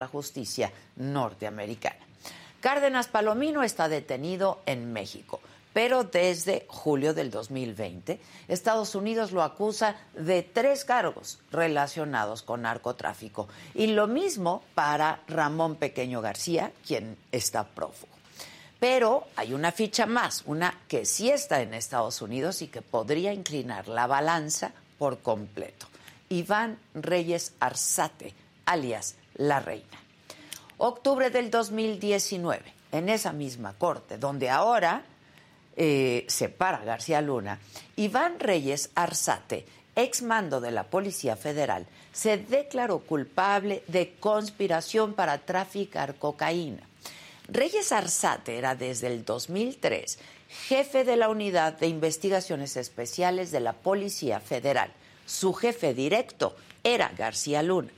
la justicia norteamericana. Cárdenas Palomino está detenido en México, pero desde julio del 2020 Estados Unidos lo acusa de tres cargos relacionados con narcotráfico. Y lo mismo para Ramón Pequeño García, quien está prófugo. Pero hay una ficha más, una que sí está en Estados Unidos y que podría inclinar la balanza por completo. Iván Reyes Arzate, alias La Reina octubre del 2019, en esa misma corte, donde ahora eh, se para García Luna, Iván Reyes Arzate, ex mando de la Policía Federal, se declaró culpable de conspiración para traficar cocaína. Reyes Arzate era desde el 2003 jefe de la Unidad de Investigaciones Especiales de la Policía Federal. Su jefe directo era García Luna.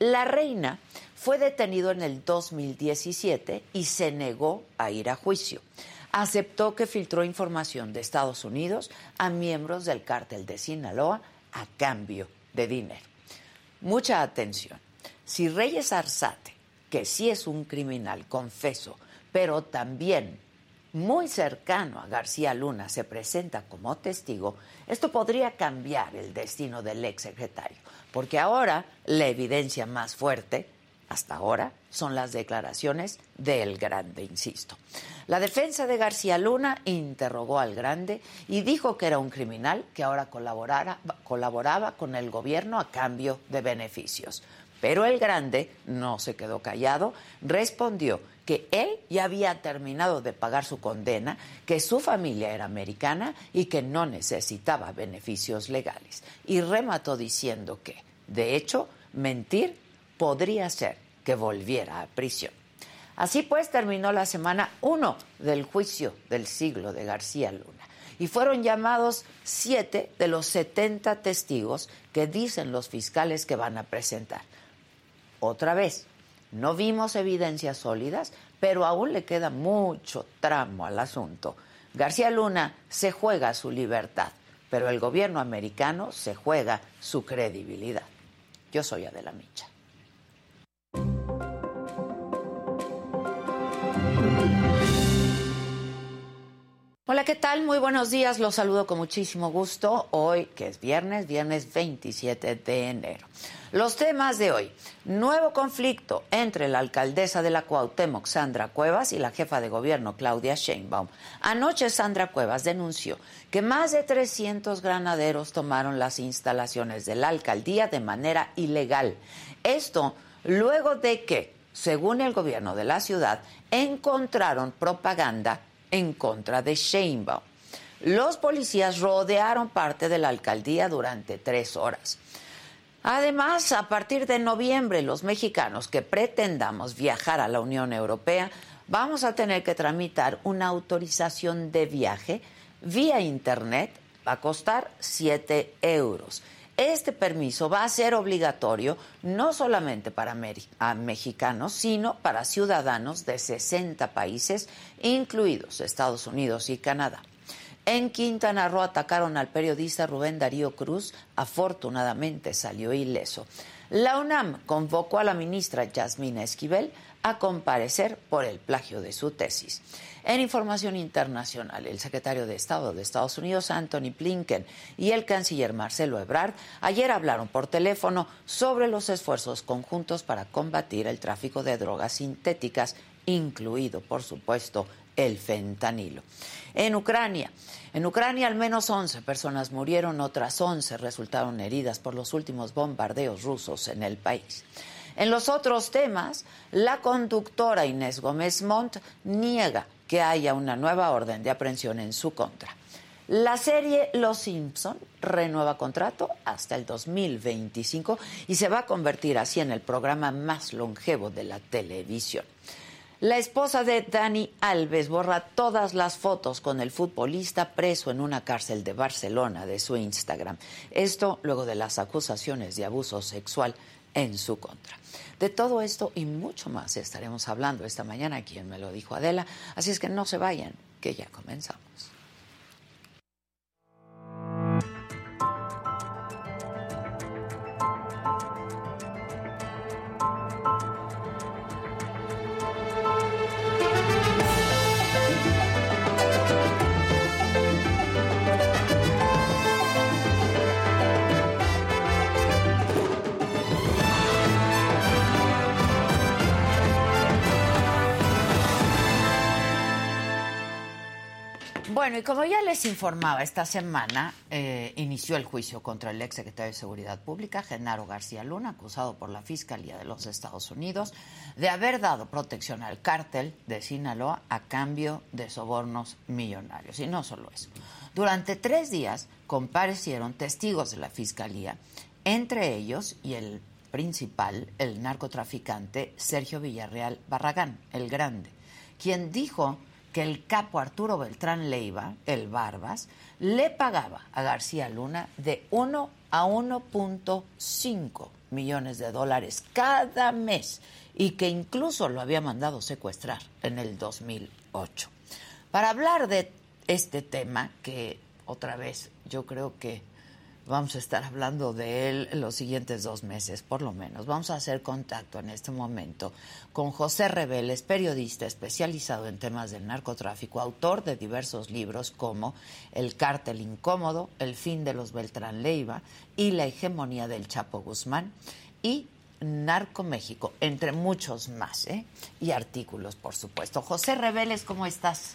La reina fue detenido en el 2017 y se negó a ir a juicio. Aceptó que filtró información de Estados Unidos a miembros del cártel de Sinaloa a cambio de dinero. Mucha atención. Si Reyes Arzate, que sí es un criminal, confeso, pero también muy cercano a García Luna, se presenta como testigo, esto podría cambiar el destino del ex secretario, porque ahora la evidencia más fuerte hasta ahora son las declaraciones del Grande, insisto. La defensa de García Luna interrogó al Grande y dijo que era un criminal que ahora colaboraba con el gobierno a cambio de beneficios. Pero el Grande no se quedó callado, respondió que él ya había terminado de pagar su condena, que su familia era americana y que no necesitaba beneficios legales. Y remató diciendo que, de hecho, mentir podría ser que volviera a prisión. Así pues, terminó la semana 1 del juicio del siglo de García Luna y fueron llamados siete de los 70 testigos que dicen los fiscales que van a presentar. Otra vez, no vimos evidencias sólidas, pero aún le queda mucho tramo al asunto. García Luna se juega su libertad, pero el gobierno americano se juega su credibilidad. Yo soy Adela Micha. Hola, ¿qué tal? Muy buenos días. Los saludo con muchísimo gusto. Hoy, que es viernes, viernes 27 de enero. Los temas de hoy. Nuevo conflicto entre la alcaldesa de la Cuauhtémoc, Sandra Cuevas, y la jefa de gobierno, Claudia Sheinbaum. Anoche, Sandra Cuevas denunció que más de 300 granaderos tomaron las instalaciones de la alcaldía de manera ilegal. Esto luego de que, según el gobierno de la ciudad, encontraron propaganda en contra de Sheinbaum. Los policías rodearon parte de la alcaldía durante tres horas. Además, a partir de noviembre, los mexicanos que pretendamos viajar a la Unión Europea vamos a tener que tramitar una autorización de viaje vía Internet. Va a costar 7 euros. Este permiso va a ser obligatorio no solamente para mexicanos, sino para ciudadanos de 60 países, incluidos Estados Unidos y Canadá. En Quintana Roo atacaron al periodista Rubén Darío Cruz. Afortunadamente salió ileso. La UNAM convocó a la ministra Yasmina Esquivel a comparecer por el plagio de su tesis. En información internacional, el secretario de Estado de Estados Unidos, Anthony Blinken, y el canciller Marcelo Ebrard ayer hablaron por teléfono sobre los esfuerzos conjuntos para combatir el tráfico de drogas sintéticas, incluido, por supuesto, el fentanilo. En Ucrania, en Ucrania al menos 11 personas murieron, otras 11 resultaron heridas por los últimos bombardeos rusos en el país. En los otros temas, la conductora Inés Gómez Montt niega que haya una nueva orden de aprehensión en su contra. La serie Los Simpson renueva contrato hasta el 2025 y se va a convertir así en el programa más longevo de la televisión. La esposa de Dani Alves borra todas las fotos con el futbolista preso en una cárcel de Barcelona de su Instagram. Esto luego de las acusaciones de abuso sexual en su contra. De todo esto y mucho más estaremos hablando esta mañana, quien me lo dijo Adela, así es que no se vayan, que ya comenzamos. Bueno, y como ya les informaba, esta semana eh, inició el juicio contra el ex secretario de Seguridad Pública, Genaro García Luna, acusado por la Fiscalía de los Estados Unidos de haber dado protección al cártel de Sinaloa a cambio de sobornos millonarios. Y no solo eso. Durante tres días comparecieron testigos de la Fiscalía, entre ellos y el principal, el narcotraficante Sergio Villarreal Barragán, el Grande, quien dijo que el capo Arturo Beltrán Leiva, el Barbas, le pagaba a García Luna de 1 a 1.5 millones de dólares cada mes y que incluso lo había mandado secuestrar en el 2008. Para hablar de este tema, que otra vez yo creo que Vamos a estar hablando de él los siguientes dos meses, por lo menos. Vamos a hacer contacto en este momento con José Reveles, periodista especializado en temas del narcotráfico, autor de diversos libros como El cártel incómodo, El fin de los Beltrán Leiva y La hegemonía del Chapo Guzmán y Narco México, entre muchos más, ¿eh? y artículos, por supuesto. José Reveles, ¿cómo estás?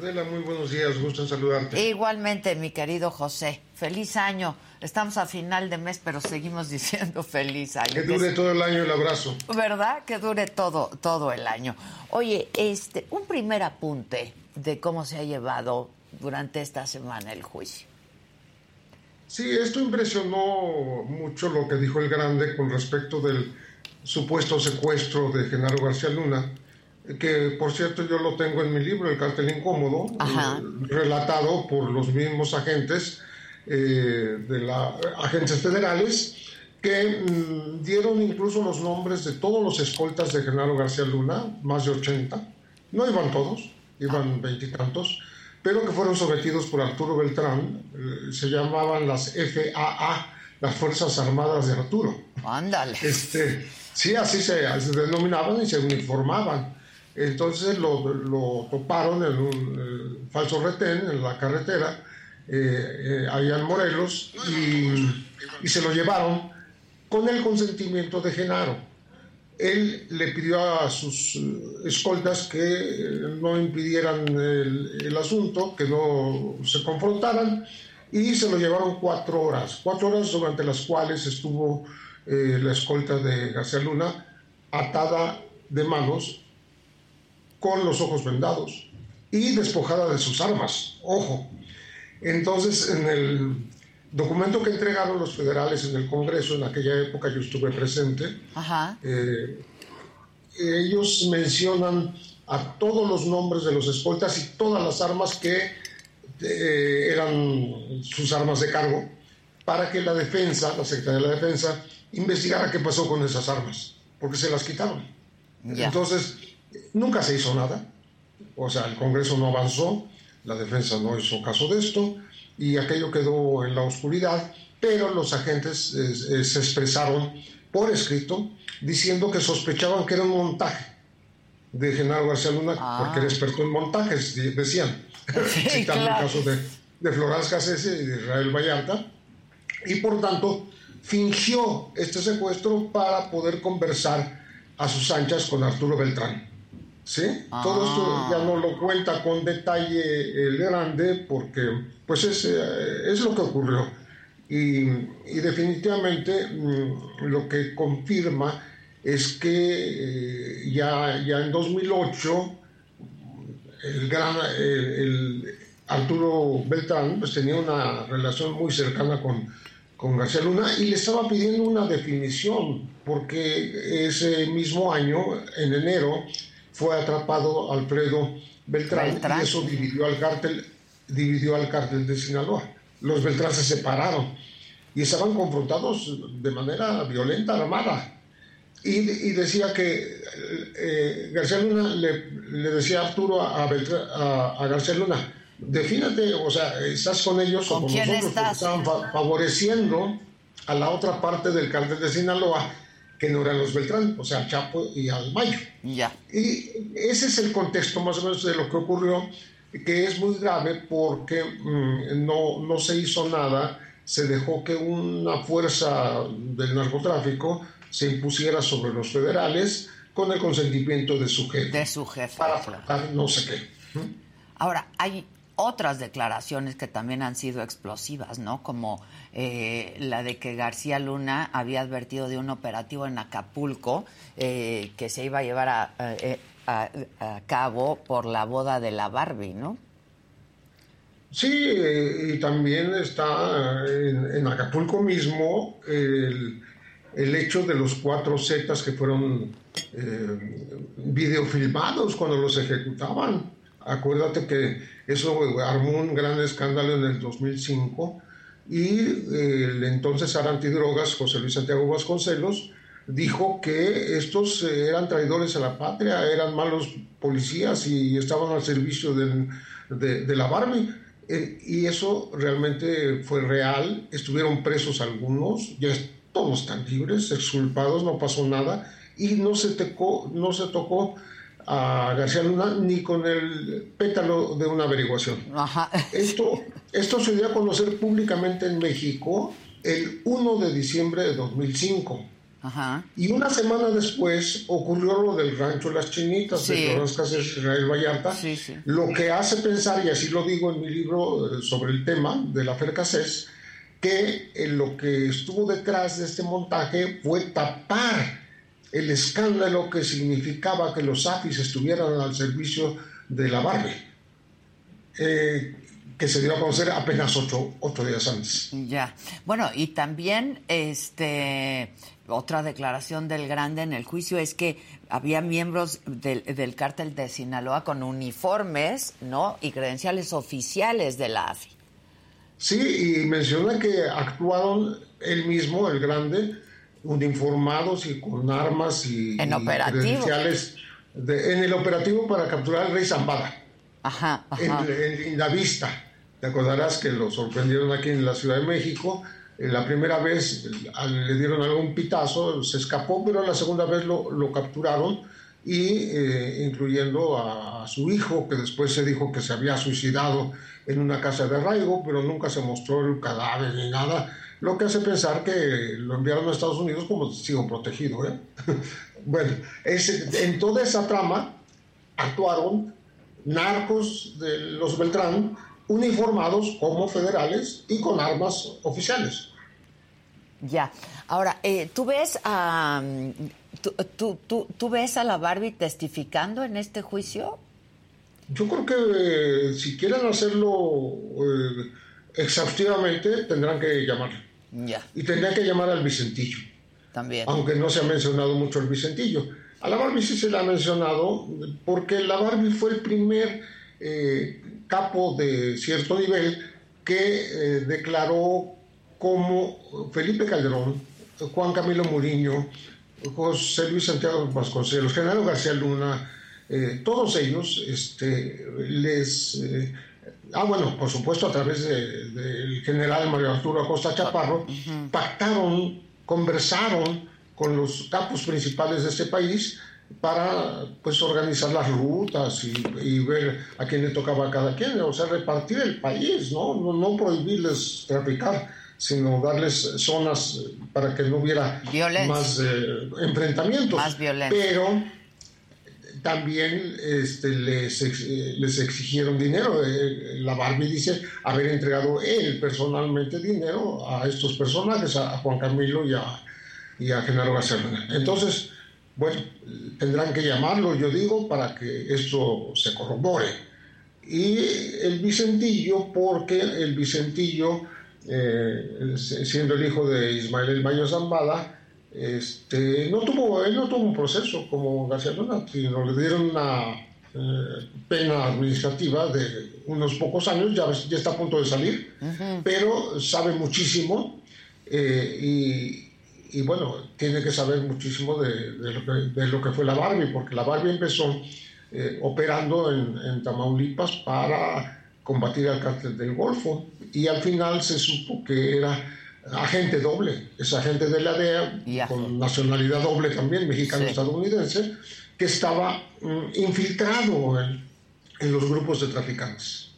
Adela, muy buenos días, gusto en saludarte. Igualmente, mi querido José, feliz año. Estamos a final de mes, pero seguimos diciendo feliz año. Que dure todo el año el abrazo. ¿Verdad? Que dure todo, todo el año. Oye, este, un primer apunte de cómo se ha llevado durante esta semana el juicio. Sí, esto impresionó mucho lo que dijo el grande con respecto del supuesto secuestro de Genaro García Luna que por cierto yo lo tengo en mi libro, El cartel incómodo, eh, relatado por los mismos agentes eh, de la agentes federales que mm, dieron incluso los nombres de todos los escoltas de Genaro García Luna, más de 80. No iban todos, iban veintitantos, pero que fueron sometidos por Arturo Beltrán, eh, se llamaban las FAA, las Fuerzas Armadas de Arturo. Ándale. Este, sí, así se, se denominaban y se uniformaban. Entonces lo, toparon en un falso retén en la carretera, eh, eh, Morelos, y, se lo llevaron con el consentimiento de Genaro. Él le pidió a sus eh, escoltas que no impidieran el, asunto, que no se confrontaran, y se lo llevaron cuatro horas, cuatro horas durante las cuales estuvo la escolta de García Luna atada de manos con los ojos vendados y despojada de sus armas. Ojo. Entonces, en el documento que entregaron los federales en el Congreso, en aquella época yo estuve presente, eh, ellos mencionan a todos los nombres de los escoltas y todas las armas que eh, eran sus armas de cargo, para que la defensa, la Secretaría de la Defensa, investigara qué pasó con esas armas, porque se las quitaron. Entonces, Nunca se hizo nada, o sea, el Congreso no avanzó, la defensa no hizo caso de esto y aquello quedó en la oscuridad, pero los agentes eh, eh, se expresaron por escrito diciendo que sospechaban que era un montaje de Genaro García Luna, ah. porque era experto en montajes, decían, citando el caso de, de Florence Cassese y de Israel Vallarta, y por tanto fingió este secuestro para poder conversar a sus anchas con Arturo Beltrán. ¿Sí? Todo esto ya no lo cuenta con detalle el grande porque pues es, eh, es lo que ocurrió. Y, y definitivamente mm, lo que confirma es que eh, ya, ya en 2008 el gran el, Arturo Beltrán pues tenía una relación muy cercana con, con García Luna y le estaba pidiendo una definición porque ese mismo año, en enero, fue atrapado Alfredo Beltrán, y eso dividió al cártel, dividió al cártel de Sinaloa. Los Beltrán se separaron y estaban confrontados de manera violenta, armada. Y, decía que eh, García Luna le, decía a Arturo a, a, García Luna, defínate, o sea, estás con ellos o con nosotros, estaban favoreciendo a la otra parte del cártel de Sinaloa que no eran los Beltrán, o sea, al Chapo y al Mayo. Ya. Y ese es el contexto más o menos de lo que ocurrió, que es muy grave porque mm, no, no se hizo nada, se dejó que una fuerza del narcotráfico se impusiera sobre los federales con el consentimiento de su jefe. De su jefe. Para no sé qué. Ahora, hay otras declaraciones que también han sido explosivas, ¿no? Como eh, la de que García Luna había advertido de un operativo en Acapulco eh, que se iba a llevar a, a, cabo por la boda de la Barbie, ¿no? Sí, y también está en, Acapulco mismo el, el, hecho de los cuatro Zetas que fueron eh, videofilmados cuando los ejecutaban. Acuérdate que eso armó un gran escándalo en el 2005 y el entonces era antidrogas José Luis Santiago Vasconcelos dijo que estos eh, eran traidores a la patria, eran malos policías y estaban al servicio de, de, la Barbie. Eh, y eso realmente fue real. Estuvieron presos algunos, ya todos están libres, exculpados, no pasó nada. Y no se, tocó, no se tocó a García Luna ni con el pétalo de una averiguación. Esto, esto se dio a conocer públicamente en México el 1 de diciembre de 2005. Y una semana después ocurrió lo del rancho Las Chinitas de Torres Casas Israel Vallarta, lo que hace pensar, y así lo digo en mi libro eh, sobre el tema de la Fercasés, que eh, lo que estuvo detrás de este montaje fue tapar el escándalo que significaba que los AFIS estuvieran al servicio de la Barbie. Eh, que se dio a conocer apenas ocho, ocho días antes. Ya. Bueno, y también este otra declaración del Grande en el juicio es que había miembros del, del cártel de Sinaloa con uniformes, ¿no? Y credenciales oficiales de la AFI. Sí, y menciona que actuaron él mismo, el Grande, uniformados y con armas y, ¿En credenciales en el operativo para capturar al rey Zambada. Ajá, ajá. En, la vista. Te acordarás que lo sorprendieron aquí en la Ciudad de México eh, la primera vez le dieron algún pitazo, se escapó, pero la segunda vez lo, capturaron y eh, incluyendo a, su hijo, que después se dijo que se había suicidado en una casa de arraigo, pero nunca se mostró el cadáver ni nada, lo que hace pensar que lo enviaron a Estados Unidos como testigo protegido. ¿eh? bueno, en toda esa trama actuaron narcos de los Beltrán, uniformados como federales y con armas oficiales. Ya. Ahora, eh, ¿tú ves a tú, tú, tú, ves a la Barbie testificando en este juicio? Yo creo que eh, si quieren hacerlo eh, exhaustivamente tendrán que llamar. Ya. Y tendrían que llamar al Vicentillo. También. Aunque no se ha mencionado mucho el Vicentillo. A la Barbie sí se le ha mencionado porque la Barbie fue el primer capo de cierto nivel que declaró como Felipe Calderón, Juan Camilo Muriño, José Luis Santiago Vasconcelos, Genaro García Luna, eh, todos ellos este, les... Ah, bueno, por supuesto a través del general Mario Arturo Acosta Chaparro, pactaron, conversaron con los capos principales de este país para pues organizar las rutas y, ver a quién le tocaba a cada quien, o sea, repartir el país, ¿no? No, no prohibirles traficar sino darles zonas para que no hubiera más eh, enfrentamientos. Más Pero también este, les, les exigieron dinero. Eh, la Barbie dice haber entregado él personalmente dinero a estos personajes, a Juan Camilo y a, y a Genaro García Entonces, bueno, tendrán que llamarlo, yo digo, para que esto se corrobore. Y el Vicentillo, porque el Vicentillo eh, siendo el hijo de Ismael El Mayo Zambada, este, no tuvo, él no tuvo un proceso como García Luna, sino le dieron una eh, pena administrativa de unos pocos años, ya, ya está a punto de salir, pero sabe muchísimo eh, y, y, bueno, tiene que saber muchísimo de, de, lo que, de, lo que, fue la Barbie, porque la Barbie empezó operando en, en Tamaulipas para combatir al cártel del Golfo y al final se supo que era agente doble, es agente de la DEA con nacionalidad doble también, mexicano-estadounidense, que estaba mm, infiltrado en, los grupos de traficantes.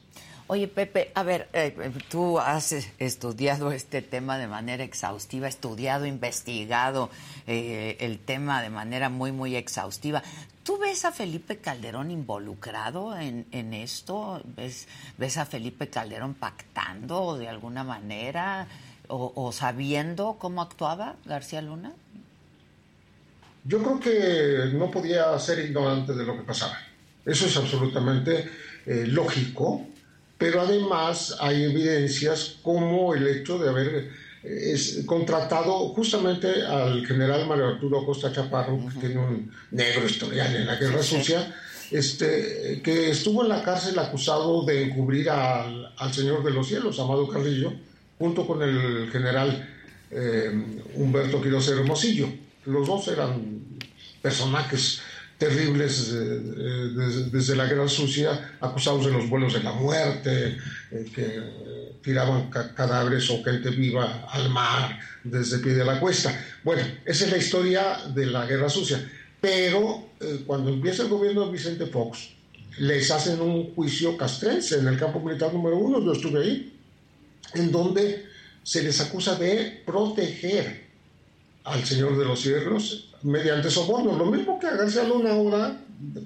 Oye, Pepe, a ver, eh, tú has estudiado este tema de manera exhaustiva, estudiado, investigado eh, el tema de manera muy, muy exhaustiva. ¿Tú ves a Felipe Calderón involucrado en, en esto? ¿Ves, ¿Ves a Felipe Calderón pactando de alguna manera o, o sabiendo cómo actuaba García Luna? Yo creo que no podía ser ignorante de lo que pasaba. Eso es absolutamente eh, lógico, pero además hay evidencias como el hecho de haber eh, contratado justamente al general Mario Arturo Costa Chaparro, que tiene un negro historial en la guerra sucia, este, que estuvo en la cárcel acusado de encubrir al, Señor de los Cielos, Amado Carrillo, junto con el general eh, Humberto Quiroz Hermosillo. Los dos eran personajes terribles eh, desde, la guerra sucia, acusados de los vuelos de la muerte, eh, que tiraban cadáveres o gente viva al mar desde pie de la cuesta. Bueno, esa es la historia de la guerra sucia. Pero eh, cuando empieza el gobierno de Vicente Fox, les hacen un juicio castrense en el campo militar número uno, yo estuve ahí, en donde se les acusa de proteger al Señor de los Cielos mediante sobornos. Lo mismo que a García Luna ahora,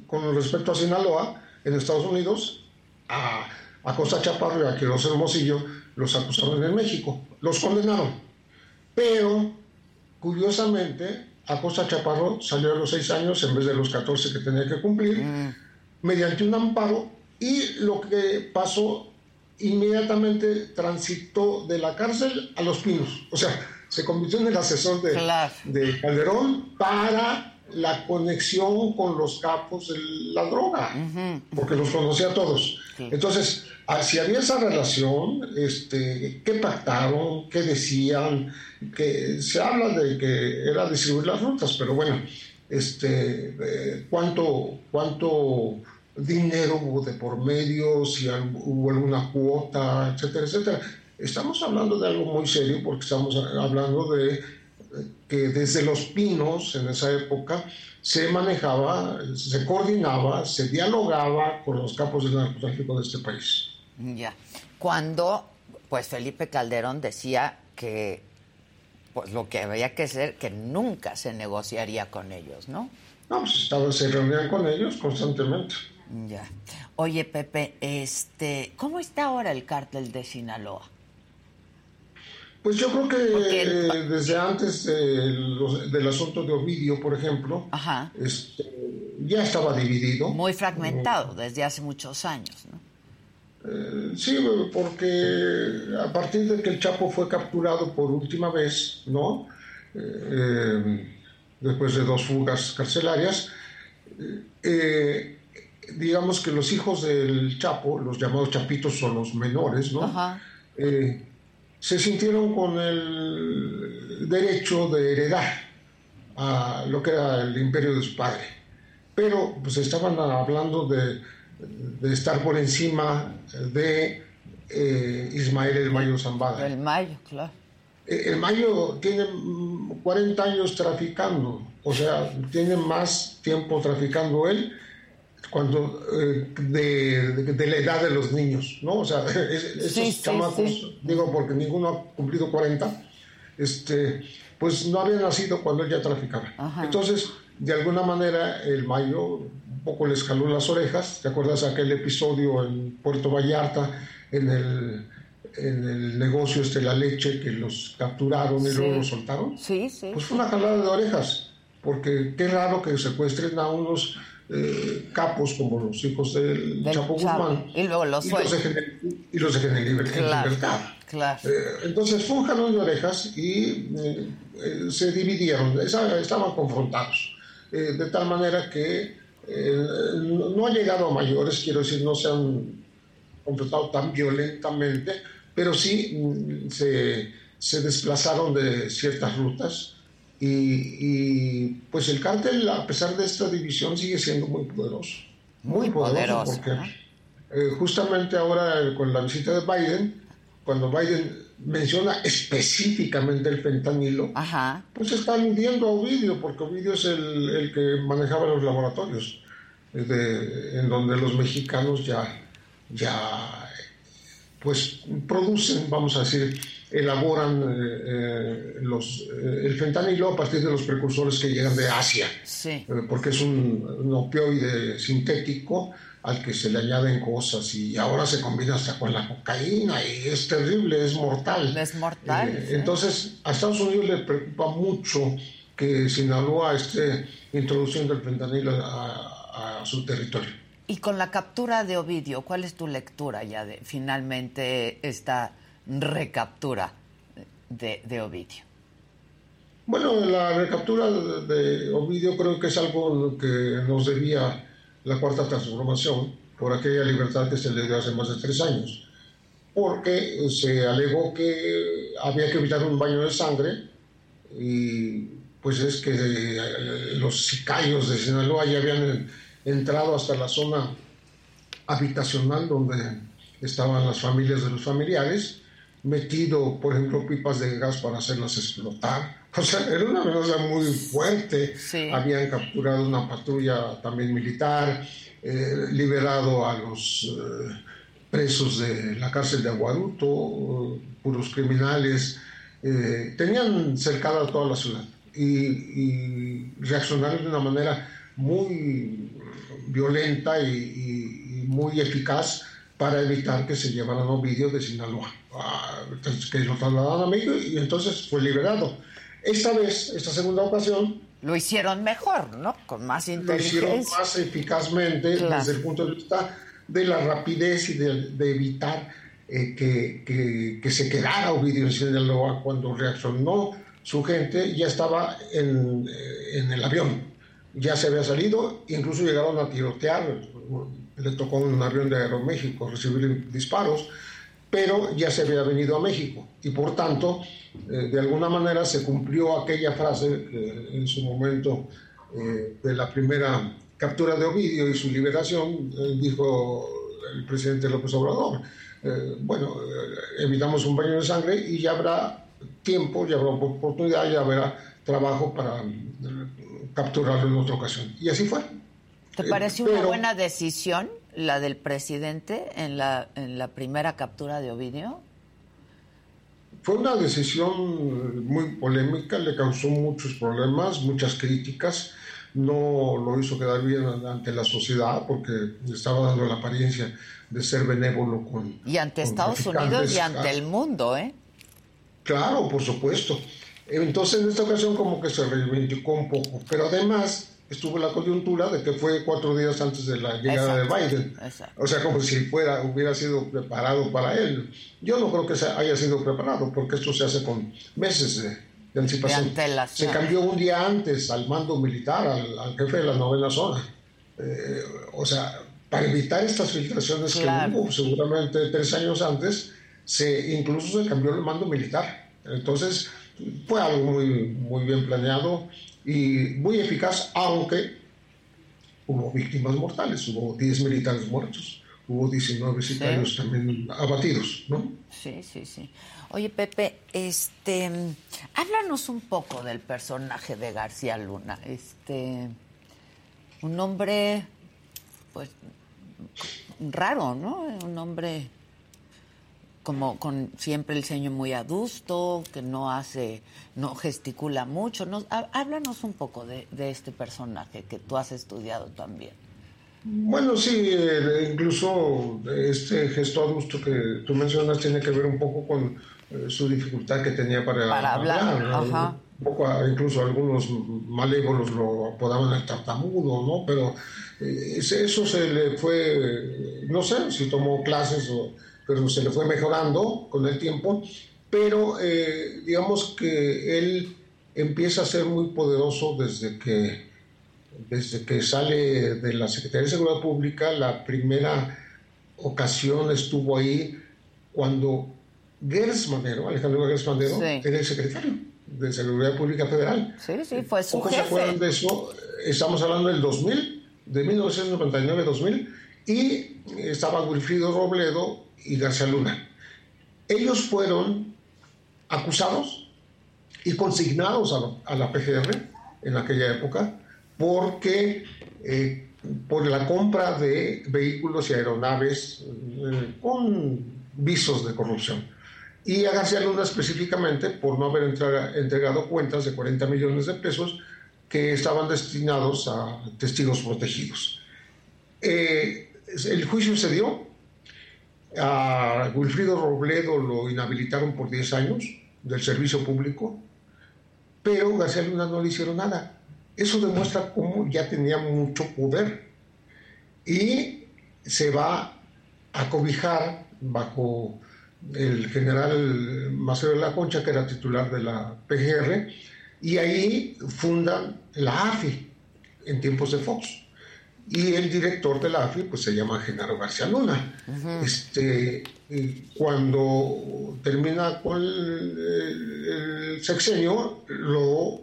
con respecto a Sinaloa, en Estados Unidos, a, a Costa Chaparro y a Quiroz Hermosillo los acusaron en México, los condenaron. Pero, curiosamente, a Costa Chaparro salió a los seis años en vez de los 14 que tenía que cumplir, mm. mediante un amparo, y lo que pasó inmediatamente transitó de la cárcel a los pinos. O sea, se convirtió en el asesor de, de Calderón para la conexión con los capos de la droga, porque los conocía a todos. Entonces, ah, si había esa relación, este, ¿qué pactaron? ¿Qué decían? Que se habla de que era distribuir las rutas, pero bueno, este, eh, ¿cuánto, cuánto dinero hubo de por medio? Si hubo alguna cuota, etcétera, etcétera. Estamos hablando de algo muy serio porque estamos hablando de que desde los pinos en esa época se manejaba, se coordinaba, se dialogaba con los capos del narcotráfico de este país. Ya. Cuando, pues Felipe Calderón decía que pues lo que había que ser, que nunca se negociaría con ellos, ¿no? No, pues estaban, se reunían con ellos constantemente. Ya. Oye, Pepe, este, ¿cómo está ahora el cártel de Sinaloa? Pues yo creo que eh, desde antes del asunto de Ovidio, por ejemplo, este, ya estaba dividido. Muy fragmentado desde hace muchos años, ¿no? Eh, sí, porque a partir de que el Chapo fue capturado por última vez, ¿no? Eh, después de dos fugas carcelarias, digamos que los hijos del Chapo, los llamados chapitos son los menores, ¿no? Ajá se sintieron con el derecho de heredar a lo que era el imperio de su padre. Pero pues estaban hablando de, estar por encima de eh, Ismael el Mayo Zambada. El Mayo, claro. Eh, el Mayo tiene 40 años traficando, o sea, tiene más tiempo traficando él cuando eh, de, la edad de los niños, ¿no? O sea, esos chamacos, digo porque ninguno ha cumplido 40, este, pues no habían nacido cuando él ya traficaba. Entonces, de alguna manera, el Mayo un poco le escaló las orejas. ¿Te acuerdas aquel episodio en Puerto Vallarta, en el, en el negocio este la leche, que los capturaron y luego los soltaron? Sí, sí. Pues fue una jalada de orejas, porque qué raro que secuestren a unos eh, capos como los hijos del, Chapo Guzmán. Y luego los, y los dejen, y los dejen en, libertad. Eh, entonces fue un jalón de orejas y eh, se dividieron, estaban confrontados. de tal manera que no ha llegado a mayores, quiero decir, no se han confrontado tan violentamente, pero sí mm, se, se desplazaron de ciertas rutas y, pues el cártel, a pesar de esta división, sigue siendo muy poderoso. Muy, poderoso, porque eh, justamente ahora con la visita de Biden, cuando Biden menciona específicamente el fentanilo, pues está aludiendo a Ovidio, porque Ovidio es el, el que manejaba los laboratorios, en donde los mexicanos ya, ya pues producen, vamos a decir, elaboran los, el fentanilo a partir de los precursores que llegan de Asia, porque es un opioide sintético al que se le añaden cosas y ahora se combina hasta con la cocaína y es terrible, es mortal. Es mortal. Eh, entonces, a Estados Unidos le preocupa mucho que Sinaloa esté introduciendo el fentanilo a, su territorio. Y con la captura de Ovidio, ¿cuál es tu lectura ya de finalmente esta recaptura de, Ovidio? Bueno, la recaptura de Ovidio creo que es algo que nos debía la cuarta transformación por aquella libertad que se le dio hace más de tres años, porque se alegó que había que evitar un baño de sangre y pues es que eh, los sicarios de Sinaloa ya habían entrado hasta la zona habitacional donde estaban las familias de los familiares, metido, por ejemplo, pipas de gas para hacerlas explotar, o sea, era una amenaza muy fuerte. Habían capturado una patrulla también militar, eh, liberado a los eh, presos de la cárcel de Aguaruto, puros criminales. Eh, tenían cercada toda la ciudad y, reaccionaron de una manera muy violenta y, muy eficaz para evitar que se llevaran los vídeos de Sinaloa, ah, que lo trasladaron a México y entonces fue liberado. Esta vez, esta segunda ocasión... Lo hicieron mejor, ¿no? Con más inteligencia. Lo hicieron más eficazmente desde el punto de vista de la rapidez y de, evitar eh, que, que, se quedara Ovidio en Sinaloa cuando reaccionó su gente, ya estaba en, eh, en el avión, ya se había salido, incluso llegaron a tirotear, le tocó un avión de Aeroméxico recibir disparos, pero ya se había venido a México y por tanto, eh, de alguna manera se cumplió aquella frase que en su momento eh, de la primera captura de Ovidio y su liberación, eh, dijo el presidente López Obrador, bueno, evitamos un baño de sangre y ya habrá tiempo, ya habrá oportunidad, ya habrá trabajo para capturarlo en otra ocasión. Y así fue. ¿Te parece una buena decisión la del presidente en la, en la primera captura de Ovidio? Fue una decisión muy polémica, le causó muchos problemas, muchas críticas, no lo hizo quedar bien ante la sociedad porque estaba dando la apariencia de ser benévolo con... Y ante Estados Unidos y ante el mundo, ¿eh? Claro, por supuesto. Entonces en esta ocasión como que se reivindicó un poco, pero además estuvo la coyuntura de que fue cuatro días antes de la llegada de Biden. O sea, como si fuera, hubiera sido preparado para él. Yo no creo que se haya sido preparado, porque esto se hace con meses de, anticipación. se cambió un día antes al mando militar, al, jefe de la novena zona. Eh, o sea, para evitar estas filtraciones que hubo seguramente tres años antes, se incluso se cambió el mando militar. Entonces, fue algo muy, muy bien planeado y muy eficaz, aunque hubo víctimas mortales, hubo 10 militares muertos, hubo 19 sicarios también abatidos, ¿no? Sí, sí, sí. Oye, Pepe, este, háblanos un poco del personaje de García Luna. Este, un hombre, pues, raro, ¿no? Un hombre como con siempre el ceño muy adusto, que no hace, no gesticula mucho. No, háblanos un poco de, este personaje que tú has estudiado también. Bueno, sí, incluso este gesto adusto que tú mencionas tiene que ver un poco con eh, su dificultad que tenía para, hablar. Un poco, incluso algunos malévolos lo apodaban el tartamudo, ¿no? Pero eh, eso se le fue, no sé si tomó clases o pero se le fue mejorando con el tiempo, pero eh, digamos que él empieza a ser muy poderoso desde que, desde que sale de la Secretaría de Seguridad Pública, la primera ocasión estuvo ahí cuando Gers Manero, Alejandro Gers Manero, era el secretario de Seguridad Pública Federal. Sí, sí, fue su jefe. se acuerdan de eso? Estamos hablando del 2000, de 1999-2000, y estaba Wilfrido Robledo y García Luna. Ellos fueron acusados y consignados a, la PGR en aquella época porque eh, por la compra de vehículos y aeronaves eh, con visos de corrupción. Y a García Luna específicamente por no haber entregado cuentas de 40 millones de pesos que estaban destinados a testigos protegidos. Eh, el juicio se dio, a Wilfrido Robledo lo inhabilitaron por 10 años del servicio público, pero García Luna no le hicieron nada. Eso demuestra cómo ya tenía mucho poder y se va a cobijar bajo el general Maceo de la Concha, que era titular de la PGR, y ahí fundan la AFI en tiempos de Fox. Y el director de la AFI pues, se llama Genaro García Luna. este, cuando termina con el, sexenio, lo,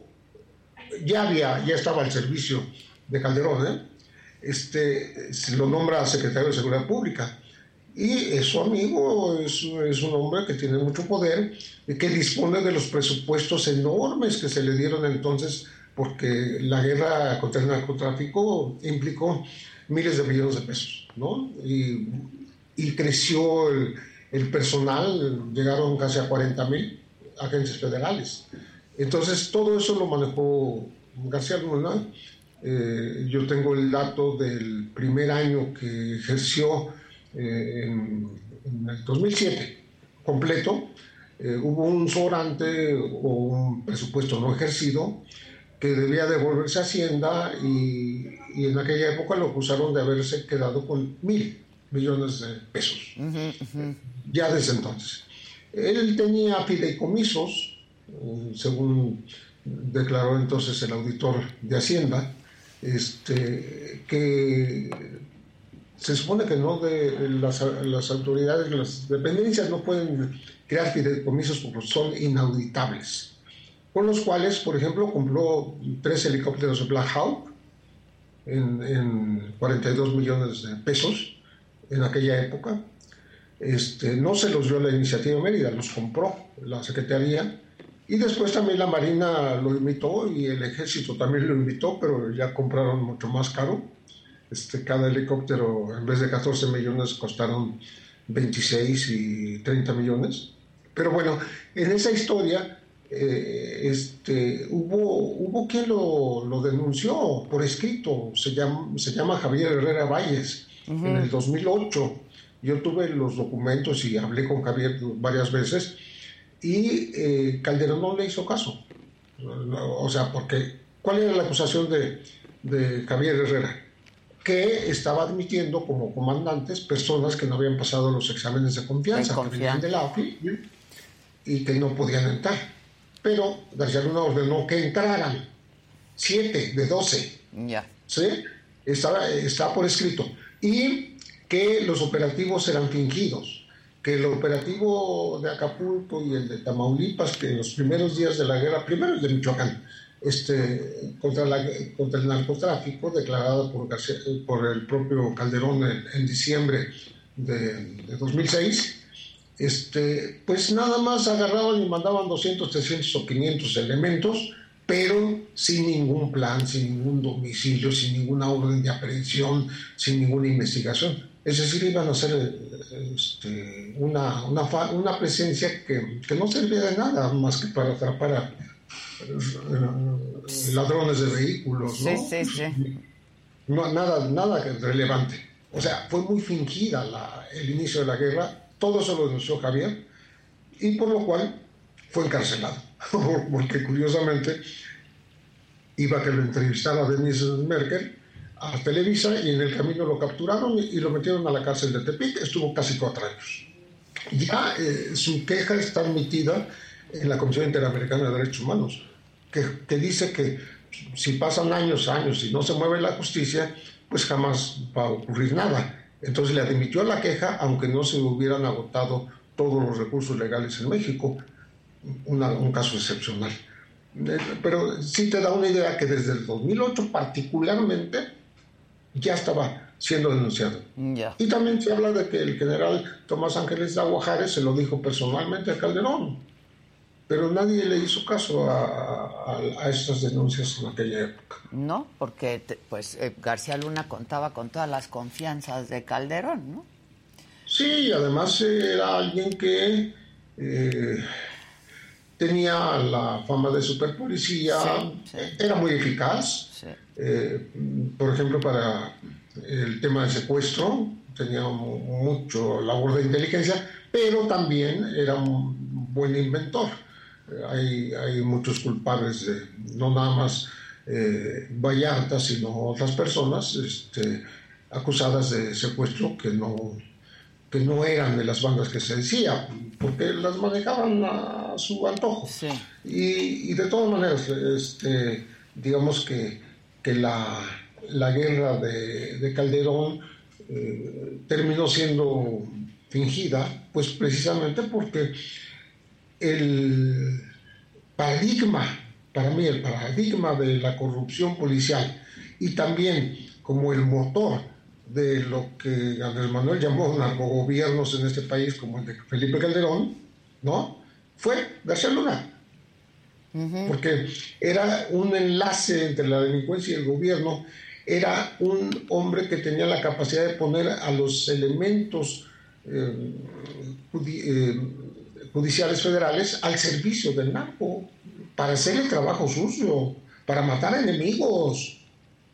ya, había, ya estaba al servicio de Calderón, ¿eh? este, se lo nombra secretario de Seguridad Pública. Y es su amigo, es, es, un hombre que tiene mucho poder, y que dispone de los presupuestos enormes que se le dieron entonces, porque la guerra contra el narcotráfico implicó miles de millones de pesos, ¿no? Y, y creció el, el, personal, llegaron casi a 40 mil agentes federales. Entonces todo eso lo manejó García Luna. Eh, yo tengo el dato del primer año que ejerció eh, en, el 2007 completo, eh, hubo un sobrante o un presupuesto no ejercido que debía devolverse a Hacienda y, y, en aquella época lo acusaron de haberse quedado con mil millones de pesos, ya desde entonces. Él tenía fideicomisos, eh, según declaró entonces el auditor de Hacienda, este, que se supone que no de las, las autoridades, las dependencias no pueden crear fideicomisos porque son inauditables. Con los cuales, por ejemplo, compró tres helicópteros Black Hawk en, en 42 millones de pesos en aquella época. Este, no se los dio la iniciativa Mérida, los compró la Secretaría y después también la Marina lo invitó y el Ejército también lo invitó, pero ya compraron mucho más caro este, cada helicóptero, en vez de 14 millones, costaron 26 y 30 millones. Pero bueno, en esa historia eh, este, hubo, hubo quien lo, lo, denunció por escrito, se llama, se llama Javier Herrera Valles, en el 2008. Yo tuve los documentos y hablé con Javier varias veces y eh, Calderón no le hizo caso. O sea, porque ¿cuál era la acusación de, de Javier Herrera? que estaba admitiendo como comandantes personas que no habían pasado los exámenes de confianza, que de la AFI y que no podían entrar. Pero García Luna ordenó que entraran siete de doce. Ya. ¿Sí? Está, está por escrito. Y que los operativos eran fingidos. Que el operativo de Acapulco y el de Tamaulipas, que en los primeros días de la guerra, primero el de Michoacán, este, contra, la, contra el narcotráfico declarado por, por el propio Calderón en, diciembre de, 2006, este, pues nada más agarraban y mandaban 200, 300 o 500 elementos, pero sin ningún plan, sin ningún domicilio, sin ninguna orden de aprehensión, sin ninguna investigación. Es decir, iban a hacer este, una, una, una, presencia que, que, no servía de nada más que para atrapar a, ladrones de vehículos, ¿no? Sí, sí, sí. No, nada, nada relevante. O sea, fue muy fingida la, el inicio de la guerra, todo eso lo denunció Javier, y por lo cual fue encarcelado. Porque curiosamente iba a que lo entrevistara Denise Merkel a Televisa y en el camino lo capturaron y, lo metieron a la cárcel de Tepic, estuvo casi cuatro años. Ya eh, su queja está admitida en la Comisión Interamericana de Derechos Humanos, que, dice que si pasan años, años y no se mueve la justicia, pues jamás va a ocurrir nada. Entonces le admitió la queja, aunque no se hubieran agotado todos los recursos legales en México, un caso excepcional. Eh, pero sí te da una idea que desde el 2008 particularmente ya estaba siendo denunciado. Y también se habla de que el general Tomás Ángeles Aguajares se lo dijo personalmente a Calderón pero nadie le hizo caso a, estas denuncias en aquella época. No, porque pues eh, García Luna contaba con todas las confianzas de Calderón, ¿no? Sí, además era alguien que eh, tenía la fama de superpolicía, era muy eficaz. Eh, por ejemplo, para el tema del secuestro, tenía mucho labor de inteligencia, pero también era un buen inventor. Hay, muchos culpables, de, no nada más eh, Vallarta, sino otras personas este, acusadas de secuestro que no, que no eran de las bandas que se decía, porque las manejaban a su antojo. Y, de todas maneras, este, digamos que, que la, la guerra de, de Calderón eh, terminó siendo fingida, pues precisamente porque el paradigma, para mí el paradigma de la corrupción policial y también como el motor de lo que Andrés Manuel llamó narcogobiernos en este país, como el de Felipe Calderón, ¿no? Fue García Luna. Porque era un enlace entre la delincuencia y el gobierno, era un hombre que tenía la capacidad de poner a los elementos eh, eh, judiciales federales al servicio del narco, para hacer el trabajo sucio, para matar enemigos,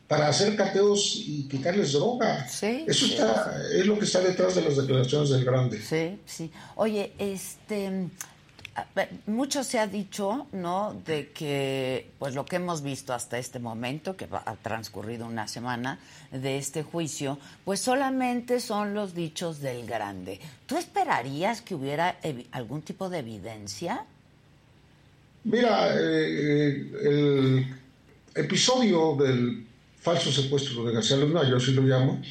para hacer cateos y quitarles droga. Eso está, es lo que está detrás de las declaraciones del Grande. Sí, sí. Oye, este mucho se ha dicho, ¿no? De que, pues lo que hemos visto hasta este momento, que ha transcurrido una semana de este juicio, pues solamente son los dichos del grande. ¿Tú esperarías que hubiera algún tipo de evidencia? Mira, eh, el episodio del falso secuestro de García Luna, yo así lo llamo,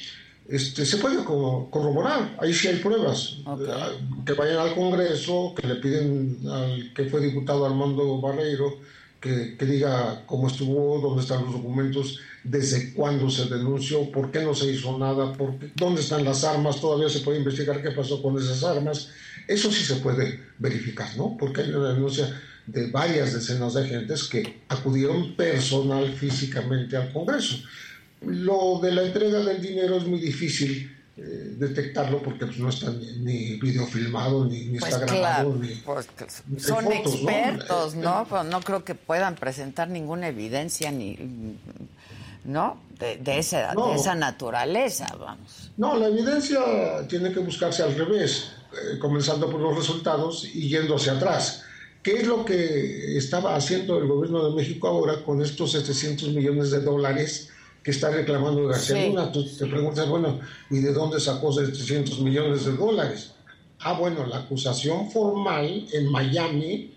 este, se puede corroborar, ahí sí hay pruebas. Eh, que vayan al Congreso, que le piden al que fue diputado Armando Barreiro que, diga cómo estuvo, dónde están los documentos, desde cuándo se denunció, por qué no se hizo nada, por dónde están las armas, todavía se puede investigar qué pasó con esas armas. Eso sí se puede verificar, ¿no? Porque hay una denuncia de varias decenas de agentes que acudieron personal físicamente al Congreso. Lo de la entrega del dinero es muy difícil eh, detectarlo porque pues, no está ni, videofilmado ni, pues está grabado. Ni, pues, son expertos, ¿no? ¿no? no creo que puedan presentar ninguna evidencia ni ¿no? De, esa, de esa naturaleza, vamos. No, la evidencia tiene que buscarse al revés, eh, comenzando por los resultados y yendo hacia atrás. ¿Qué es lo que estaba haciendo el gobierno de México ahora con estos 700 millones de dólares que está reclamando García Luna. Tú te preguntas, bueno, ¿y de dónde sacó 700 millones de dólares? Ah, bueno, la acusación formal en Miami,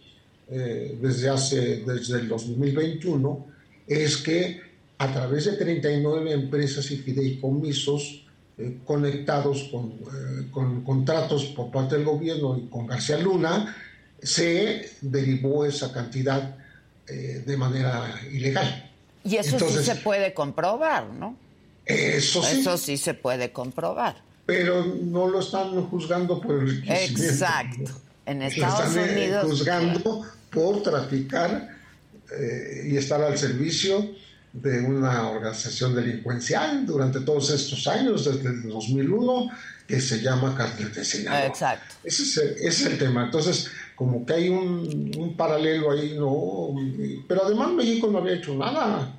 eh, desde hace, desde el 2021, es que a través de 39 empresas y fideicomisos eh, conectados con, eh, con contratos por parte del gobierno y con García Luna, se derivó esa cantidad de manera ilegal. Y eso sí se puede comprobar, ¿no? Eso sí. Eso sí se puede comprobar. Pero no lo están juzgando por el Exacto. En Estados lo están eh, Unidos. juzgando por traficar eh, y estar al servicio de una organización delincuencial durante todos estos años, desde el 2001, que se llama Cartel de Sinaloa. Exacto. Ese es, el, ese es el tema. Entonces, como que hay un, paralelo ahí, ¿no? Pero además México no había hecho nada.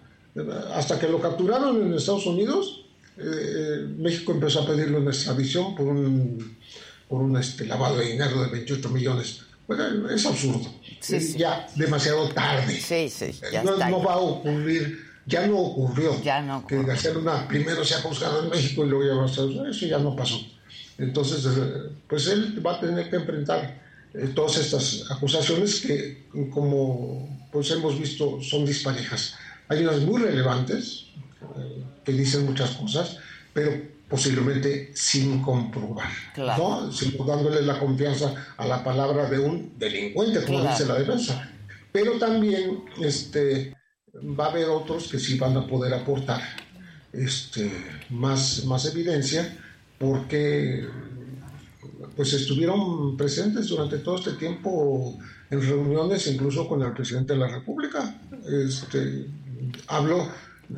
Hasta que lo capturaron en Estados Unidos, eh, México empezó a pedirle una extradición por un, por un este, lavado de dinero de 28 millones. Bueno, es absurdo. Ya demasiado tarde. Sí, sí, ya no, no, va a ocurrir, ya no ocurrió. Ya no ocurrió. Que García Luna primero se ha juzgado en México y luego ya va a Estados Unidos. Eso ya no pasó. Entonces, eh, pues él va a tener que enfrentar eh, todas estas acusaciones que, como pues hemos visto, son disparejas. Hay unas muy relevantes eh, que dicen muchas cosas, pero posiblemente sin comprobar, ¿no? Sin dándole la confianza a la palabra de un delincuente, como dice la defensa. Pero también este, va a haber otros que sí van a poder aportar este, más, más evidencia, porque pues estuvieron presentes durante todo este tiempo en reuniones, incluso con el presidente de la República. Este, hablo eh,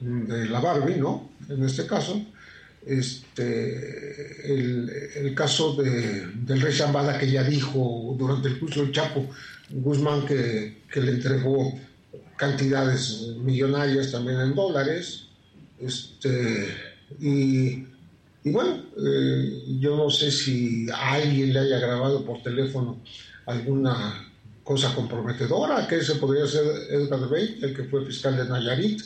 de la Barbie, ¿no? En este caso, este, el, caso de, del rey Zambada que ya dijo durante el juicio del Chapo Guzmán que, que le entregó cantidades millonarias también en dólares. Este, y, y bueno, eh, yo no sé si a alguien le haya grabado por teléfono alguna cosa comprometedora, que ese podría ser Edgar Bey, el que fue fiscal de Nayarit.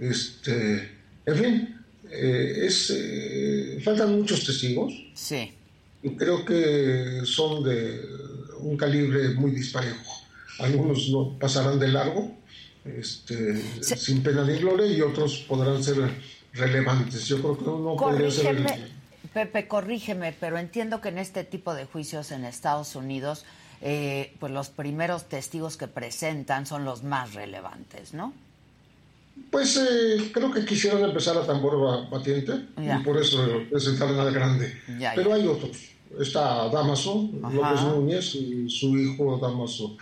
Este, en fin, eh, es, eh, faltan muchos testigos. Sí. Y creo que son de un calibre muy disparejo. Algunos no pasarán de largo, este, sin pena ni gloria, y otros podrán ser relevantes. Yo creo que uno podría ser... Pepe, corrígeme, pero entiendo que en este tipo de juicios en Estados Unidos, eh, pues los primeros testigos que presentan son los más relevantes, ¿no? Pues eh, creo que quisieron empezar a tambor batiente y por eso presentaron al grande. Pero hay otros. Está Damaso, López Núñez y su hijo Damaso.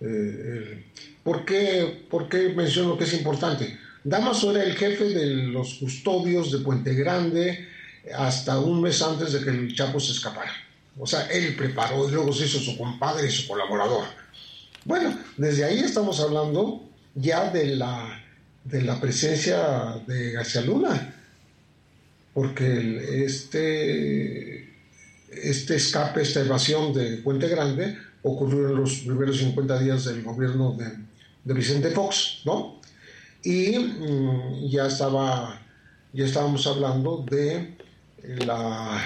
Eh, ¿por, qué, ¿Por qué menciono que es importante? Damaso era el jefe de los custodios de Puente Grande hasta un mes antes de que el Chapo se escapara. O sea, él preparó y luego se hizo su compadre y su colaborador. Bueno, desde ahí estamos hablando ya de la de la presencia de García Luna, porque este, este escape, esta evasión de Puente Grande ocurrió en los primeros 50 días del gobierno de, de Vicente Fox, ¿no? Y mm, ya estaba, ya estábamos hablando de la,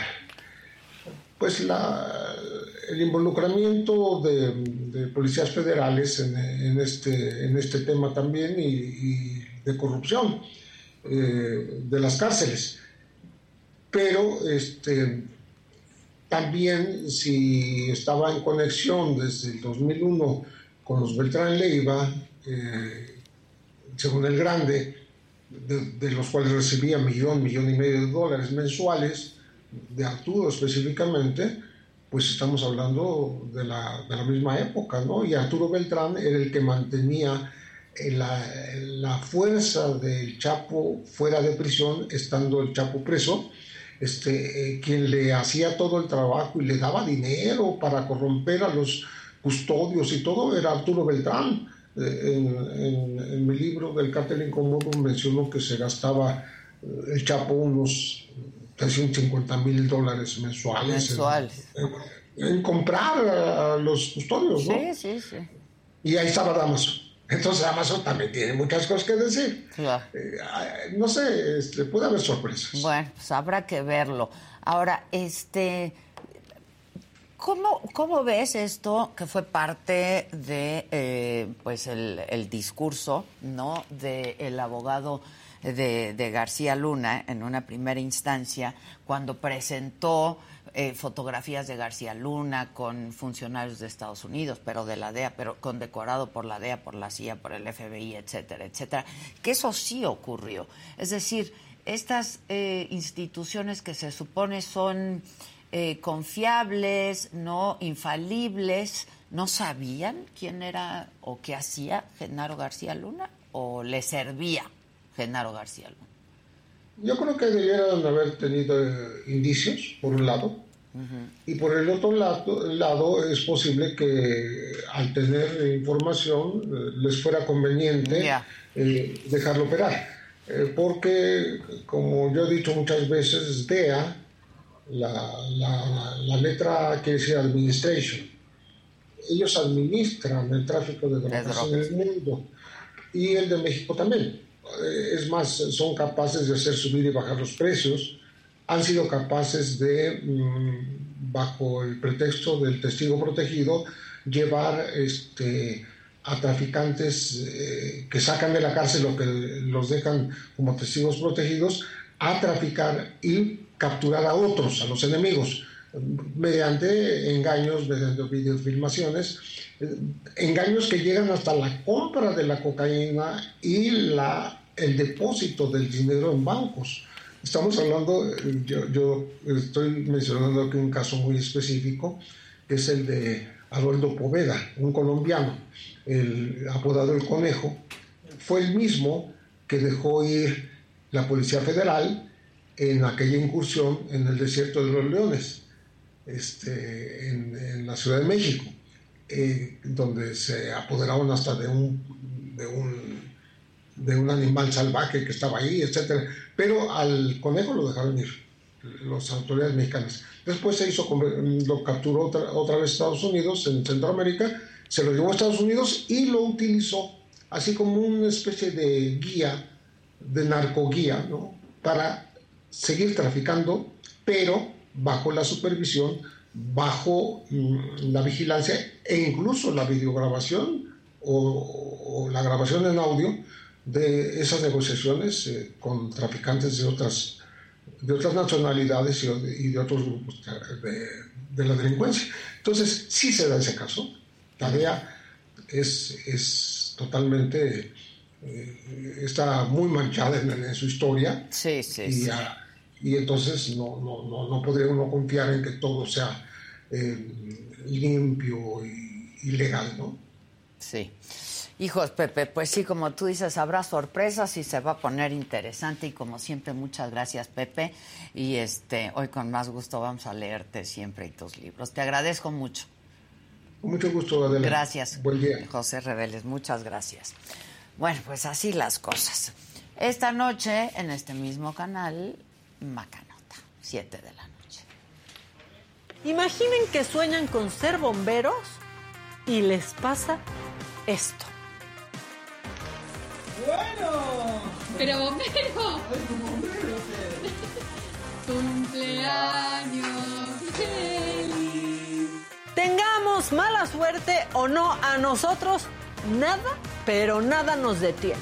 pues la, el involucramiento de, policías federales en, este, en este tema también y de corrupción eh, de las cárceles. Pero este, también si estaba en conexión desde el 2001 con los Beltrán Leiva, eh, según el Grande, de, los cuales recibía millón, millón y medio de dólares mensuales, de Arturo específicamente, pues estamos hablando de la, de la misma época, ¿no? Y Arturo Beltrán era el que mantenía la, la, fuerza del Chapo fuera de prisión, estando el Chapo preso, este, eh, quien le hacía todo el trabajo y le daba dinero para corromper a los custodios y todo era Arturo Beltrán. Eh, en, mi libro del cártel incómodo mencionó que se gastaba eh, el Chapo unos 350 mil dólares mensuales En, comprar a los custodios, ¿no? Sí, sí, sí. Y ahí estaba Damaso. Entonces Amazon también tiene muchas cosas que decir. Eh, no sé, este, puede haber sorpresas. Bueno, pues habrá que verlo. Ahora, este, ¿cómo, cómo ves esto que fue parte de, eh, pues el, discurso, no, del abogado de, de García Luna en una primera instancia cuando presentó eh, fotografías de García Luna con funcionarios de Estados Unidos, pero de la DEA, pero condecorado por la DEA, por la CIA, por el FBI, etcétera, etcétera, que eso sí ocurrió. Es decir, estas eh, instituciones que se supone son eh, confiables, no infalibles, ¿no sabían quién era o qué hacía Genaro García Luna o le servía Genaro García Luna? Yo creo que debieron haber tenido indicios, por un lado, y por el otro lado, es posible que al tener información eh, les fuera conveniente eh, dejarlo operar. Eh, porque, como yo he dicho muchas veces, DEA, la, la, letra que dice Administration, ellos administran el tráfico de drogas en el mundo. Y el de México también. Es más, son capaces de hacer subir y bajar los precios. Han sido capaces de, mm, bajo el pretexto del testigo protegido, llevar este, a traficantes eh, que sacan de la cárcel o que los dejan como testigos protegidos a traficar y capturar a otros, a los enemigos, mediante engaños, mediante videofilmaciones, eh, engaños que llegan hasta la compra de la cocaína y la, el depósito del dinero en bancos. Estamos hablando, yo, estoy mencionando aquí un caso muy específico, que es el de Adolfo Poveda, un colombiano, el apodado El Conejo, fue el mismo que dejó ir la Policía Federal en aquella incursión en el desierto de los leones, este, en, la Ciudad de México, eh, donde se apoderaron hasta de un, de un, de un animal salvaje que estaba ahí, etc. Pero al conejo lo dejaron ir, las autoridades mexicanas. Después se hizo, lo capturó otra, otra vez Estados Unidos en Centroamérica, se lo llevó a Estados Unidos y lo utilizó así como una especie de guía, de narcoguía, ¿no? para seguir traficando, pero bajo la supervisión, bajo mm, la vigilancia e incluso la videograbación o, la grabación en audio de esas negociaciones eh, con traficantes de otras, de otras nacionalidades y, de otros grupos de, la delincuencia. Entonces, sí se da ese caso. La DEA es, es totalmente está muy manchada en, su historia. Sí, sí. Y, sí. y entonces no, no, no, no, podría uno confiar en que todo sea eh, limpio y, legal, ¿no? Sí. Hijos, Pepe, pues sí, como tú dices, habrá sorpresas y se va a poner interesante y como siempre, muchas gracias, Pepe. Y este, hoy con más gusto vamos a leerte siempre y tus libros. Te agradezco mucho. Con mucho gusto, Adela. Gracias. Buen día. José Reveles, muchas gracias. Bueno, pues así las cosas. Esta noche, en este mismo canal, Macanota, 7 de la noche. Imaginen que sueñan con ser bomberos y les pasa esto. Bueno. Pero bombero. Cumpleaños feliz. Tengamos mala suerte o no a nosotros, nada pero nada nos detiene.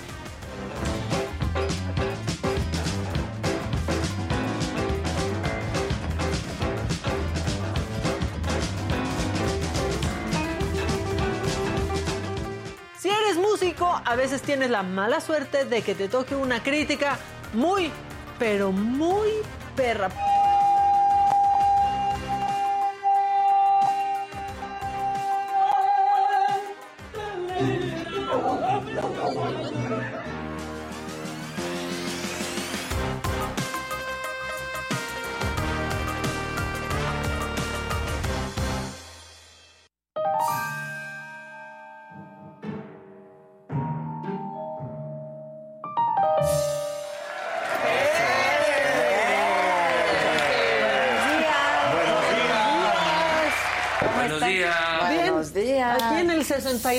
Si eres músico, a veces tienes la mala suerte de que te toque una crítica muy, pero muy perra.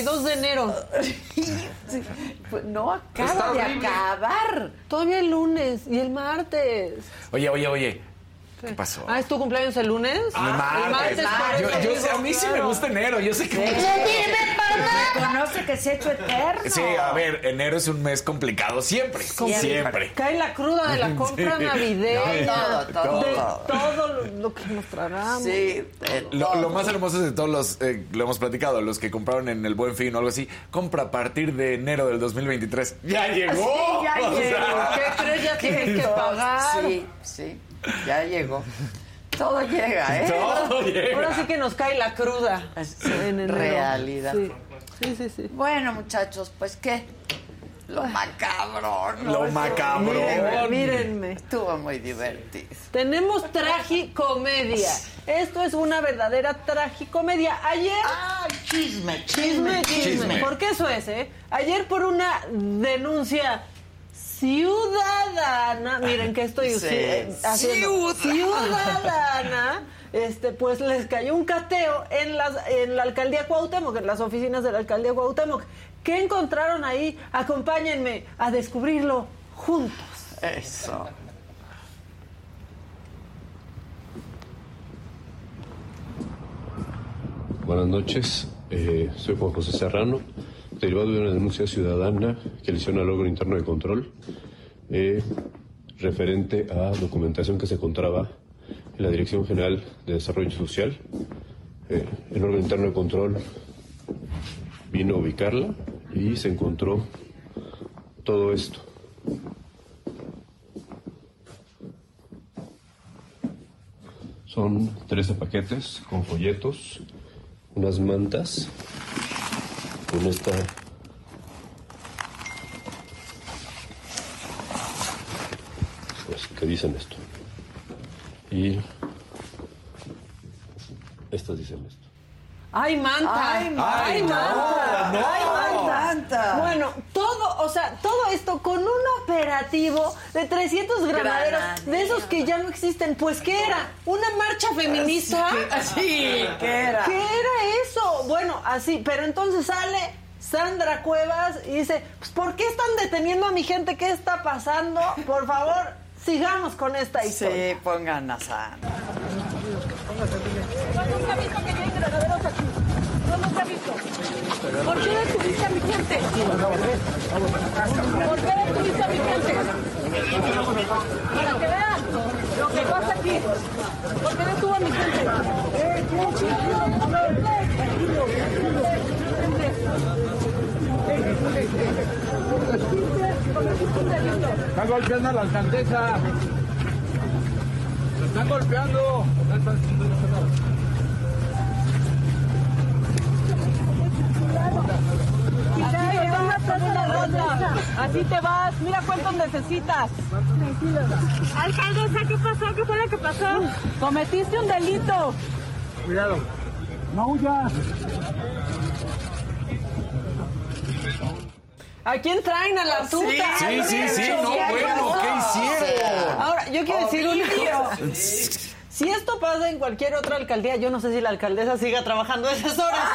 62 de enero. Pues no acaba Está de horrible. acabar. Todavía el lunes y el martes. Oye, oye, oye. ¿Qué pasó? Ah, ¿es tu cumpleaños el lunes? Ah, El martes. yo sé, a mí sí me gusta enero. Yo sé que. Reconoce que se ha hecho eterno. Sí, a ver, enero es un mes complicado siempre. Siempre. Siempre. Cae la cruda de la compra Sí. navideña. Todo, todo. De todo lo, lo que nos tragamos. Sí, Lo, más hermoso es de todos los, eh, lo hemos platicado, los que compraron en el Buen Fin o algo así, compra a partir de enero del 2023. ¡Ya llegó! Sí, ya O sea, llegó. ¿Qué crees? Ya tienes que pagar. Sí, sí, ya llegó. Todo llega, ¿eh? Todo llega. Ahora sí que nos cae la cruda. en enero. Realidad. Sí, sí, sí. sí. Bueno, muchachos, pues qué. Lo macabro, ¿no? Lo macabro. Mírenme, mírenme. Estuvo muy divertido. Tenemos tragicomedia. Esto es una verdadera tragicomedia. Ayer. Ah, chisme, Chisme, chisme, Chisme. Porque eso es, ¿eh? Ayer por una denuncia ciudadana, miren que estoy Sí, eh, haciendo. ciudadana. Ciudadana, este, pues les cayó un cateo en, las, en la alcaldía Cuauhtémoc, en las oficinas de la alcaldía Cuauhtémoc. ¿Qué encontraron ahí? Acompáñenme a descubrirlo juntos. Eso. Buenas noches, eh, soy Juan José Serrano, derivado de una denuncia ciudadana que le hicieron al órgano interno de control, eh, referente a documentación que se encontraba en la Dirección General de Desarrollo Social. Eh, el órgano interno de control vino a ubicarla y se encontró todo esto. Son 13 paquetes con folletos, unas mantas, con esta pues, que dicen esto. Y estas dicen esto. ¡Ay, manta! Ay, ¡Ay, manta! manta! ¡Ay, manta! Bueno, todo, o sea, todo esto con un operativo de 300 granaderos, de esos que ya no existen. Pues, ¿qué era? ¿Una marcha feminista? Sí, ¿qué era? ¿Qué era? Bueno, así, pero entonces sale Sandra Cuevas y dice, pues, ¿por qué están deteniendo a mi gente? ¿Qué está pasando? Por favor, sigamos con esta historia. Sí, pongan a Sandra. Yo nunca he visto que lleguen granaderos aquí. Yo nunca he visto. ¿Por qué detuviste a mi gente? ¿Por qué detuviste a mi gente? Para que vean que pasa aquí. ¿Por qué detuvo a mi gente? Están golpeando a la alcaldesa. Se están golpeando. Así te vas. Mira cuántos necesitas. Alcaldesa, ¿qué pasó? ¿Qué fue lo que pasó? Cometiste un delito. Cuidado. No huyas. ¿A quién traen a la tuta? Sí, sí, sí, no, bueno, ¿qué hicieron? Ahora, yo quiero decir cosa. Si esto pasa en cualquier otra alcaldía, yo no sé si la alcaldesa siga trabajando esas horas.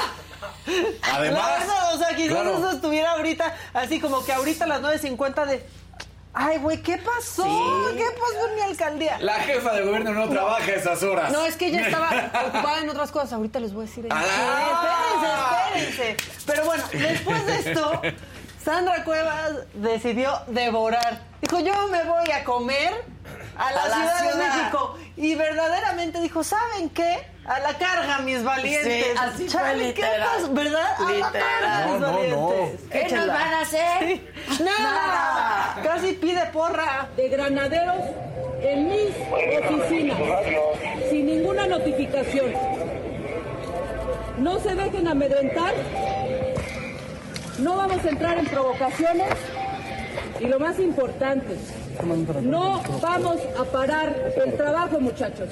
Además, La verdad, o sea, quizás claro. eso estuviera ahorita, así como que ahorita a las 9.50 de... Ay, güey, ¿qué pasó? ¿Qué pasó en mi alcaldía? La jefa de gobierno no trabaja a esas horas. No, es que ella estaba ocupada en otras cosas. Ahorita les voy a decir. Ah. Espérense, espérense. Pero bueno, después de esto, Sandra Cuevas decidió devorar. Dijo, yo me voy a comer a la, A la ciudad, de. México. Y verdaderamente dijo, ¿saben qué? A la carga, mis valientes. Sí, así fue ¿Saben qué literal. pasa? ¿Verdad? A la carga, mis No, no, no. valientes. ¿Qué nos van a hacer? Sí. Nada. Casi pide porra. de granaderos en mis oficinas sin ninguna notificación. No se dejen amedrentar, no vamos a entrar en provocaciones y lo más importante, no vamos a parar el trabajo muchachos.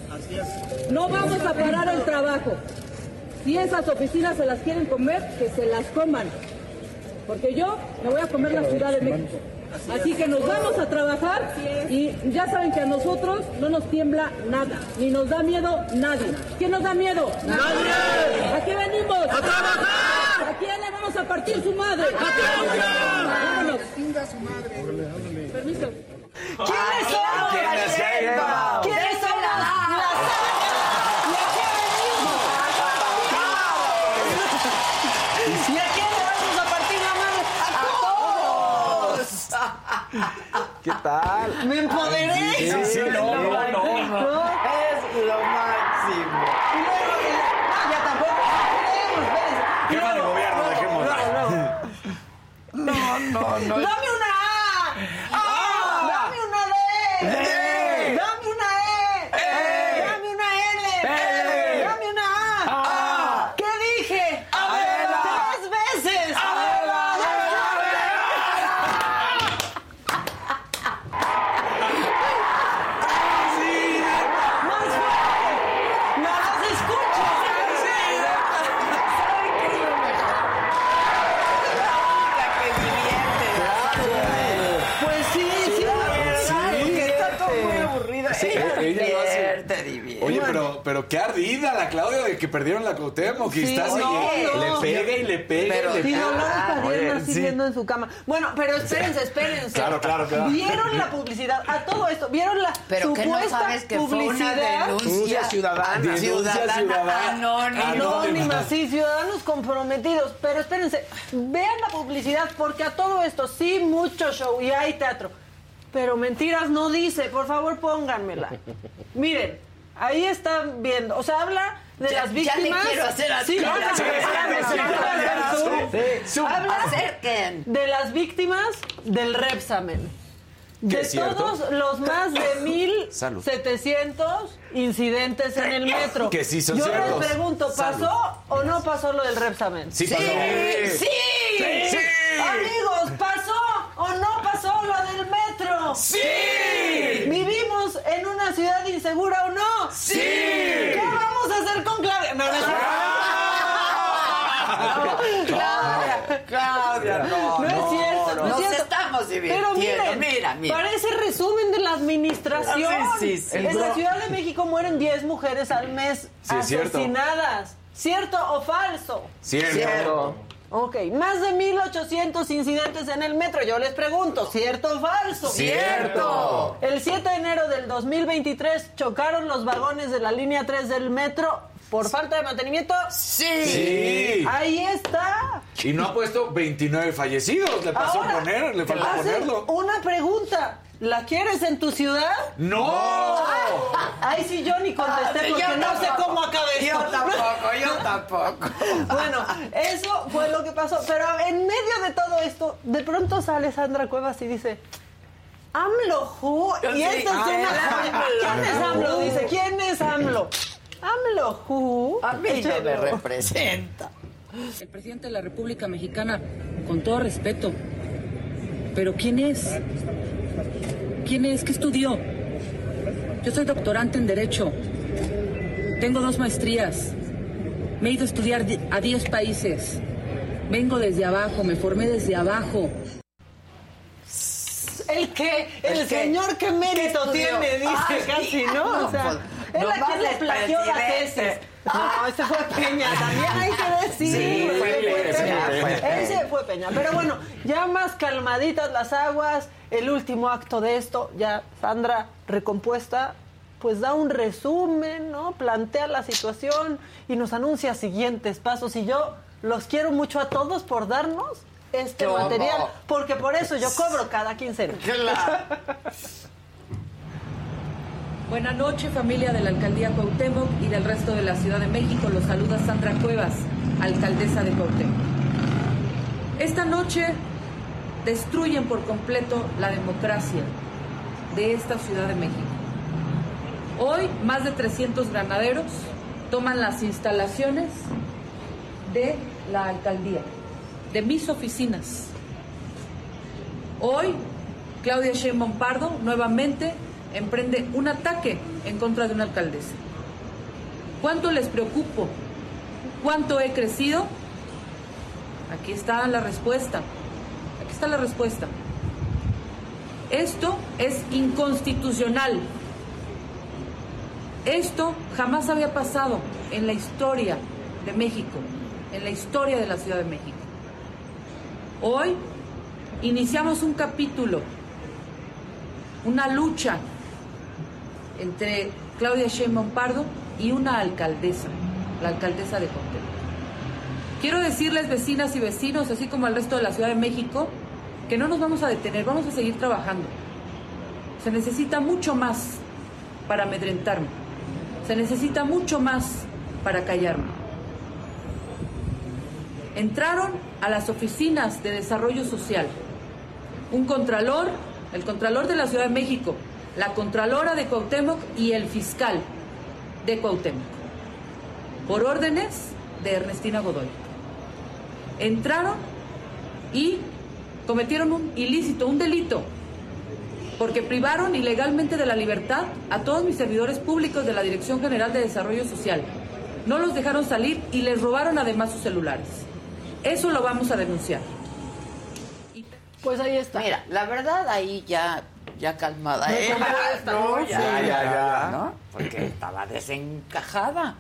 No vamos a parar el trabajo. Si esas oficinas se las quieren comer, que se las coman. Porque yo me voy a comer la Ciudad de México. Así que nos vamos a trabajar y ya saben que a nosotros no nos tiembla nada, ni nos da miedo nadie. ¿Quién nos da miedo? ¡Nadie! ¿A qué venimos? ¡A trabajar! ¿A quién le vamos a partir su madre? ¡A Vámonos. Permiso. ¿Quiénes son? ¿quiénes son? ¿Quiénes son las, las ¿Y a qué venimos? ¿Y a quién le vamos a partir la madre? ¡A todos! ¿Qué tal? ¡Me empoderé! Sí, sí, no, no, no, no. Es lo máximo. Y luego, y- no, ya tampoco. Y Jefa de gobierno, dejémosla. No, no, no. ¡Dame una A! ¡Ah! ¡Dame una D! D. ¡Dame una E! E. ¡Dame una L! L. ¡Dame una A! A. ¿Qué dije? Adela. ¡Tres veces! ¡Más fuerte! ¡No los escucho! Pues sí, sí, Porque está todo muy aburrida. Sí, ella, ella lo hace. divierte, divierte. Oye, pero, pero qué ardida la Claudia de que perdieron la Cuauhtémoc Sí, no, no. le pega y le pega Pero y le Y pega. Ah, oye, así sí. viendo en su cama. Bueno, pero espérense, espérense. Claro, claro, claro. ¿Vieron la publicidad? A todo esto, ¿vieron la Pero que no supuesta sabes que fue una publicidad? denuncia ciudadana. Denuncia ciudadana ciudadana. anónima. Anónimas, sí, ciudadanos comprometidos. Pero espérense, vean la publicidad porque a todo esto sí mucho show y hay teatro. Pero mentiras no dice, por favor pónganmela. Miren, ahí están viendo, o sea, habla de Ya- las ya le víctimas. quiero hacer. Sí, Ya. Habla de las víctimas del Repsamen. ¿Qué De todos los más de Salud. 1700 incidentes en el metro. Que sí son Yo ciertos. les pregunto, ¿pasó Salud. o no pasó lo del Repsamen? Sí, Sí, pasó. sí, Sí. Amigos, ¿pasó o no pasó lo del metro? ¡Sí! Vivimos en una ciudad insegura o no? ¡Sí! ¿Qué vamos a hacer con Claudia? No, no, no. Claudia, Claudia, no, no, es cierto, no, nos es cierto. estamos divirtiendo, Pero miren, mira, mira. parece resumen de la administración. Sí, sí, sí. En la Ciudad de México mueren 10 mujeres al mes Sí, es cierto. asesinadas. ¿Cierto o falso? Cierto. Cierto. Ok, más de 1800 incidentes en el metro. Yo les pregunto, ¿cierto o falso? Cierto. El 7 de enero del 2023 chocaron los vagones de la línea 3 del metro por falta de mantenimiento. Sí. Sí. Ahí está. Y no ha puesto 29 fallecidos. Le pasó Ahora, poner, le faltó hacen ponerlo. Una pregunta. ¿La quieres en tu ciudad? ¡No! Ahí sí yo ni contesté Ah, porque no sé cómo esto. Yo tampoco, yo tampoco. Bueno, eso fue lo que pasó. Pero en medio de todo esto, de pronto sale Sandra Cuevas y dice. AMLO who? Y Sí, esta es ah, una. ¿Quién es AMLO? Dice, ¿quién es AMLO? AMLO who? A mí no me representa. El presidente de la República Mexicana, con todo respeto, pero ¿quién es? ¿Quién es? ¿Qué estudió? Yo soy doctorante en Derecho. Tengo dos maestrías. Me he ido a estudiar di- a 10 países. Vengo desde abajo, me formé desde abajo. ¿El qué? El, ¿El qué? señor qué mérito tiene, dice Ay, casi, ¿no? no, o sea, pues, él nomás a quién le plagió la presidente. tesis. No, ese fue Peña, también hay que decir. Sí, fue fue Peña. Ese fue Peña. Pero bueno, ya más calmaditas las aguas, el último acto de esto, ya Sandra recompuesta, pues da un resumen, ¿no? Plantea la situación y nos anuncia siguientes pasos. Y yo los quiero mucho a todos por darnos este material, porque por eso yo cobro cada quincena. Claro. Buenas noches, familia de la Alcaldía Cuauhtémoc y del resto de la Ciudad de México. Los saluda Sandra Cuevas, alcaldesa de Cuauhtémoc. Esta noche destruyen por completo la democracia de esta Ciudad de México. Hoy, más de 300 granaderos toman las instalaciones de la alcaldía, de mis oficinas. Hoy, Claudia Sheinbaum Pardo nuevamente emprende un ataque en contra de una alcaldesa. ¿Cuánto les preocupo? ¿Cuánto he crecido? Aquí está la respuesta. Aquí está la respuesta. Esto es inconstitucional. Esto jamás había pasado en la historia de México, en la historia de la Ciudad de México. Hoy iniciamos un capítulo, una lucha entre Claudia Sheinbaum Pardo y una alcaldesa, la alcaldesa de Cuauhtémoc. Quiero decirles, vecinas y vecinos, así como al resto de la Ciudad de México, que no nos vamos a detener, vamos a seguir trabajando. Se necesita mucho más para amedrentarme. Se necesita mucho más para callarme. Entraron a las oficinas de desarrollo social un contralor, el contralor de la Ciudad de México, la contralora de Cuauhtémoc y el fiscal de Cuauhtémoc, por órdenes de Ernestina Godoy. Entraron y cometieron un ilícito, un delito, porque privaron ilegalmente de la libertad a todos mis servidores públicos de la Dirección General de Desarrollo Social. No los dejaron salir y les robaron además sus celulares. Eso lo vamos a denunciar. Pues ahí está. Mira, la verdad ahí ya, ya calmada. ¿eh? No, ¿no? ya, Sí, ya, ya. ¿no? Porque estaba desencajada.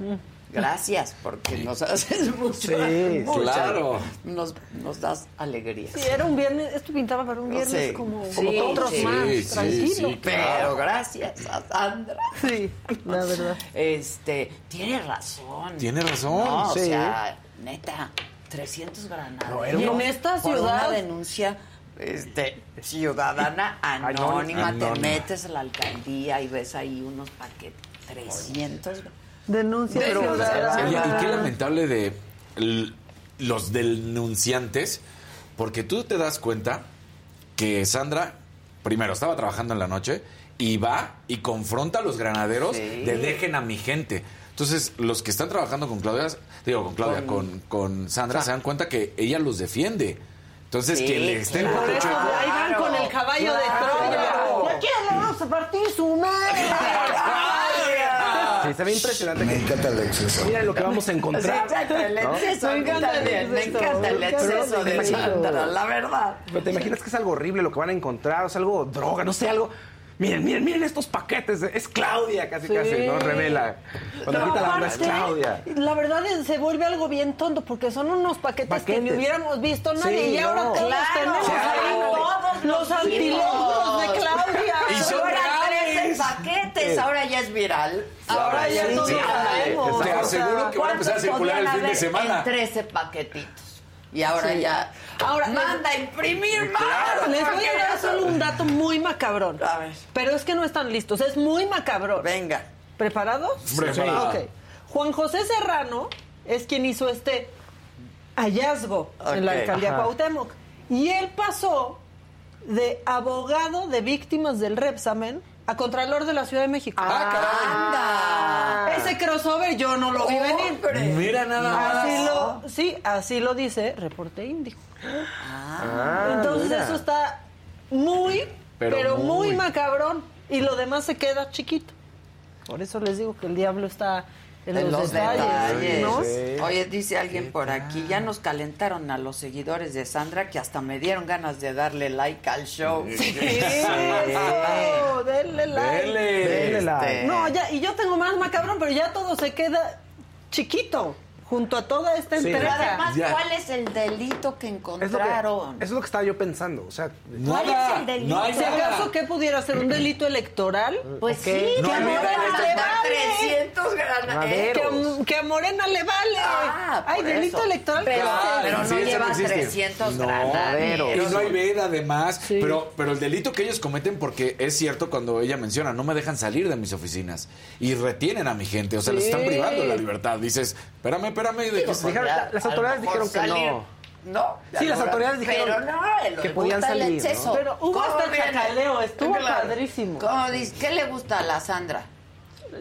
Gracias, porque nos haces mucho. Sí, mucho- claro. Nos, nos das alegría. Sí, era un viernes, esto pintaba para un viernes Sí. como, Sí, como otros sí, más, sí, tranquilo. sí, Pero gracias a Sandra. Sí, la verdad. Este, tiene razón. Tiene razón, No, o sea, neta, 300 granadas. No, en esta Por ciudad- una denuncia este, ciudadana anónima, te metes a la alcaldía y ves ahí unos paquetes, 300. Denuncia Pero, ciudadana. Oye, y qué lamentable de los denunciantes, porque tú te das cuenta que Sandra, primero, estaba trabajando en la noche y va y confronta a los granaderos Sí. de dejen a mi gente. Entonces, los que están trabajando con Claudia, digo, con Claudia, con, con Sandra, se dan cuenta que ella los defiende. Entonces, Sí, que le estén claro. Por eso ahí van con el caballo Claro. de Troya. ¿Y a quién le vamos a partir su madre? Sí, se ve impresionante. Me encanta el exceso. Miren lo que vamos a encontrar. Sí, exacto, el ¿no? exceso. a mí también, Me encanta el exceso de Sandra, la verdad. Pero te imaginas que es algo horrible lo que van a encontrar, o sea, algo droga, no sé, algo. Miren, miren, miren estos paquetes. Es Claudia, casi, Sí. casi, ¿no? Revela. Cuando No, quita la banda es Claudia. La verdad es, se vuelve algo bien tonto porque son unos paquetes, que ni Paquetes. hubiéramos visto nadie Sí, y ahora no. todos Claro, tenemos claro. ahí Todos los los antilogros de. Claudia. Y son reales. 13 paquetes, ahora ya es viral. Ahora ya sí, es sí, viral. sabemos. Te aseguro que van a empezar a circular el ¿Cuántos fin de semana. En 13 paquetitos. Y ahora Sí. ya. Ahora, manda a imprimir más. Les voy a dar solo un dato muy macabrón. A ver. Pero es que no están listos, es muy macabrón. Venga. ¿Preparados? Preparado. Ok. Juan José Serrano es quien hizo este hallazgo en la alcaldía Ajá. Cuauhtémoc. Y él pasó de abogado de víctimas del Repsamen a Contralor de la Ciudad de México. Anda. Ese crossover yo no lo vi venir. Hombre. Mira nada más. Así lo, sí, así lo dice Reporte Índigo. Ah, Entonces mira. eso está muy, Pero pero, muy. muy. macabrón. Y lo demás se queda chiquito. Por eso les digo que el diablo está en, En los, detalles. detalles. ¿no? Sí. Oye, dice alguien por aquí, ya nos calentaron a los seguidores de Sandra que hasta me dieron ganas de darle like al show. Eso, denle like. Dele. Denle like. Este, No, ya, y yo tengo más macabrón, pero ya todo se queda chiquito junto a toda esta Sí. Pero además, Ya. ¿cuál es el delito que Es lo que, encontraron? eso es lo que estaba yo pensando. O sea, ¿Cuál es el delito? No acaso. ¿qué pudiera ser? ¿Un delito electoral? Pues sí, No que a Morena le vale. 300 granaderos. Que a, que a Morena le vale. Ah, Hay delito eso. electoral. Pero, claro. pero no Sí, lleva no existe. 300 No, granaderos. Y no hay veda además, Sí. pero, pero el delito que ellos cometen, porque es cierto cuando ella menciona, no me dejan salir de mis oficinas y retienen a mi gente, o sea, les están privando de la libertad. Dices, espérame, espérame, ¿de qué se- Dijeron- Ya, las autoridades dijeron que salir- no. No. Sí, las autoridades dijeron pero no, el- que podían el salir, ¿no? exceso. Pero hubo ¿Cómo hasta viene? chacaleo, estuvo padrísimo. ¿Cómo dice? ¿Qué le gusta a la Sandra?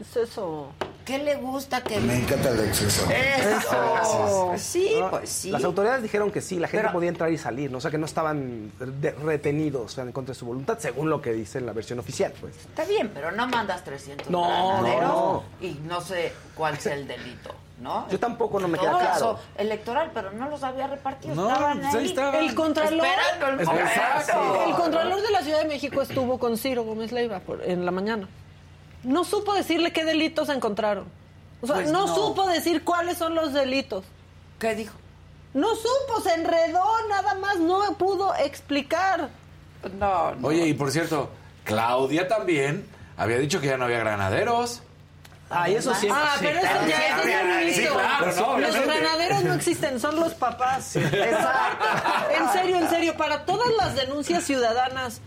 Es eso. ¿Qué le gusta que Me encanta el exceso. Eso. Sí, ¿no? pues sí. Las autoridades dijeron que sí, la gente Pero- podía entrar y salir, ¿no? o sea, que no estaban de- retenidos en contra de su voluntad, según lo que dice en la versión oficial, pues. Está bien, pero no mandas 300 No, granaderos no. y no sé cuál sea el delito, ¿no? Yo tampoco no me queda claro. caso electoral, pero no los había repartido. No, estaban pues ahí ahí. estaban. El Contralor. El. El Contralor de la Ciudad de México estuvo con Ciro Gómez Leiva por- en la mañana. No supo decirle qué delitos encontraron. O sea, Pues no, no. supo decir cuáles son los delitos. ¿Qué dijo? No supo, se enredó, nada más, no pudo explicar. No, no. Oye, y por cierto, Claudia también había dicho que ya no había granaderos. Ah, y eso sí. Ah, sí, pero eso ya es un mito. sí, claro, no, Los granaderos no existen, son los papás. Exacto. En serio, en serio, para todas las denuncias ciudadanas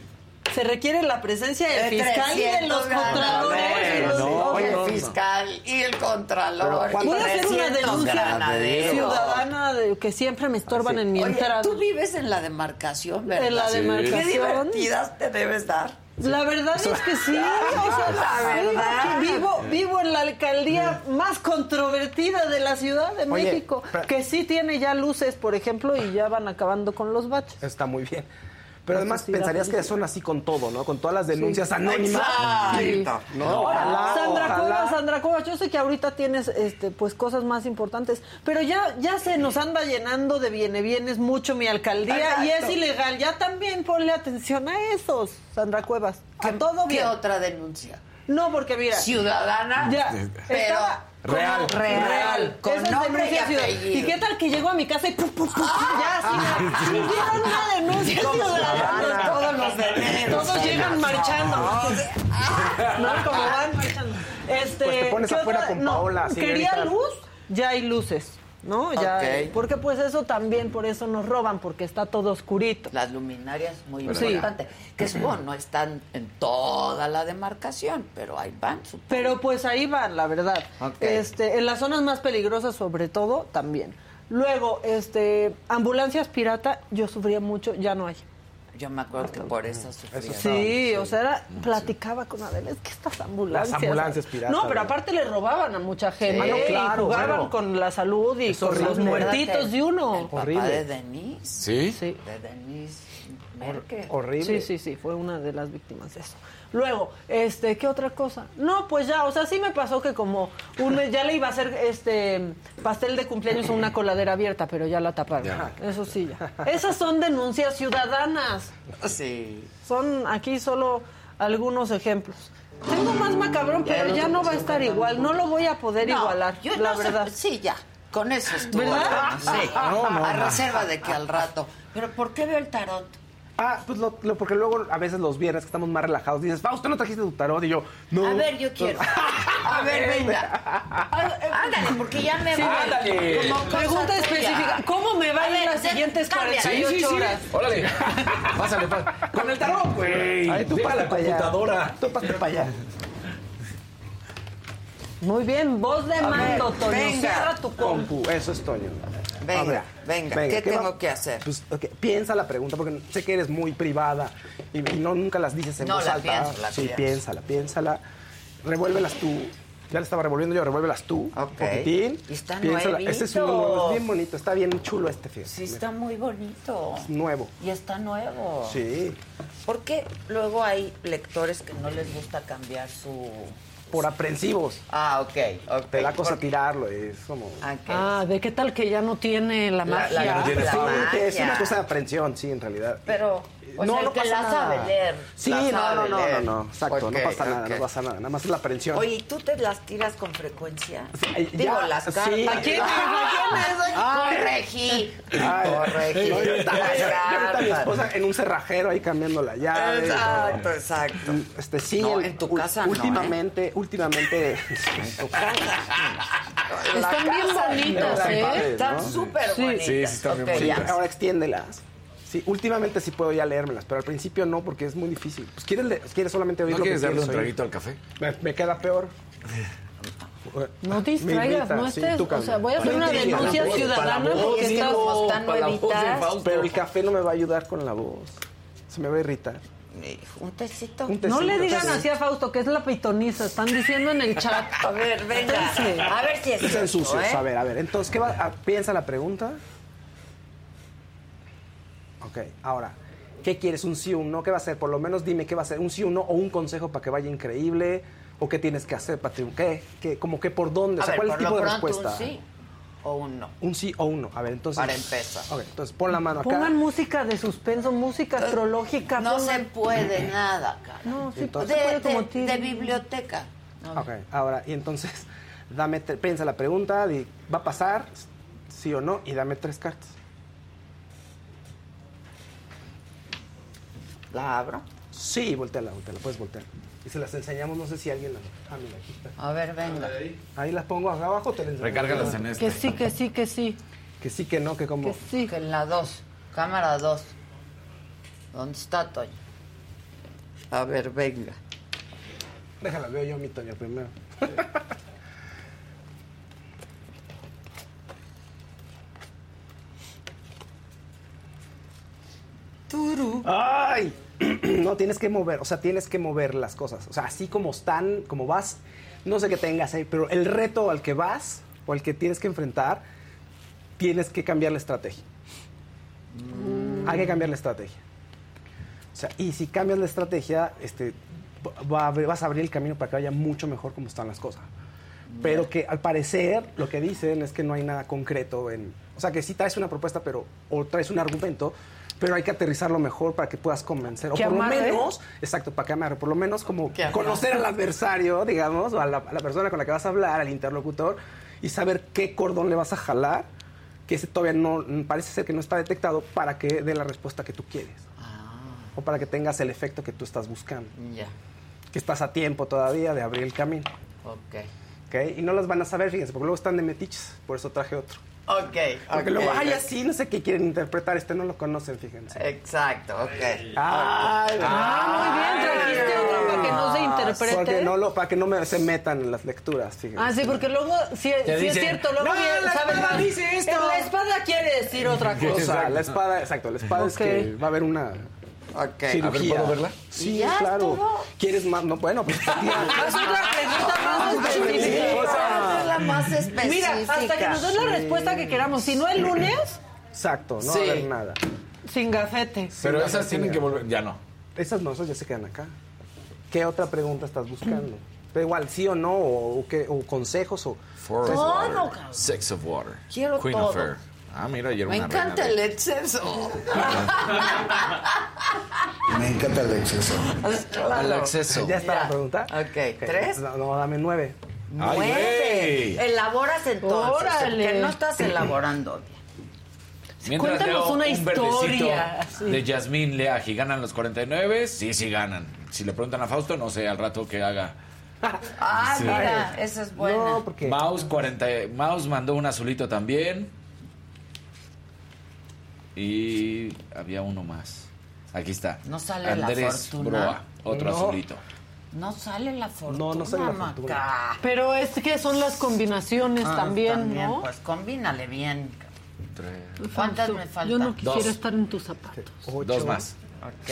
se requiere la presencia del De fiscal y de 300 los contralores. los- No, el fiscal y el contralor. Pero, ¿cuánto- y Voy a hacer una 300 denuncia granaderos. ciudadana de que siempre me estorban en mi Oye, entrada. tú vives en la demarcación, ¿verdad? En la Sí. demarcación. Qué divertidas te debes dar. La verdad es que sí. o sea, La verdad. vivo, vivo en la alcaldía más controvertida de la Ciudad de Oye, México, que sí tiene ya luces, por ejemplo, y ya van acabando con los baches. Está muy bien. Pero además pensarías que son así con todo, ¿no? Con todas las denuncias anónimas. Exacto. No, ojalá, Sandra ojalá. Cuevas, Sandra Cuevas, yo sé que ahorita tienes este pues cosas más importantes, pero ya ya se nos anda llenando de viene bienes mucho mi alcaldía y es Exacto. ilegal. Ya también ponle atención a esos, Sandra Cuevas. A todo ¿Qué bien. otra denuncia? No, porque mira, Ciudadana. ya Pero estaba como- real. Real, con nombre y apellido. ¿Y qué tal que llegó a mi casa y pum, pum, pum, ya así? Hicieron una denuncia ciudadana. Todos los deneros. Todos llegan marchando. No, como van marchando. Este, Pues te pones ¿qué afuera otra? con No, Paola, así, Quería luz, ya hay luces. ¿No? Ya, Ok. porque pues eso también, por eso nos roban, porque está todo oscurito. Las luminarias, muy Sí. importante. Que supongo no están en toda la demarcación, pero ahí van. supongo. Pero pues ahí van, la verdad. Este, en las zonas más peligrosas sobre todo, también. Luego, este, ambulancias pirata, yo sufría mucho, ya no hay. Yo me acuerdo que por eso sufría. Sí, o sea, era- platicaba con Adela, es que estas ambulancias. Las ambulancias piratas, No, pero aparte le robaban a mucha gente. Sí, y claro, jugaban claro. con la salud y Es con los horrible. muertitos de El uno. papá Horrible. de Denise. ¿Sí? Sí. De Denise. Merkel. Horrible. Sí, sí, sí, fue una de las víctimas de eso. Luego, este, ¿qué otra cosa? No, pues ya, o sea, sí me pasó que como un mes ya le iba a hacer este pastel de cumpleaños a una coladera abierta, pero ya la taparon. Ya. Eso sí, ya. Esas son denuncias ciudadanas. Sí. Son aquí solo algunos ejemplos. Tengo más macabrón, Ya pero ya no va a estar igual. No lo voy a poder No, igualar, yo la no sé, verdad. sí, ya. Con eso estuvo. ¿Verdad? Sí. No, no, a no. reserva de que al rato. Pero ¿por qué veo el tarot? Ah, pues lo, lo- porque luego a veces los viernes que estamos más relajados dices, Fausto, ¿no trajiste tu tarot? Y yo, no. A ver, yo quiero. A ver, venga. Ándale, porque ya me Sí, ándale. Pregunta tuya. específica. ¿Cómo me va a ir ver, las siguientes cambia. 48 horas? Órale. Pásale, pásale. Con el tarot, güey. Ay, tú la para allá. computadora. Tú pásale para allá. Muy bien, voz de mando, Toño. venga. Cierra tu compu. Compu, eso es Toño. Venga, ver, venga, ¿qué tengo que hacer? Pues, ok, piensa la pregunta, porque sé que eres muy privada y, y no nunca las dices en No, voz la alta. pienso, la sí, pienso. piénsala, piénsala. Revuélvelas tú. Ya la estaba revolviendo yo, revuélvelas tú. Ok. Un poquitín. Y está Piénsala. Este es, uno nuevo, es bien bonito, está bien chulo este, fíjate. Sí, está muy bonito. Nuevo. Y está nuevo. Sí. Porque luego hay lectores que no les gusta cambiar su... Por aprensivos. Ah, ok, ok. Te da cosa Porque- tirarlo, es como... Ah, ok. Ah, ¿de qué tal que ya no tiene la La- magia? la- no tiene la flow. magia. Es una cosa de aprensión, sí, en realidad. Pero, pues no, el no que pasa la nada. sabe leer. Sí, la no, sabe no, no, no, leer. no, exacto, Ok, no pasa nada, no pasa nada, nada más es la aprensión. Oye, ¿y tú te las tiras con frecuencia? Sí, Digo, ya, las sí. cartas. ¿A quién? Ay, Corregí. Ay, Corregí. yo las yo mi esposa en un cerrajero ahí cambiando la llave. Exacto, exacto. Este, sí, No, en tu casa no, ¿eh? últimamente, últimamente, en tu casa. Están bien bonitas, Están ¿eh? Están ¿no? súper Sí. bonitas. Sí, sí, están bien bonitas. Ahora extiéndelas. Sí, últimamente sí puedo ya leérmelas, pero al principio no, porque es muy difícil. Pues quieres, le- quieres solamente oír ¿No lo que quieres darle un traguito al café? Me, me queda peor. No distraigas, no estés. o sea, voy a hacer una denuncia ciudadana porque Es que estás. nuevitas, Fausto. Pero el café no me va a ayudar con la voz. Se me va a irritar. un tecito. Un No le digan sí. así a Fausto que es la pitoniza. Están diciendo en el chat. A ver, venga. A ver si es cierto, sucios. ¿eh? A ver, a ver. Entonces, ¿qué va? a- piensa la pregunta. Ok, ahora, ¿qué quieres? ¿Un sí o un no? ¿Qué va a ser? Por lo menos dime qué va a ser. ¿Un sí o un no? ¿O un consejo para que vaya increíble? ¿O qué tienes que hacer para triunfar? ¿Qué? ¿Qué? ¿Cómo que por dónde? O sea, ver, ¿cuál es el tipo de pronto respuesta? un sí o un no. Un sí o un no. A ver, entonces. Para empezar. Ok, entonces pon la mano acá. Pongan música de suspenso, música astrológica. No pongan- se puede nada, cara. No, sí, Entonces- se puede de, como de- biblioteca. Ok, ahora, y entonces, dame, piensa la pregunta, di, ¿va a pasar? Sí o no, y dame tres cartas. La abro. Sí, volteala, volteala, puedes voltear. Y se las enseñamos, no sé si alguien las... Ah, mira, aquí está. A ver, venga. Ahí las pongo acá abajo, te las enseño. Recárgalas en este. Que sí, que sí, que sí. Que sí, que no, que como... Que sí. Que en la 2. Cámara 2. ¿Dónde está Toño? A ver, venga. Déjala, veo yo mi Toño primero. ¡Ay! No, tienes que mover, o sea, tienes que mover las cosas. O sea, así como están, como vas, no sé qué tengas ahí, pero el reto al que vas o al que tienes que enfrentar, tienes que cambiar la estrategia. Hay que cambiar la estrategia. O sea, y si cambias la estrategia, este, va a vas a abrir el camino para que vaya mucho mejor como están las cosas. Pero que al parecer lo que dicen es que no hay nada concreto en... O sea, que sí traes una propuesta, pero o traes un argumento, pero hay que aterrizarlo mejor para que puedas convencer. O por lo menos, exacto, para que amarre. Por lo menos como conocer al adversario, digamos, o a la, a la persona con la que vas a hablar, al interlocutor, y saber qué cordón le vas a jalar, que ese todavía no, parece ser que no está detectado, para que dé la respuesta que tú quieres. O para que tengas el efecto que tú estás buscando. Ya. Que estás a tiempo todavía de abrir el camino. Ok. ¿ok? Y no las van a saber, fíjense, porque luego están de metiches. Por eso traje otro. Ok. Porque ok, luego, ay, así, no sé qué quieren interpretar. Este no lo conocen, fíjense. Exacto, ok. Ay, Ah, muy bien, trajiste otro para que no se interprete. Porque no lo, para que no me, se metan en las lecturas, fíjense. Ah, sí, porque luego, si, si es cierto, luego "No, bien, la ¿sabes espada más? dice esto". La espada quiere decir otra O cosa. sea, la espada, exacto, la espada es que va a haber una Ok. cirugía. ¿puedo verla? Sí, ¿Y ya claro. estuvo? ¿Quieres más? No, bueno, pues. Haz otra pregunta más específica. Más específica. Mira, hasta que nos des la respuesta que queramos. Si no el lunes, Exacto, no Sí. va a haber nada. Sin gafete. Pero Sí, esas sí, tienen que volver. Ya no. Esas no, esas ya se quedan acá. ¿Qué otra pregunta estás buscando? Pero igual, sí o no, o, o qué- o consejos, o... Four of Todo, Water. cabrón. Sex of Water. Quiero Queen todo. of Air. Ah, mira, ayer Me una encanta reina el de- exceso. Me encanta el exceso. Claro. El exceso. ¿Ya está la pregunta? Ok, ¿tres? No, no, dame nueve. Ay, Nueve. güey. Elaboras entonces. Órale. Que no estás elaborando. Mientras Cuéntanos una un historia, sí. De Yasmín Leaji. ¿Ganan los 49? Sí, sí ganan. Si le preguntan a Fausto, no sé, al rato que haga. Ah, Sí. mira, esa es buena. No, porque... Mouse 40. Mouse mandó un azulito también. Y había uno más. Aquí está. No sale la Andrés fortuna. Broa, otro No. azulito. No sale la fortuna, No, no sale la Maca. fortuna. Pero es que son las combinaciones Ah, también, ¿no? Pues combínale bien. Tres. ¿Cuántas me faltan? Yo no quisiera Dos. estar en tus zapatos. Ocho. Dos más. Ok.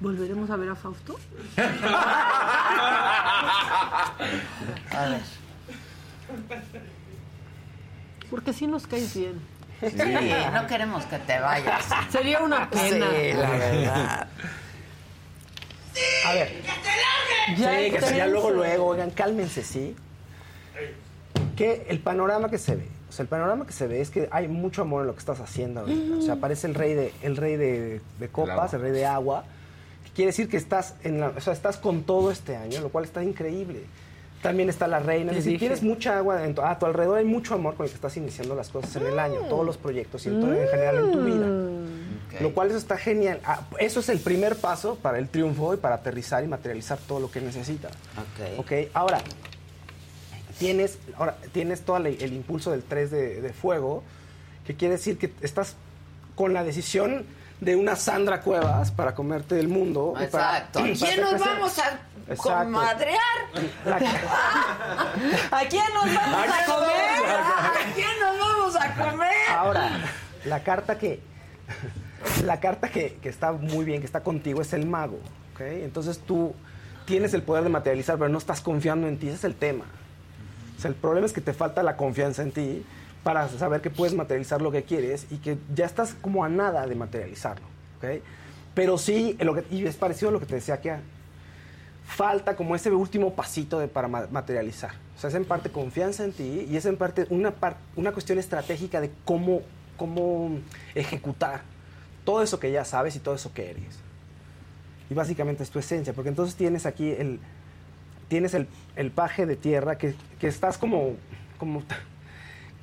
¿Volveremos a ver a Fausto? A ver. Porque sí nos caes bien. Sí, no queremos que te vayas. Sería una pena. Sí, la verdad. A ver. Ya sí, que ya luego, luego, oigan, cálmense, ¿sí? Que el panorama que se ve, o sea, el panorama que se ve es que hay mucho amor en lo que estás haciendo ahorita. O sea, aparece el rey de, el rey de, de copas, agua. el rey de agua, que quiere decir que estás en la, o sea, estás con todo este año, lo cual está increíble. También está la reina, es decir, dije. tienes mucha agua en tu- a tu alrededor, hay mucho amor con el que estás iniciando las cosas en el año, todos los proyectos y en, todo- en general en tu vida. Ok. Lo cual eso está genial. Ah, Eso es el primer paso para el triunfo y para aterrizar y materializar todo lo que necesitas. Ok. Ok, ahora tienes, ahora, tienes todo el, impulso del 3 de, de fuego, que quiere decir que estás con la decisión de una Sandra Cuevas para comerte el mundo. y para- Exacto. ¿A para quién nos crecer. vamos a Exacto. comadrear? ¿A quién nos vamos a comer? ¿A quién nos vamos a comer? Ahora, la carta que la carta que, que está muy bien, que está contigo, es el mago. Entonces tú tienes el poder de materializar, pero no estás confiando en ti. Ese es el tema. O sea, el problema es que te falta la confianza en ti para saber que puedes materializar lo que quieres y que ya estás como a nada de materializarlo. ¿ok? Pero sí, lo que, y es parecido a lo que te decía que falta como ese último pasito de, para ma- materializar. O sea, es en parte confianza en ti y es en parte una, una cuestión estratégica de cómo, cómo ejecutar todo eso que ya sabes y todo eso que eres. Y básicamente es tu esencia, porque entonces tienes aquí el, tienes el, el paje de tierra que, que estás como, como,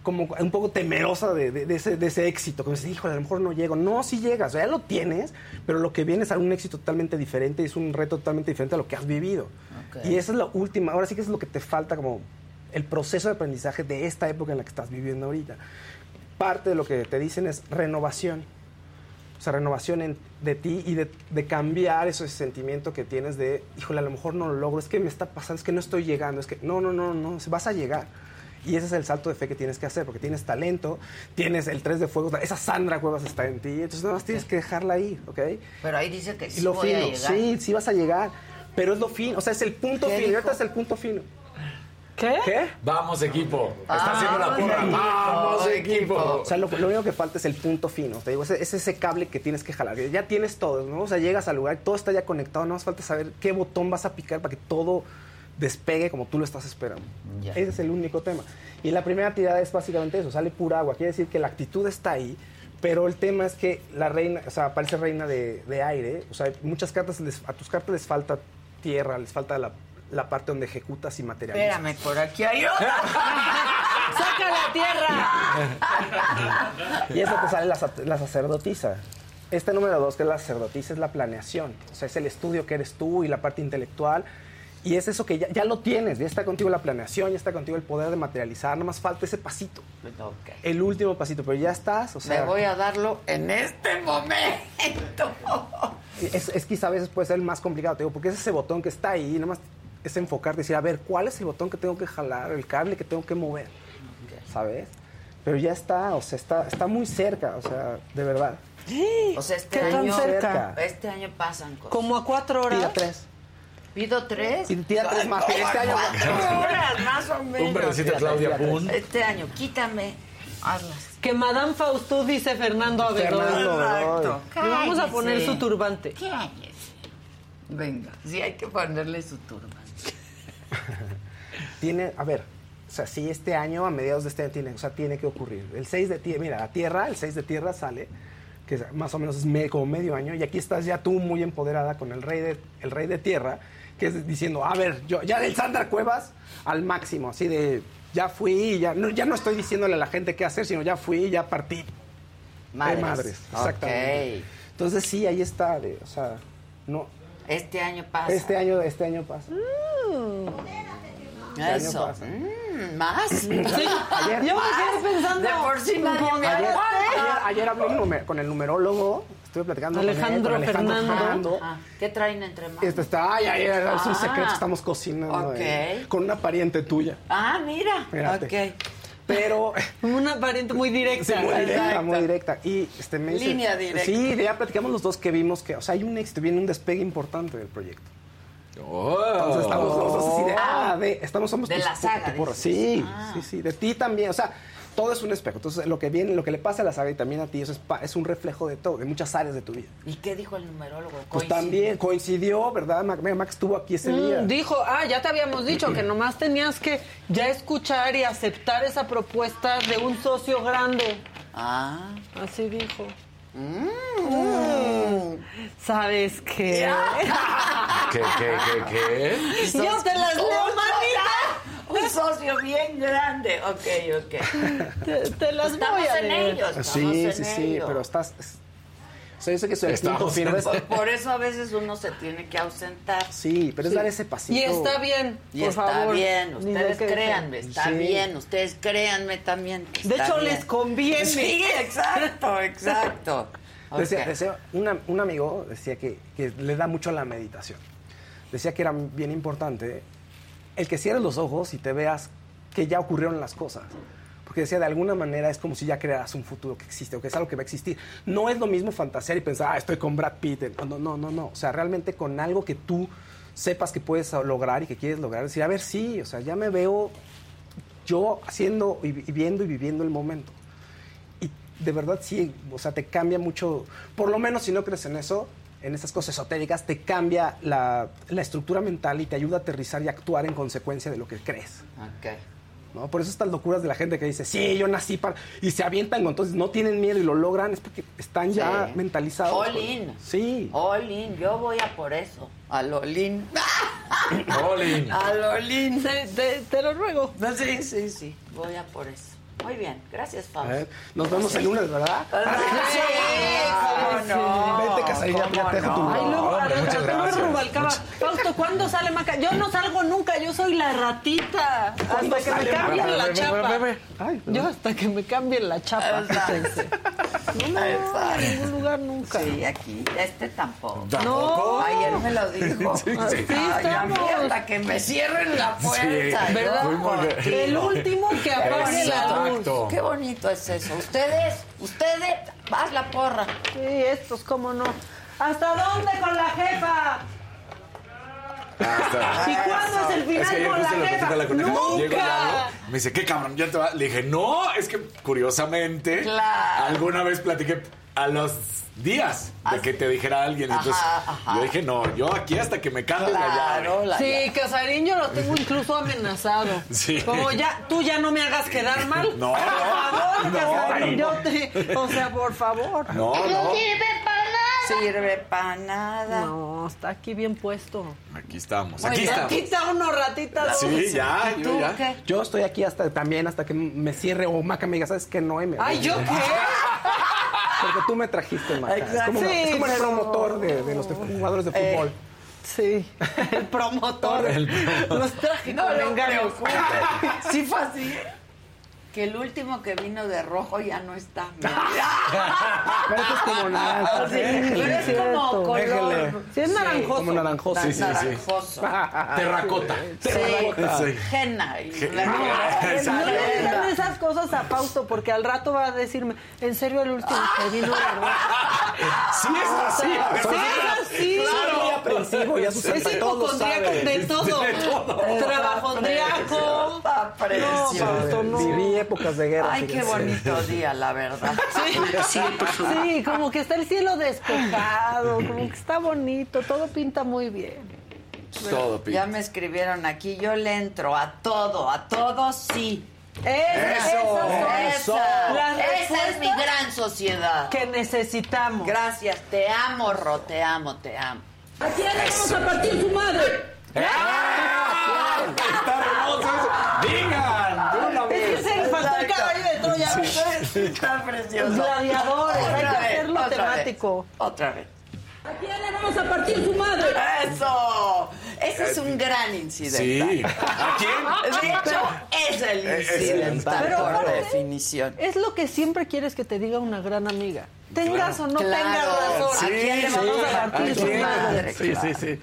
como un poco temerosa de, de- de ese, de ese éxito. Como dices, híjole, a lo mejor no llego. No, sí llegas, o sea, ya lo tienes, pero lo que viene es un éxito totalmente diferente es un reto totalmente diferente a lo que has vivido. Ok. Y esa es la última, ahora sí que es lo que te falta como el proceso de aprendizaje de esta época en la que estás viviendo ahorita. Parte de lo que te dicen es renovación. O sea, renovación en- de ti y de, de cambiar ese sentimiento que tienes de, híjole, a lo mejor no lo logro, es que me está pasando, es que no estoy llegando, es que no, no, no, no, vas a llegar. Y ese es el salto de fe que tienes que hacer, porque tienes talento, tienes el 3 de fuego, esa Sandra Cuevas está en ti, entonces nada más tienes que dejarla ir, ¿ok? Pero ahí dice que sí y lo voy a fino, llegar. sí, sí vas a llegar, pero es lo fino, o sea, es el punto ¿Qué fino, y ahorita es el punto fino. ¿Qué? ¿Qué? Vamos, equipo. Está Ah, haciendo la porra. equipo, Vamos, equipo. equipo. O sea, lo, lo único que falta es el punto fino. Te digo, es, es ese cable que tienes que jalar. Ya tienes todo, ¿no? O sea, llegas al lugar, todo está ya conectado, no más falta saber qué botón vas a picar para que todo despegue como tú lo estás esperando. Ya. Ese es el único tema. Y la primera tirada es básicamente eso, sale pura agua. Quiere decir que la actitud está ahí, pero el tema es que la reina, o sea, aparece reina de, de aire. O sea, muchas cartas, les- a tus cartas les falta tierra, les falta la, la parte donde ejecutas y materializas. Espérame, por aquí hay otra. ¡Saca la tierra! Y eso te sale la, la sacerdotisa. Este número dos, que es la sacerdotisa, es la planeación. O sea, es el estudio que eres tú y la parte intelectual. Y es eso que ya, ya lo tienes. Ya está contigo la planeación, ya está contigo el poder de materializar. Nada más falta ese pasito. Ok. El último pasito, pero ya estás. O sea, Me voy a darlo en este momento. es, es quizá a veces puede ser el más complicado, te digo, porque es ese botón que está ahí. Nada más es enfocarte y decir, a ver, ¿cuál es el botón que tengo que jalar? El cable que tengo que mover. ¿Sabes? Pero ya está, o sea, está, está muy cerca, o sea, de verdad. O sea, este ¿Qué tan año, cerca? este año pasan cosas. Como a cuatro horas. Tira tres. ¿Pido tres? Y tira tres más, este año- horas, más o menos. Un verdecito, Claudia Pun. Este año, quítame hazlas. Que Madame Faustú dice Fernando Abedoy. Exacto. Le vamos a poner su turbante. Cállese. Venga, sí hay que ponerle su turba. Tiene, a ver, o sea, sí, este año, a mediados de este año, tiene, o sea, tiene que ocurrir. El 6 de tierra, mira, la tierra, el 6 de tierra sale, que más o menos es me- como medio año, y aquí estás ya tú muy empoderada con el rey de, el rey de tierra, que es diciendo, a ver, yo ya del Sandra Cuevas al máximo, así de, ya fui, ya no, ya no estoy diciéndole a la gente qué hacer, sino ya fui, ya partí. Madres. De madres, exactamente. Ok. Entonces sí, ahí está, de, o sea, no, Este año pasa. este año, este año pasa. año Eso. pasa. Mm, más. Ayer- Yo me quedé pensando. De por sí nadie me Ayer, ayer, ayer hablé con el numerólogo, estuve platicando con él, Alejandro con Alejandro Fernando. Fernando. Ah, ¿Qué traen entre manos? Este está, ay, ay, ay, es un Ah. secreto, estamos cocinando eh, con una pariente tuya. Ah, mira. Ok. Pero Una pariente muy directa. sí, muy directa, Exacto. muy directa. Y este me dice- Línea directa. Sí, ya platicamos los dos que vimos que, o sea, hay un éxito, viene un despegue importante del proyecto. Oh. Entonces estamos los dos así de, ah, de, estamos, somos De tus- la saga, tu. Sí, Ah. sí, sí, de ti también, o sea, todo es un espejo. Entonces, lo que viene, lo que le pasa a la saga y también a ti, eso es, pa- es un reflejo de todo, de muchas áreas de tu vida. ¿Y qué dijo el numerólogo? Pues Coincidió. también coincidió, ¿verdad? Max estuvo aquí ese día. Mm, dijo, ah, ya te habíamos dicho que nomás tenías que ya escuchar y aceptar esa propuesta de un socio grande. Ah. Así dijo. Mm. ¿Sabes qué? ¿Qué, qué, qué, qué? Yo te las leo, manita. Un socio bien grande. Ok, ok. Te, te las Estamos voy a en leer. ellos. Estamos Sí, en sí, sí, pero estás... es- O sea, yo sé que soy el Estamos Por, por eso a veces uno se tiene que ausentar. Sí, pero es dar ese pasito. Y está bien, Y por está favor. bien, ustedes créanme, está Sí. bien, ustedes créanme también. De hecho, bien. les conviene. Sí, exacto, exacto. Decía, Ok. decía- una- un amigo decía que, que le da mucho a la meditación. Decía que era bien importante el que cierres los ojos y te veas que ya ocurrieron las cosas. Porque decía, de alguna manera es como si ya crearas un futuro que existe o que es algo que va a existir. No es lo mismo fantasear y pensar, ah, estoy con Brad Pitt. No, no, no, no. O sea, realmente con algo que tú sepas que puedes lograr y que quieres lograr. Decir, a ver, sí, o sea, ya me veo yo haciendo y viendo y viviendo el momento y de verdad sí, o sea, te cambia mucho, por lo menos si no crees en eso, en esas cosas esotéricas, te cambia la, la estructura mental y te ayuda a aterrizar y actuar en consecuencia de lo que crees. Ok. ¿no? Por eso estas locuras de la gente que dice, sí, yo nací para... Y se avientan, entonces no tienen miedo y lo logran, es porque están ya mentalizados. All con- in. Sí. All in, yo voy a por eso. Al Olin. Olin. Al Olin. Te, te- te lo ruego. No, sí, sí, sí, voy a por eso. Muy bien, gracias, Fausto. ver, nos vemos el lunes, ¿verdad? Sí, cómo no. Vente, Casarín, ya- te dejo tu- no. Ay, luego, hombre, muchas Arturo gracias. Rubalcaba. Fausto, ¿cuándo sale Maca? Yo no salgo nunca, yo soy la ratita. Hasta que me sale cambien la Ve, ve, chapa. ve, ve. Ay, Yo hasta que me cambien la chapa, fíjense. No me voy a ningún lugar nunca. Sí, aquí, este tampoco. ¿Tampoco? Ayer me lo dijo. Sí, sí. Así Ay, a mí estamos. hasta que me cierren la puerta. Sí, ¿verdad? Fuimos de-. El último que apague la luz. Exacto. Qué bonito es eso. Ustedes, ustedes, haz la porra. Sí, estos, cómo no. ¿Hasta dónde con la jefa? Hasta- ¿Y cuándo es el final Es que ayer con la jefa? la coneja. ¡Nunca! Hablo, Me dice, ¿qué cabrón? Ya te va. Le dije, no, es que curiosamente, Claro. alguna vez platiqué a los días de que te dijera alguien. Entonces, ajá. yo dije, no, yo aquí hasta que me cambien la Claro, llave. la Sí, Casarín yo lo tengo incluso amenazado. Sí. Como ya, tú ya no me hagas quedar mal. No, Por favor, no, Casarín, no. yo te... O sea, por favor. No, no. Sirve para nada. No, está aquí bien puesto. Aquí estamos, Muy aquí bien. estamos. Ratita uno, ratita dos. Sí, ya, ¿Y yo tú ya. qué? Yo estoy aquí hasta también hasta que me cierre o Maca me diga, ¿sabes qué? No, y me Ay, ¿yo qué? Porque tú me trajiste, Maca. Es Exacto. como, Sí, es como el promotor de, de los de- jugadores de Eh, fútbol. Sí, el promotor. Los traje No con preocupes. Sí fue así. Que el último que vino de rojo ya no está. Pero esto es como naranja. Sí, pero es como color. Sí, es naranjoso. Como naranjoso. Sí, sí, sí. naranjoso. Terracota. Y Ge- la- No Exacto. le digan esas cosas a Fausto porque al rato va a decirme, en serio el último que vino de rojo. Sí, es así. Sí, es así. A aprensivo, ya sabes, Es hipocondríaco de todo. De todo. Trabajondriaco. Está precioso. No. Viví épocas de guerra. Ay, qué bonito día, la verdad. Sí, sí, como que está el cielo despejado, como que está bonito, todo pinta muy bien. Todo, Pi. Ya me escribieron aquí, yo le entro a todo, a todo sí. Es- Eso, son esa, esa es mi gran sociedad. que necesitamos. Gracias, te amo, Ro, te amo, te amo. ¿A quién le vamos a partir su madre? Está hermoso eso. Digan, de una Es vez. faltó el Exacto. caballo de Troya. Sí, está precioso. Gladiadores, hay que hacerlo otra temático. vez, Otra vez. ¿A quién le vamos a partir su madre? ¡Eso! Ese es un gran incidental. Sí. ¿A quién? De hecho, es el incidental Pero por definición. Es lo que siempre quieres que te diga una gran amiga. Tengas o no Claro, tengas razón. sí, ¿A quién le vamos a ¿a partir su madre? Sí, sí, sí.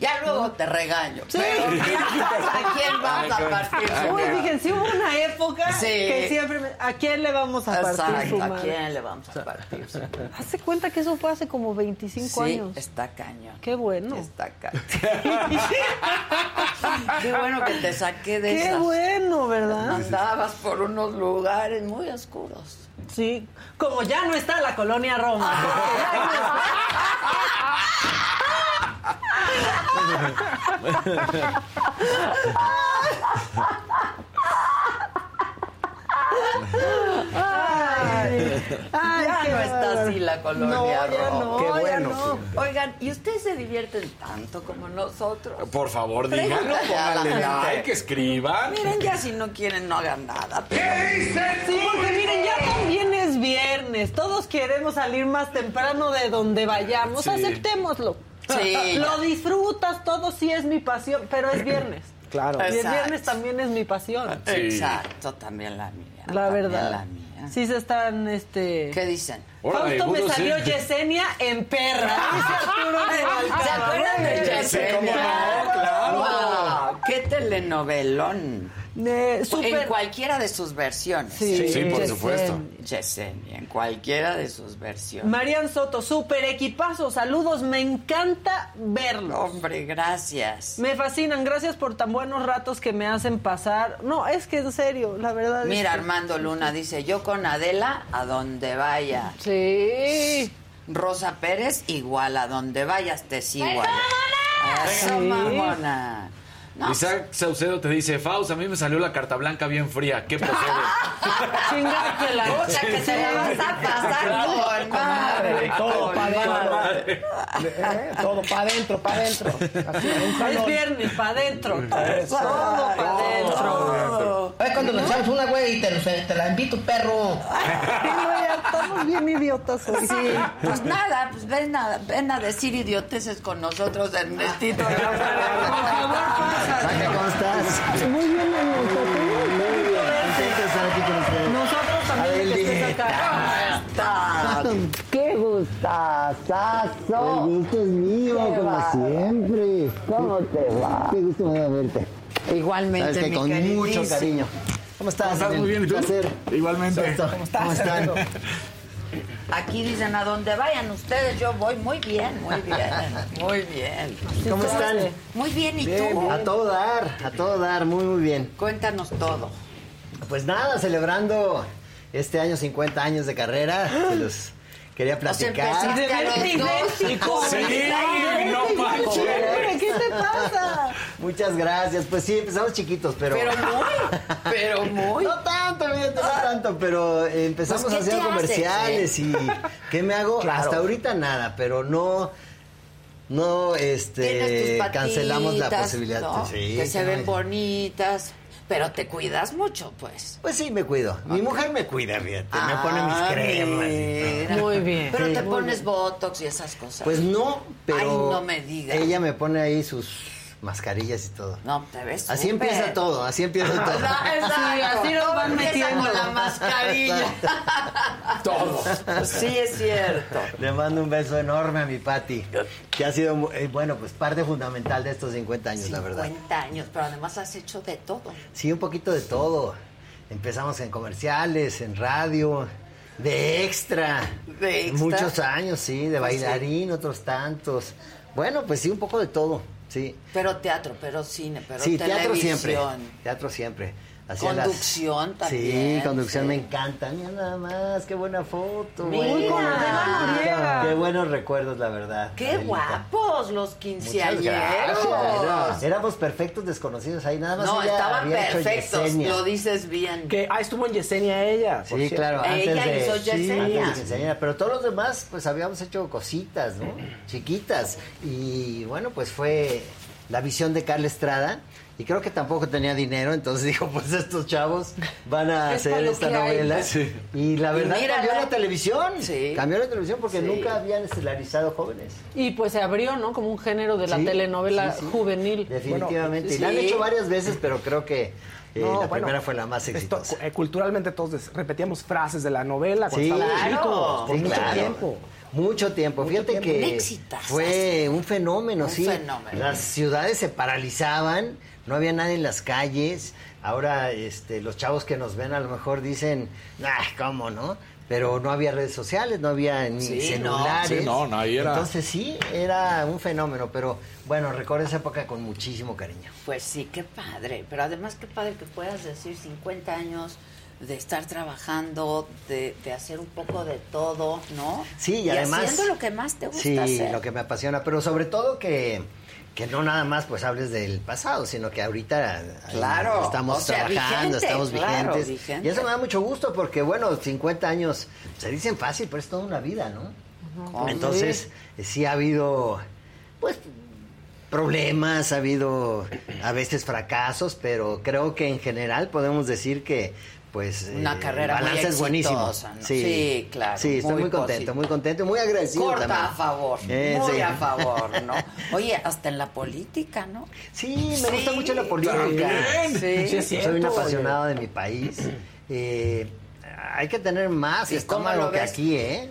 Ya luego te regaño. Sí. Pero ¿a quién vamos a partir su Uy, fíjense, hubo una época Sí. que siempre me- ¿A quién le vamos a partir su ¿a quién le vamos a partir su madre? Hace cuenta que eso fue hace como 25 Sí, años. está cañón. Qué bueno. Está cañón. Qué bueno que te saqué de Qué esas. bueno, ¿verdad? Andabas por unos lugares muy oscuros. Sí, como ya no está la colonia Roma. está. Ay, ay, ya qué no está así la colonia No, ya no, Qué ya bueno, no. Oigan, ¿y ustedes se divierten tanto como nosotros? Por favor, díganlo, pónganle like, escriban. Miren, ya si no quieren, no hagan nada. Sí, porque miren, ya también es viernes. Todos queremos salir más temprano de donde vayamos. Sí. Aceptémoslo. Sí. Lo disfrutas, todo sí es mi pasión, pero es viernes. Claro. Y el viernes también es mi pasión. Sí. Exacto, también la mía. La verdad. La mía. Sí se están, este... ¿Qué dicen? Órale, Fausto me salió sí. Yesenia en perra. Dice Arturo Rubalcaba. ¿Se acuerdan de Yesenia? cómo no, claro. Wow, ¡Qué telenovelón! En cualquiera de sus versiones. Sí, Sí, por Yesenia. supuesto. Yesenia, en cualquiera de sus versiones. Marian Soto, súper equipazo. Saludos, me encanta verlos. Hombre, gracias. Me fascinan, gracias por tan buenos ratos que me hacen pasar. No, es que en serio, la verdad. Mira, es que- Armando Luna dice, yo con Adela a donde vaya. Sí. Rosa Pérez, igual a donde vayas te sigo. ¡Eso, mamona! No, Isaac Saucedo te dice, Faust, a mí me salió la carta blanca bien fría. ¿Qué procede? Chingátela. o sea, que te la vas a pasar con madre. Todo para madre. ¿Eh? Todo para adentro, para adentro. Es viernes, para adentro. Todo para adentro. Ay, cuando nos echamos una, güey, te, te la invito, perro. Estamos bien idiotas hoy. Sí, pues nada, pues ven a, ven a decir idioteces con nosotros, Ernestito. Por favor, pasa. ¿cómo estás? Muy bien, Ernesto. Muy gusto verte. Contento de estar aquí con ustedes. Nosotros también que estés acá. Está. ¡Qué gustazazo! El gusto es mío, como siempre. ¿Cómo te va? Qué gusto me da verte. Igualmente, Sabes que mi con mucho cariño. ¿Cómo estás? ¿Cómo estás? Muy bien, ¿y tú? Un placer. Igualmente. ¿Cómo estás? ¿Cómo están? Aquí dicen a donde vayan ustedes, yo voy muy bien, muy bien, muy bien. ¿Cómo están? Muy bien, ¿y Bien, tú? a todo dar, a todo dar, muy, muy bien. Cuéntanos todo. Pues nada, celebrando este año 50 años de carrera, se los quería O sea, platicar. empezaste a los Idéntico. dos. Sí, no manches. ¿Qué te pasa? Muchas gracias. Pues sí, empezamos chiquitos, pero... Pero muy, pero muy. No tanto, no tanto, pero eh, empezamos Pues, ¿qué haciendo comerciales haces, y ¿qué me hago? Claro. Hasta ahorita nada, pero no no este tus patitas, cancelamos la posibilidad. ¿no? Sí, que se ven bonitas, pero te cuidas mucho, pues. Pues sí, me cuido. Mi mujer me cuida, fíjate, me pone mis Ah, cremas. mira. Muy bien. Pero te pones botox y esas cosas. Pues no, pero Ay, no me digas. ella me pone ahí sus mascarillas y todo. no, te ves Así empieza todo, así empieza todo. Sí, así nos van metiendo. con la mascarilla. Todo. Sí, es cierto. Le mando un beso enorme a mi Patti, que ha sido, eh, bueno, pues parte fundamental de estos 50 años, la verdad. 50 años, pero además has hecho de todo. Sí, un poquito de todo. Empezamos en comerciales, en radio, de extra. De extra. Muchos años, sí, de Pues sí. bailarín, otros tantos. Bueno, pues sí, un poco de todo, sí. Pero teatro, pero cine, pero sí, teatro televisión. siempre. Teatro siempre. Hacía las- Conducción también, Sí, conducción sí. me encanta. Mira nada más, qué buena foto. Mira. Qué buenos recuerdos, la verdad. ¡Qué Adelita. guapos los Muchas quinceañeros! gracias. Era- éramos perfectos desconocidos ahí, nada más. No, ella estaban perfectos, lo dices bien. Que, ah, estuvo en Yesenia ella. por Sí, cierto. claro. Ella antes de, hizo sí, Yesenia. antes de Yesenia, Pero todos los demás, pues habíamos hecho cositas, ¿no? Chiquitas. Y bueno, pues fue la visión de Carla Estrada. Y creo que tampoco tenía dinero, entonces dijo, pues estos chavos van a Es hacer esta novela. Sí. Y la Y verdad mírala. cambió la televisión. Sí. Cambió la televisión porque Sí. nunca habían estelarizado jóvenes. Y pues se abrió, ¿no? Como un género de la Sí, telenovela sí, sí. juvenil. Definitivamente. y la han hecho varias veces, pero creo que eh, No, la bueno, primera fue la más esto, exitosa. eh, culturalmente todos repetíamos frases de la novela cuando Sí, estábamos claro. chicos, por Sí, mucho claro. tiempo. Mucho tiempo. Fíjate tiempo. que Un fue un fenómeno, Un sí. fenómeno. Las ciudades se paralizaban, no había nadie en las calles. Ahora este, los chavos que nos ven a lo mejor dicen, ah, ¿cómo no? Pero no había redes sociales, no había ni Sí, celulares. no. Sí, no, no, ahí era- Entonces sí, era un fenómeno, pero bueno, recuerdo esa época con muchísimo cariño. Pues sí, qué padre. Pero además, qué padre que puedas decir 50 años de estar trabajando, de, de hacer un poco de todo, ¿no? Sí, y, además... haciendo lo que más te gusta Sí, hacer. lo que me apasiona, pero sobre todo que, que no nada más pues hables del pasado, sino que ahorita Claro, estamos o sea, trabajando, vigente, estamos claro, vigentes. vigente. Y eso me da mucho gusto porque, bueno, 50 años se dicen fácil, pero es toda una vida, ¿no? Hombre. Entonces, sí ha habido, pues, problemas, ha habido a veces fracasos, pero creo que en general podemos decir que, pues, Una eh, carrera el muy balance es buenísimo. ¿no? Sí, claro, Sí, estoy muy muy, contento, muy contento muy agradecido Corta también. a favor, Eh, muy sí. a favor, ¿no? Oye, hasta en la política, ¿no? Sí, me gusta mucho la política. sí. Sí, es Soy un apasionado de mi país. Eh, hay que tener más ¿Y cómo estómago lo que ves? aquí, ¿eh?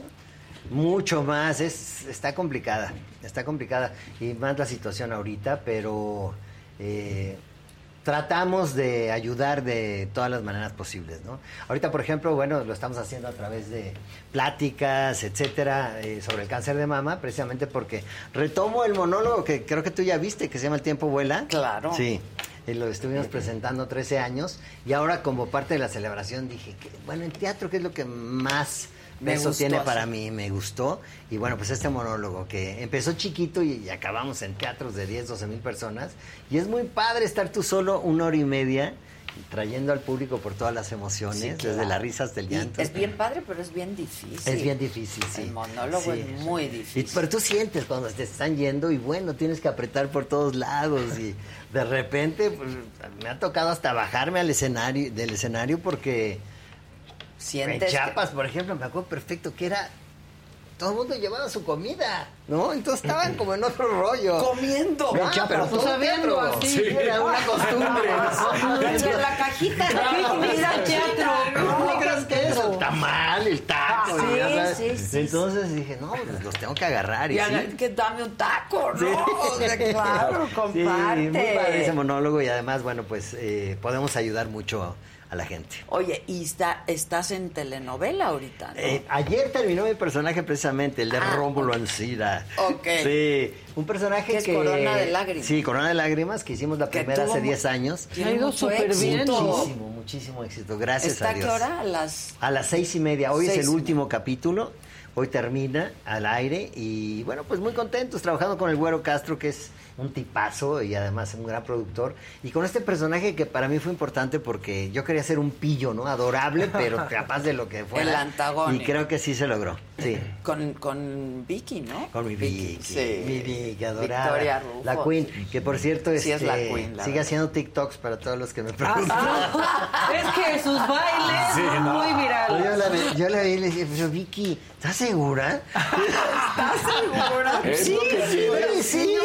Mucho más. Es, está complicada. Está complicada. Y más la situación ahorita, pero eh, tratamos de ayudar de todas las maneras posibles, ¿no? Ahorita, por ejemplo, bueno, lo estamos haciendo a través de pláticas, etcétera, eh, sobre el cáncer de mama, precisamente porque retomo el monólogo que creo que tú ya viste, que se llama El tiempo vuela. Claro. Sí. eh, lo estuvimos presentando 13 años y ahora como parte de la celebración dije que, bueno, el teatro, que es lo que más Me gustó tiene para mí? Me gustó. Y bueno, pues este monólogo que empezó chiquito y, y acabamos en teatros de 10, 12 mil personas. Y es muy padre estar tú solo una hora y media trayendo al público por todas las emociones, Sí, desde la risa hasta el Y llanto. es bien padre, pero es bien difícil. Es bien difícil, sí. El monólogo Sí. es muy Y- difícil. pero tú sientes cuando te están yendo y bueno, tienes que apretar por todos lados y de repente pues, me ha tocado hasta bajarme al escenario, del escenario porque en Sientes que- Chiapas, por ejemplo, me acuerdo perfecto que era todo el mundo llevaba su comida, ¿no? Entonces estaban como en otro rollo. comiendo. Ah, Chiapas, pero o todo sea, el viendo teatro. así. Sí, era una costumbre. Desde la cajita de comida teatro. ¿Cómo crees que es? El tamal, el taco. Ah, ya sí, sí, sí, Entonces dije, no, pues los tengo que agarrar. Y, Y sí. que dame un taco, ¿no? O sea, claro, comparte. Sí, muy padre ese monólogo y además, bueno, pues eh, podemos ayudar mucho a la gente. Oye, y está, estás en telenovela ahorita, ¿no? Eh, ayer terminó mi personaje precisamente, el de Ah, Rómulo Ancira. Ok. Sí, un personaje Que es que... Corona de Lágrimas. Sí, Corona de Lágrimas, que hicimos la Que primera hace mu- 10 años. Ha ido súper bien. Muchísimo, muchísimo éxito. Gracias ¿Está a Dios. qué hora? A las... A las seis y media. Hoy es el último capítulo. Hoy termina al aire y bueno, pues muy contentos trabajando con el Güero Castro, que es un tipazo y además un gran productor. Y con este personaje que para mí fue importante porque yo quería ser un pillo, ¿no? Adorable, pero capaz de lo que fuera. El antagónico. Y creo que sí se logró. Sí. Con, con Vicky, ¿no? Con mi Vicky, Sí. mi Vicky, Rufo. La Queen, que por cierto Sí, es este, la Queen, la sigue verdad. haciendo TikToks para todos los que me preguntan. Ah, es que sus bailes Sí, son no. muy Yo virales. la, vi- yo la vi y le dije, pero Vicky, ¿estás segura? ¿Estás segura? Es lo que sí, quieres. sí,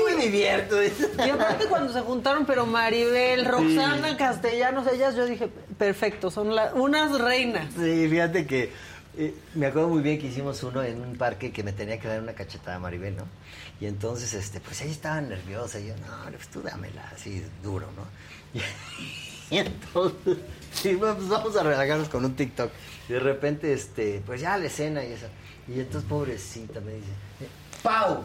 divierto. Y aparte cuando se juntaron, pero Maribel, Roxana, Castellanos, ellas, yo dije, perfecto, son la- unas reinas. Sí, fíjate que eh, me acuerdo muy bien que hicimos uno en un parque que me tenía que dar una cachetada a Maribel, ¿no? Y entonces, este, pues ella estaba nerviosa y yo, no, pues tú dámela, así, duro, ¿no? Y, entonces, sí, pues vamos a relajarnos con un TikTok. Y de repente, este, pues ya la escena y eso. Y entonces, pobrecita, me dice, "Eh, Pau.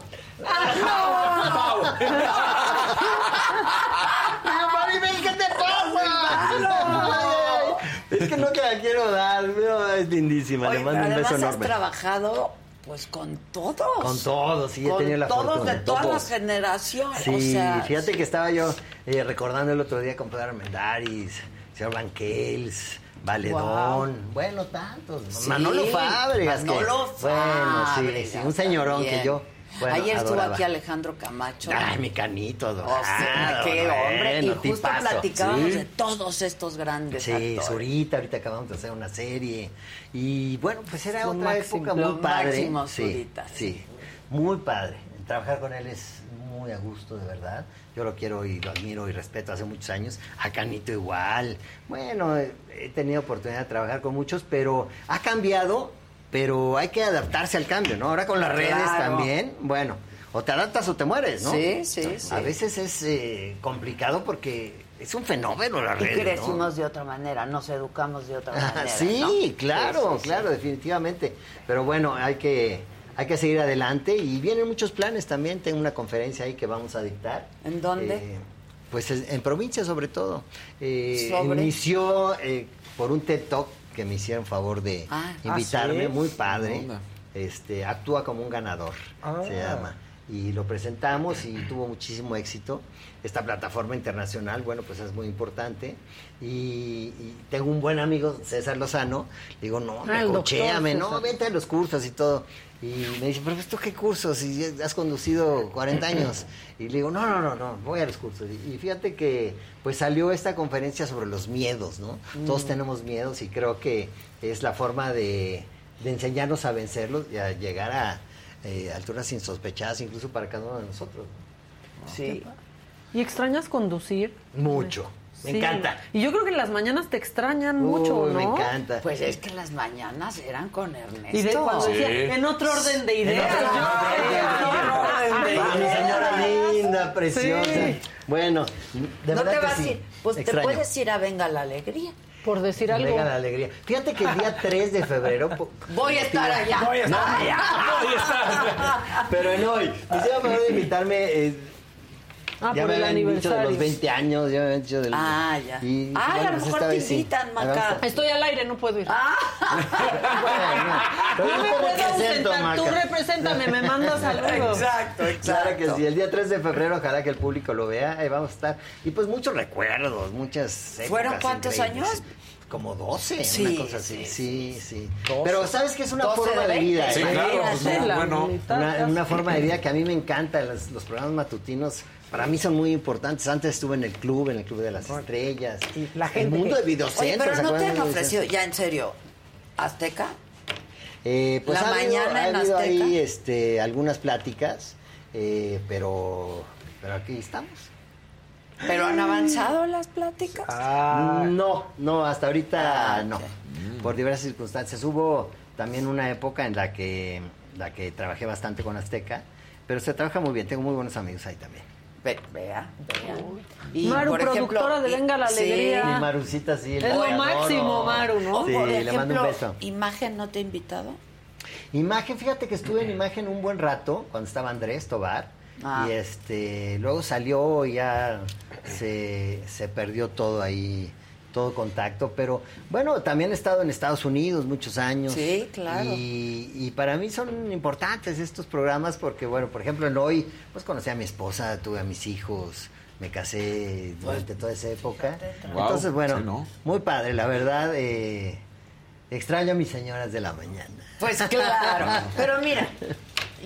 Digo, Maribel, ¿qué te pasa? Es que no te la quiero dar, pero es lindísima. Oye, Le mando un beso has enorme. trabajado pues con todos. Con todos, sí, he Con tenido la todos fortuna. de todas las generaciones. Sí, o sea, fíjate que estaba yo eh, recordando el otro día con Pedro Armendáriz, señor Banquels, Valedón, bueno, tantos. Sí, Manolo Fábregas. que- Manolo Bueno, sí, sí, un señorón también. que yo. bueno, Ayer estuvo aquí Alejandro Camacho. Ay, mi canito, O sea, qué hombre. Y justo platicábamos Sí. de todos estos grandes Sí, actores. Zurita, ahorita acabamos de hacer una serie. Y bueno, pues era Lo otra máximo, época muy padre. máximo, sí, Zurita, sí, muy padre. Trabajar con él es muy a gusto, de verdad. Yo lo quiero y lo admiro y respeto hace muchos años. A Canito igual. Bueno, he tenido oportunidad de trabajar con muchos, pero ha cambiado, pero hay que adaptarse al cambio, ¿no? Ahora con las redes Claro. también, bueno, o te adaptas o te mueres, ¿no? Sí, sí, sí. A veces es eh, complicado porque es un fenómeno las Y redes, ¿no? crecimos de otra manera, nos educamos de otra manera. sí, ¿no? claro, Sí, sí, sí. claro, definitivamente. Pero bueno, hay que, hay que seguir adelante y vienen muchos planes también. Tengo una conferencia ahí que vamos a dictar. ¿En dónde? Eh, pues es- en provincia sobre todo. Eh, ¿Sobre? Inició eh, por un TED Talk que me hicieron favor de Ah, invitarme, ¿sí? muy padre. Este, actúa como un ganador, Ah. se llama. Y lo presentamos y tuvo muchísimo éxito. Esta plataforma internacional, bueno, pues es muy importante. Y, y tengo un buen amigo, César Lozano. Le digo, no, Ah, cocheame, no, vente a los cursos y todo. Y me dice, pero ¿esto qué cursos? Si has conducido 40 años. Y le digo, no, no, no, no, voy a los cursos. Y, fíjate que pues salió esta conferencia sobre los miedos, ¿no? Todos tenemos miedos y creo que es la forma de, de enseñarnos a vencerlos y a llegar a eh, alturas insospechadas incluso para cada uno de nosotros. Sí. ¿Y extrañas conducir? Mucho. Me Sí. encanta. Y yo creo que las mañanas te extrañan mucho, ¿no? Me encanta. Pues es que las mañanas eran con Ernesto. Y de cuando Sí. decía, en otro orden de ideas. En otro orden de Ah, mi ideas. señora linda, preciosa. Sí. Bueno, de no verdad te que vas sí. a ir. Pues Extraño. te puedes ir a Venga la Alegría. Por decir algo. Venga la alegría. Fíjate que el día 3 de febrero. Voy a estar allá. Voy a estar. Ya. Voy a estar. Pero en hoy. Favor de invitarme. eh, Ah, ya por me el habían dicho de aniversario. los 20 años. Ya me habían dicho del. Ah, ya. Y, Ay, a lo pues mejor te sí. invitan, a Maca. estar. Estoy al aire, no puedo ir. Ah, Bueno, no yo me puedo ausentar. Tú represéntame, me mandas saludos. exacto, exacto. Claro que sí, el día 3 de febrero, ojalá que el público lo vea, ahí vamos a estar. Y pues muchos recuerdos, muchas épocas ¿Fueron cuántos increíbles. años? Como 12, Sí, una cosa así. sí, Sí, sí. Pero ¿sabes que es una 12 forma de de 20. vida? Sí, ¿eh? claro, pues, Sí, bueno. una forma de vida que a mí me encanta, los, los programas matutinos para mí son muy importantes. Antes estuve en el club, en el Club de las Estrellas. Y la gente el mundo que- de videocentros. Oye, pero ¿se no te han ofrecido, ya en serio, Azteca. Eh, pues La ha habido, mañana ha en habido ahí Azteca. este, algunas pláticas, eh, pero, pero aquí estamos. ¿Pero han avanzado las pláticas? Ah, No, no, hasta ahorita Ah, no. Por diversas circunstancias. Hubo también una época en la que, la que trabajé bastante con Azteca, pero se trabaja muy bien. Tengo muy buenos amigos ahí también. Ve- vea, vea. Y, Maru, por ejemplo, productora de y- Venga la sí. Alegría. Y Marucita sí. Es lo máximo, Maru, ¿no? Sí, por le ejemplo, mando un beso. ¿Imagen no te ha invitado? Imagen, fíjate que estuve en imagen un buen rato cuando estaba Andrés Tobar. Ah. Y este, luego salió y ya se, se perdió todo ahí, todo contacto. Pero bueno, también he estado en Estados Unidos muchos años. Sí, claro. Y, y para mí son importantes estos programas porque, bueno, por ejemplo, en hoy, pues conocí a mi esposa, tuve a mis hijos, me casé durante toda esa época. Wow, Entonces, bueno, sí, ¿no? muy padre, la verdad. eh, extraño a mis señoras de la mañana. Pues claro. Pero mira,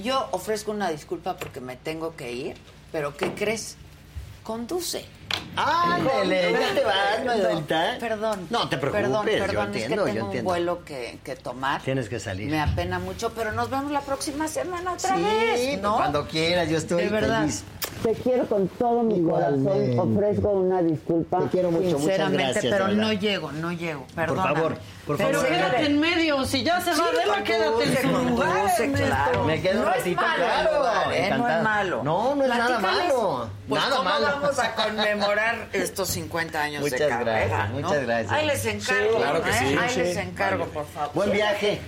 yo ofrezco una disculpa porque me tengo que ir, pero ¿qué crees? Conduce. Ándale, ya te vas, Manuelita. Perdón. No te preocupes, Perdón, yo perdón, entiendo, es que yo tengo un entiendo. vuelo que, que tomar. Tienes que salir. Me apena mucho, pero nos vemos la próxima semana otra sí, vez, ¿no? cuando quieras, yo estoy De verdad. feliz. Te quiero con todo mi Igualmente. corazón. Ofrezco una disculpa. Te quiero mucho, muchas Sinceramente, gracias. pero verdad. no llego, no llego. Perdóname. favor, por Pero favor. quédate en medio, si ya se va, Adela, quédate en su lugar. conduce, Ernesto. claro. Me quedo un No es ratito, malo claro. ¿eh? No es malo. No, no es nada Platícales, malo. Pues, nada ¿cómo malo. vamos a conmemorar estos 50 años Muchas de carrera, gracias, ¿no? muchas gracias. Ahí les encargo, claro que ¿eh? sí. Ahí Sí. les encargo, por favor. Buen viaje.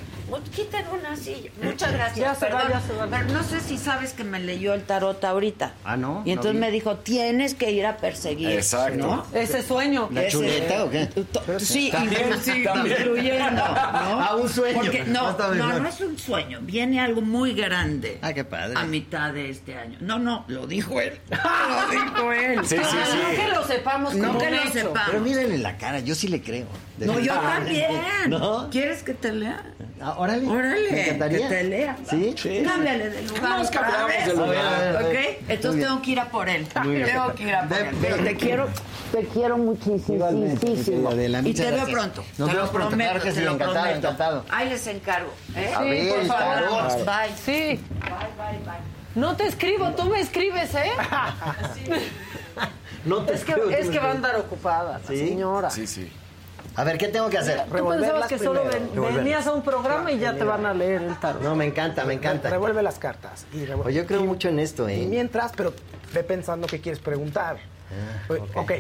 Quiten una silla. Muchas gracias. Ya se va, ya se va. Pero no sé si sabes que me leyó el tarot ahorita. Ah, ¿no? Y entonces No me dijo, tienes que ir a perseguir. Exacto. ¿no? Ese sueño. ¿La Ese- chuleta o qué? Sí, También, inclu- sí, también. incluyendo. ¿no? Ah, un sueño. Porque, no, No, es un sueño. Viene algo muy grande. Ah, qué padre. A mitad de este año. No, no, lo dijo él. Lo dijo él. Sí, sí, sí. No que lo sepamos No que lo sepamos. Pero mírenle la cara, yo sí le creo. No, yo también. ¿No? ¿Quieres que te lea? Ah, órale. Órale, Me encantaría. que te lea. ¿Sí? Cámbiale de lugar. Nos cambiamos de lugar. ¿Ok? Entonces tengo que ir a por él. Tengo que ir a por él. Pero te quiero. Te quiero muchísimo. Adela, Y te veo pronto. Nos te lo vemos pronto, prometo, claro que te sí, lo encantado, prometo. encantado. Ahí les encargo. ¿eh? A ver, por favor. Bye. Sí. Bye, bye, bye. No te escribo, tú me escribes, ¿eh? No te Es que, creo, es que va a andar ocupada, la ¿Sí? señora. Sí, sí. A ver, ¿qué tengo que hacer? Tú pensabas que solo ven- venías a un programa y ya te van a leer el tarot. No, me encanta, me encanta. Revuelve las cartas. Y revuelve- yo creo y- mucho en esto, Y ¿eh? mientras, pero ve pensando qué quieres preguntar. Ah, Oye, ok.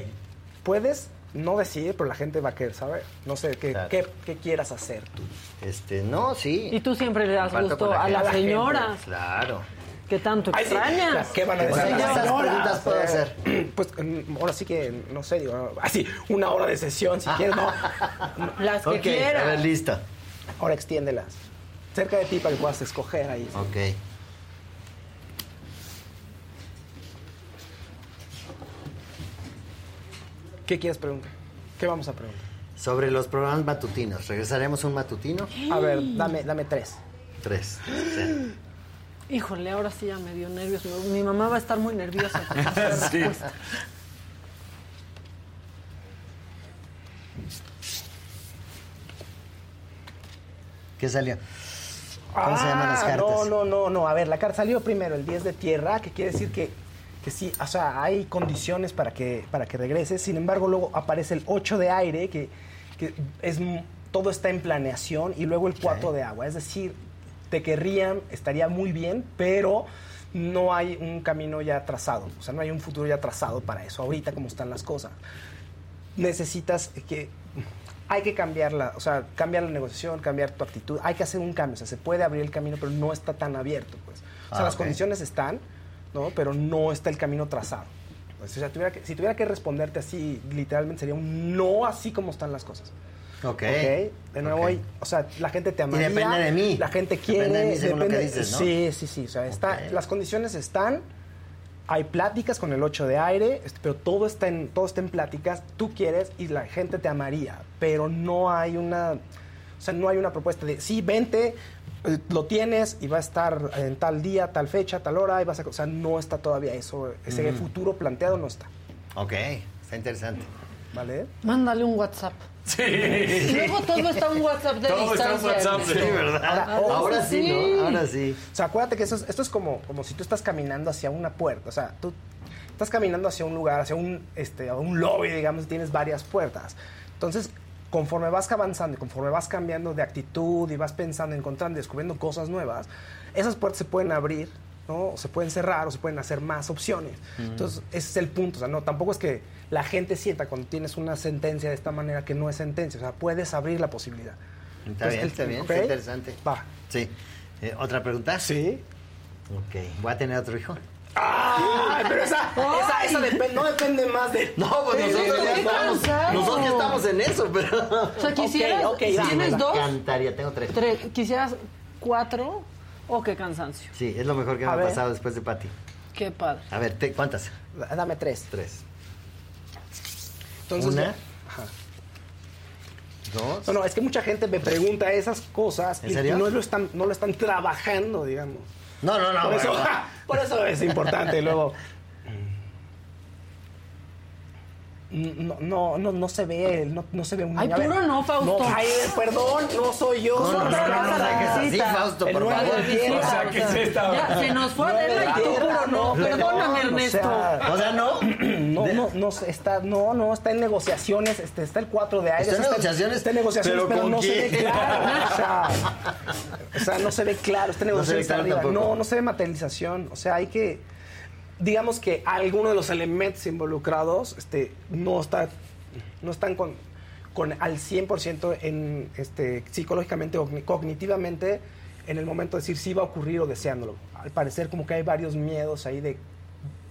puedes no decir, pero la gente va a querer saber. No sé, qué, Claro. qué, qué quieras hacer tú. Este, no, sí. Y tú siempre le das Comparto gusto con la a las señoras Claro. Que tanto Ay, sí, extrañas. ¿Qué van a decir? Bueno, las ¿cuántas preguntas puedo hacer? Pues mm, ahora sí que, no sé, digo, así, una hora de sesión, si quieres, no. Las que Ok, a quieras. ver, listo. Ahora extiéndelas. Cerca de ti para que puedas escoger ahí. Ok. ¿Qué quieres preguntar? ¿Qué vamos a preguntar? Sobre los programas matutinos. ¿Regresaremos un matutino? A ver, dame, dame tres. Tres. Sí. Híjole, ahora sí ya me dio nervios. Mi mamá va a estar muy nerviosa con esta Sí. respuesta. ¿Qué salió? ¿Cómo se llaman las Ah, cartas? No, no, no, no. A ver, la carta salió primero el 10 de tierra, que quiere decir que, que sí, o sea, hay condiciones para que, para que regreses. Sin embargo, luego aparece el 8 de aire, que, que es todo está en planeación, y luego el 4 de agua. Es decir, te querrían, estaría muy bien, pero no hay un camino ya trazado. O sea, no hay un futuro ya trazado para eso, ahorita como están las cosas. Necesitas que hay que cambiarla, o sea, cambiar la negociación, cambiar tu actitud, hay que hacer un cambio, o sea, se puede abrir el camino, pero no está tan abierto, pues. O sea, Ah, las ok. condiciones están, ¿no? Pero no está el camino trazado. Pues, o sea, tuviera que- si tuviera que responderte así, literalmente sería un no así como están las cosas. Ok. ¿Ok? De nuevo, Ok. hay- o sea, la gente te amaría. depende de mí. La gente Depende quiere. de mí según lo que depende- dices, ¿no? Sí, sí, sí. O sea, está, Ok. las condiciones están. Hay pláticas con el 8 de aire, pero todo está, en, todo está en pláticas. Tú quieres y la gente te amaría, pero no hay una. O sea, no hay una propuesta de sí, vente, eh, lo tienes y va a estar en tal día, tal fecha, tal hora, y vas a. O sea, no está todavía eso. Ese Mm. futuro planteado no está. Ok, está interesante. ¿Vale? Mándale un WhatsApp. Sí. Y luego todo está en WhatsApp de Todo está en distancia. WhatsApp, sí, ¿verdad? Ahora- Ahora, sí, sí. ¿no? Ahora sí. O sea, acuérdate que eso es- esto es como, como si tú estás caminando hacia una puerta. O sea, tú estás caminando hacia un lugar, hacia un, este, un lobby, digamos, y tienes varias puertas. Entonces, conforme vas avanzando y conforme vas cambiando de actitud y vas pensando, encontrando y descubriendo cosas nuevas, esas puertas se pueden abrir, ¿no? O se pueden cerrar o se pueden hacer más opciones. Entonces, ese es el punto. O sea, no, tampoco es que la gente sienta cuando tienes una sentencia de esta manera que no es sentencia. O sea, puedes abrir la posibilidad. Está Entonces, bien, el- está bien, interesante. Va. Sí. Eh, ¿Otra pregunta? Sí. Ok. ¿Voy a tener otro hijo? Ay, pero esa, esa, esa depen- no depende más de. No, pues nosotros ya estamos, cansado. nosotros ya estamos en eso, pero... O sea, quisieras, Ok, ok, ya. ¿tienes Me dos? encantaría, tengo tres. Tres, ¿Quisieras cuatro? ¿O qué cansancio? Sí, es lo mejor que me A ha ver. pasado después de Pati. Qué padre. A ver, te- ¿cuántas? Dame tres. Tres. Entonces, Una. Ajá. Dos. No, no, es que mucha gente me pregunta esas cosas ¿En y serio? no lo están, no lo están trabajando, digamos. No, no, no. por, eso, bueno. por eso es importante. Luego. No, no, no, no se ve, no, no se ve un Ay, niño. Puro no, Fausto. ay, perdón, no soy yo. No, no, no, no, no, así, Fausto, por favor. O sea, ¿qué es esta? Ya, se nos fue Adela y tú puro no. perdón, Perdóname, Ernesto. O sea, no. No, no, no se- está, no, no, está en negociaciones, este, está el 4 de aire. Está en negociaciones, Está en negociaciones, pero pero, ¿con no se ve claro. O sea, o sea, no se ve claro, está en No se ve negociaciones. No, no se ve materialización. O sea, hay que, digamos que alguno de los elementos involucrados este, no, está, no están con- con al 100% en, este, psicológicamente o cogni- cognitivamente en el momento de decir si va a ocurrir o deseándolo. Al parecer como que hay varios miedos ahí de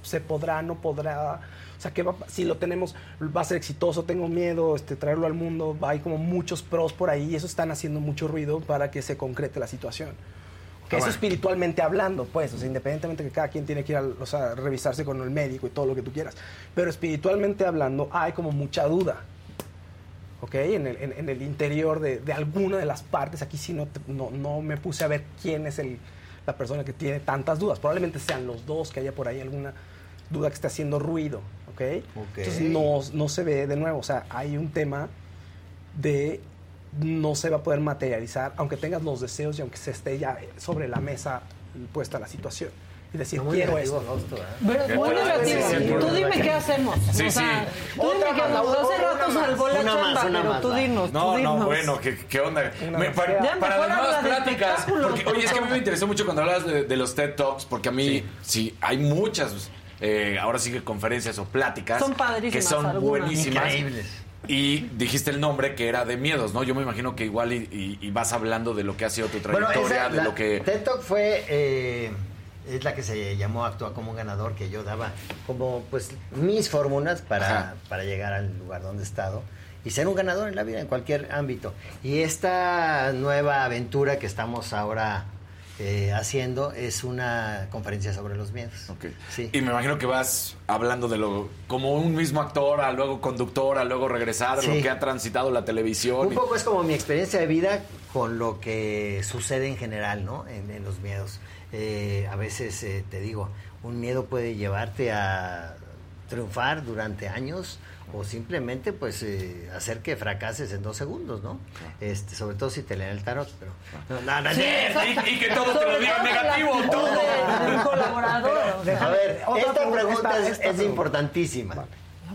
se podrá, no podrá, o sea, que va- si lo tenemos, va a ser exitoso, tengo miedo, este, traerlo al mundo, hay como muchos pros por ahí y eso están haciendo mucho ruido para que se concrete la situación. Eso espiritualmente hablando, pues, o sea, independientemente que cada quien tiene que ir a o sea, revisarse con el médico y todo lo que tú quieras, pero espiritualmente hablando hay como mucha duda, ¿ok? En el, en- en el interior de, de alguna de las partes, aquí sí no, no, no me puse a ver quién es el, la persona que tiene tantas dudas, probablemente sean los dos, que haya por ahí alguna duda que esté haciendo ruido, ¿ok? Entonces no, no se ve de nuevo, o sea, hay un tema de no se va a poder materializar, aunque tengas los deseos y aunque se esté ya sobre la mesa puesta la situación. Y decir, Muy quiero esto. ¿eh? Pero es muy negativo. sí, sí, tú sí. dime qué hacemos. Sí, o sea. Tú dime qué hacemos. Hace rato salvó la más, chamba, pero más, tú dinos. No, tú dinos. no, bueno, ¿qué, qué onda? Me- para Ya, para las nuevas pláticas, porque, oye, es que a mí me interesó mucho cuando hablas de, de los TED Talks, porque a mí, sí, hay muchas, eh, ahora sí que conferencias o pláticas Son padrísimas que son algunas. buenísimas. Increíbles. Y dijiste el nombre que era de miedos, ¿no? Yo me imagino que igual y, y- y vas hablando de lo que ha sido tu trayectoria, esa, de la- lo que... TED Talk fue, eh, es la que se llamó Actúa como un ganador, que yo daba como pues mis fórmulas para, para llegar al lugar donde he estado y ser un ganador en la vida, en cualquier ámbito. Y esta nueva aventura que estamos ahora eh, haciendo es una conferencia sobre los miedos. Ok. Sí. Y me imagino que vas hablando de lo como un mismo actor, a luego conductor, a luego regresar, Sí. lo que ha transitado la televisión. Un y- poco es como mi experiencia de vida con lo que sucede en general, ¿no? En, en los miedos. Eh, a veces, eh, te digo, un miedo puede llevarte a triunfar durante años o simplemente pues eh, hacer que fracases en dos segundos, ¿no? Este, sobre todo si te leen el tarot, pero... No, no, no, Sí, no. exacto. y, y que todo te lo Sobre diga todo negativo, todo. de- colaborador. A ver, esta pregunta, esta- es, esta es pregunta. importantísima.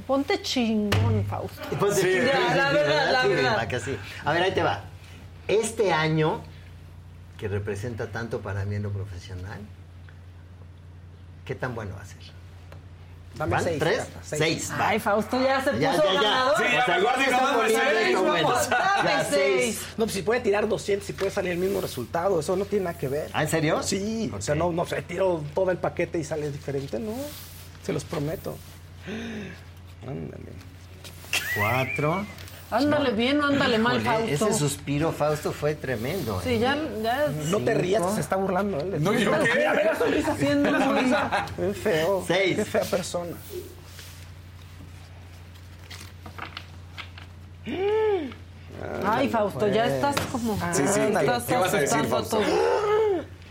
Ponte chingón, Fausto. Sí. sí, Ya, la verdad, la verdad. que sí. A ver, ahí te va. Este año, que representa tanto para mí en lo profesional, ¿qué tan bueno va a ser? Dame ¿Van? seis, ¿Tres? Seis. va. Ay, Fausto ya se puso Ya, ya, ya. ganador. Sí, ya O sea, ya está seis, vamos, dame Ya, seis. No, pues si puede tirar 200, si puede salir el mismo resultado, eso no tiene nada que ver. ¿Ah, en serio? Sí, o sea, no, no se tiro todo el paquete y sale diferente, no. Se los prometo. Ándale. Cuatro. Ándale bien o ándale mal, Híjole, Fausto. ese suspiro, Fausto, fue tremendo. Sí, ¿eh? ya, ya. No te rías, se está burlando él. No, ¿yo qué? Mira, ve la sonrisa haciendo la sonrisa. Qué feo. Seis. Qué fea persona. Ay, Fausto, ya estás como. Sí, sí, ¿qué- estás qué vas a decir, asustando a Fausto? todos.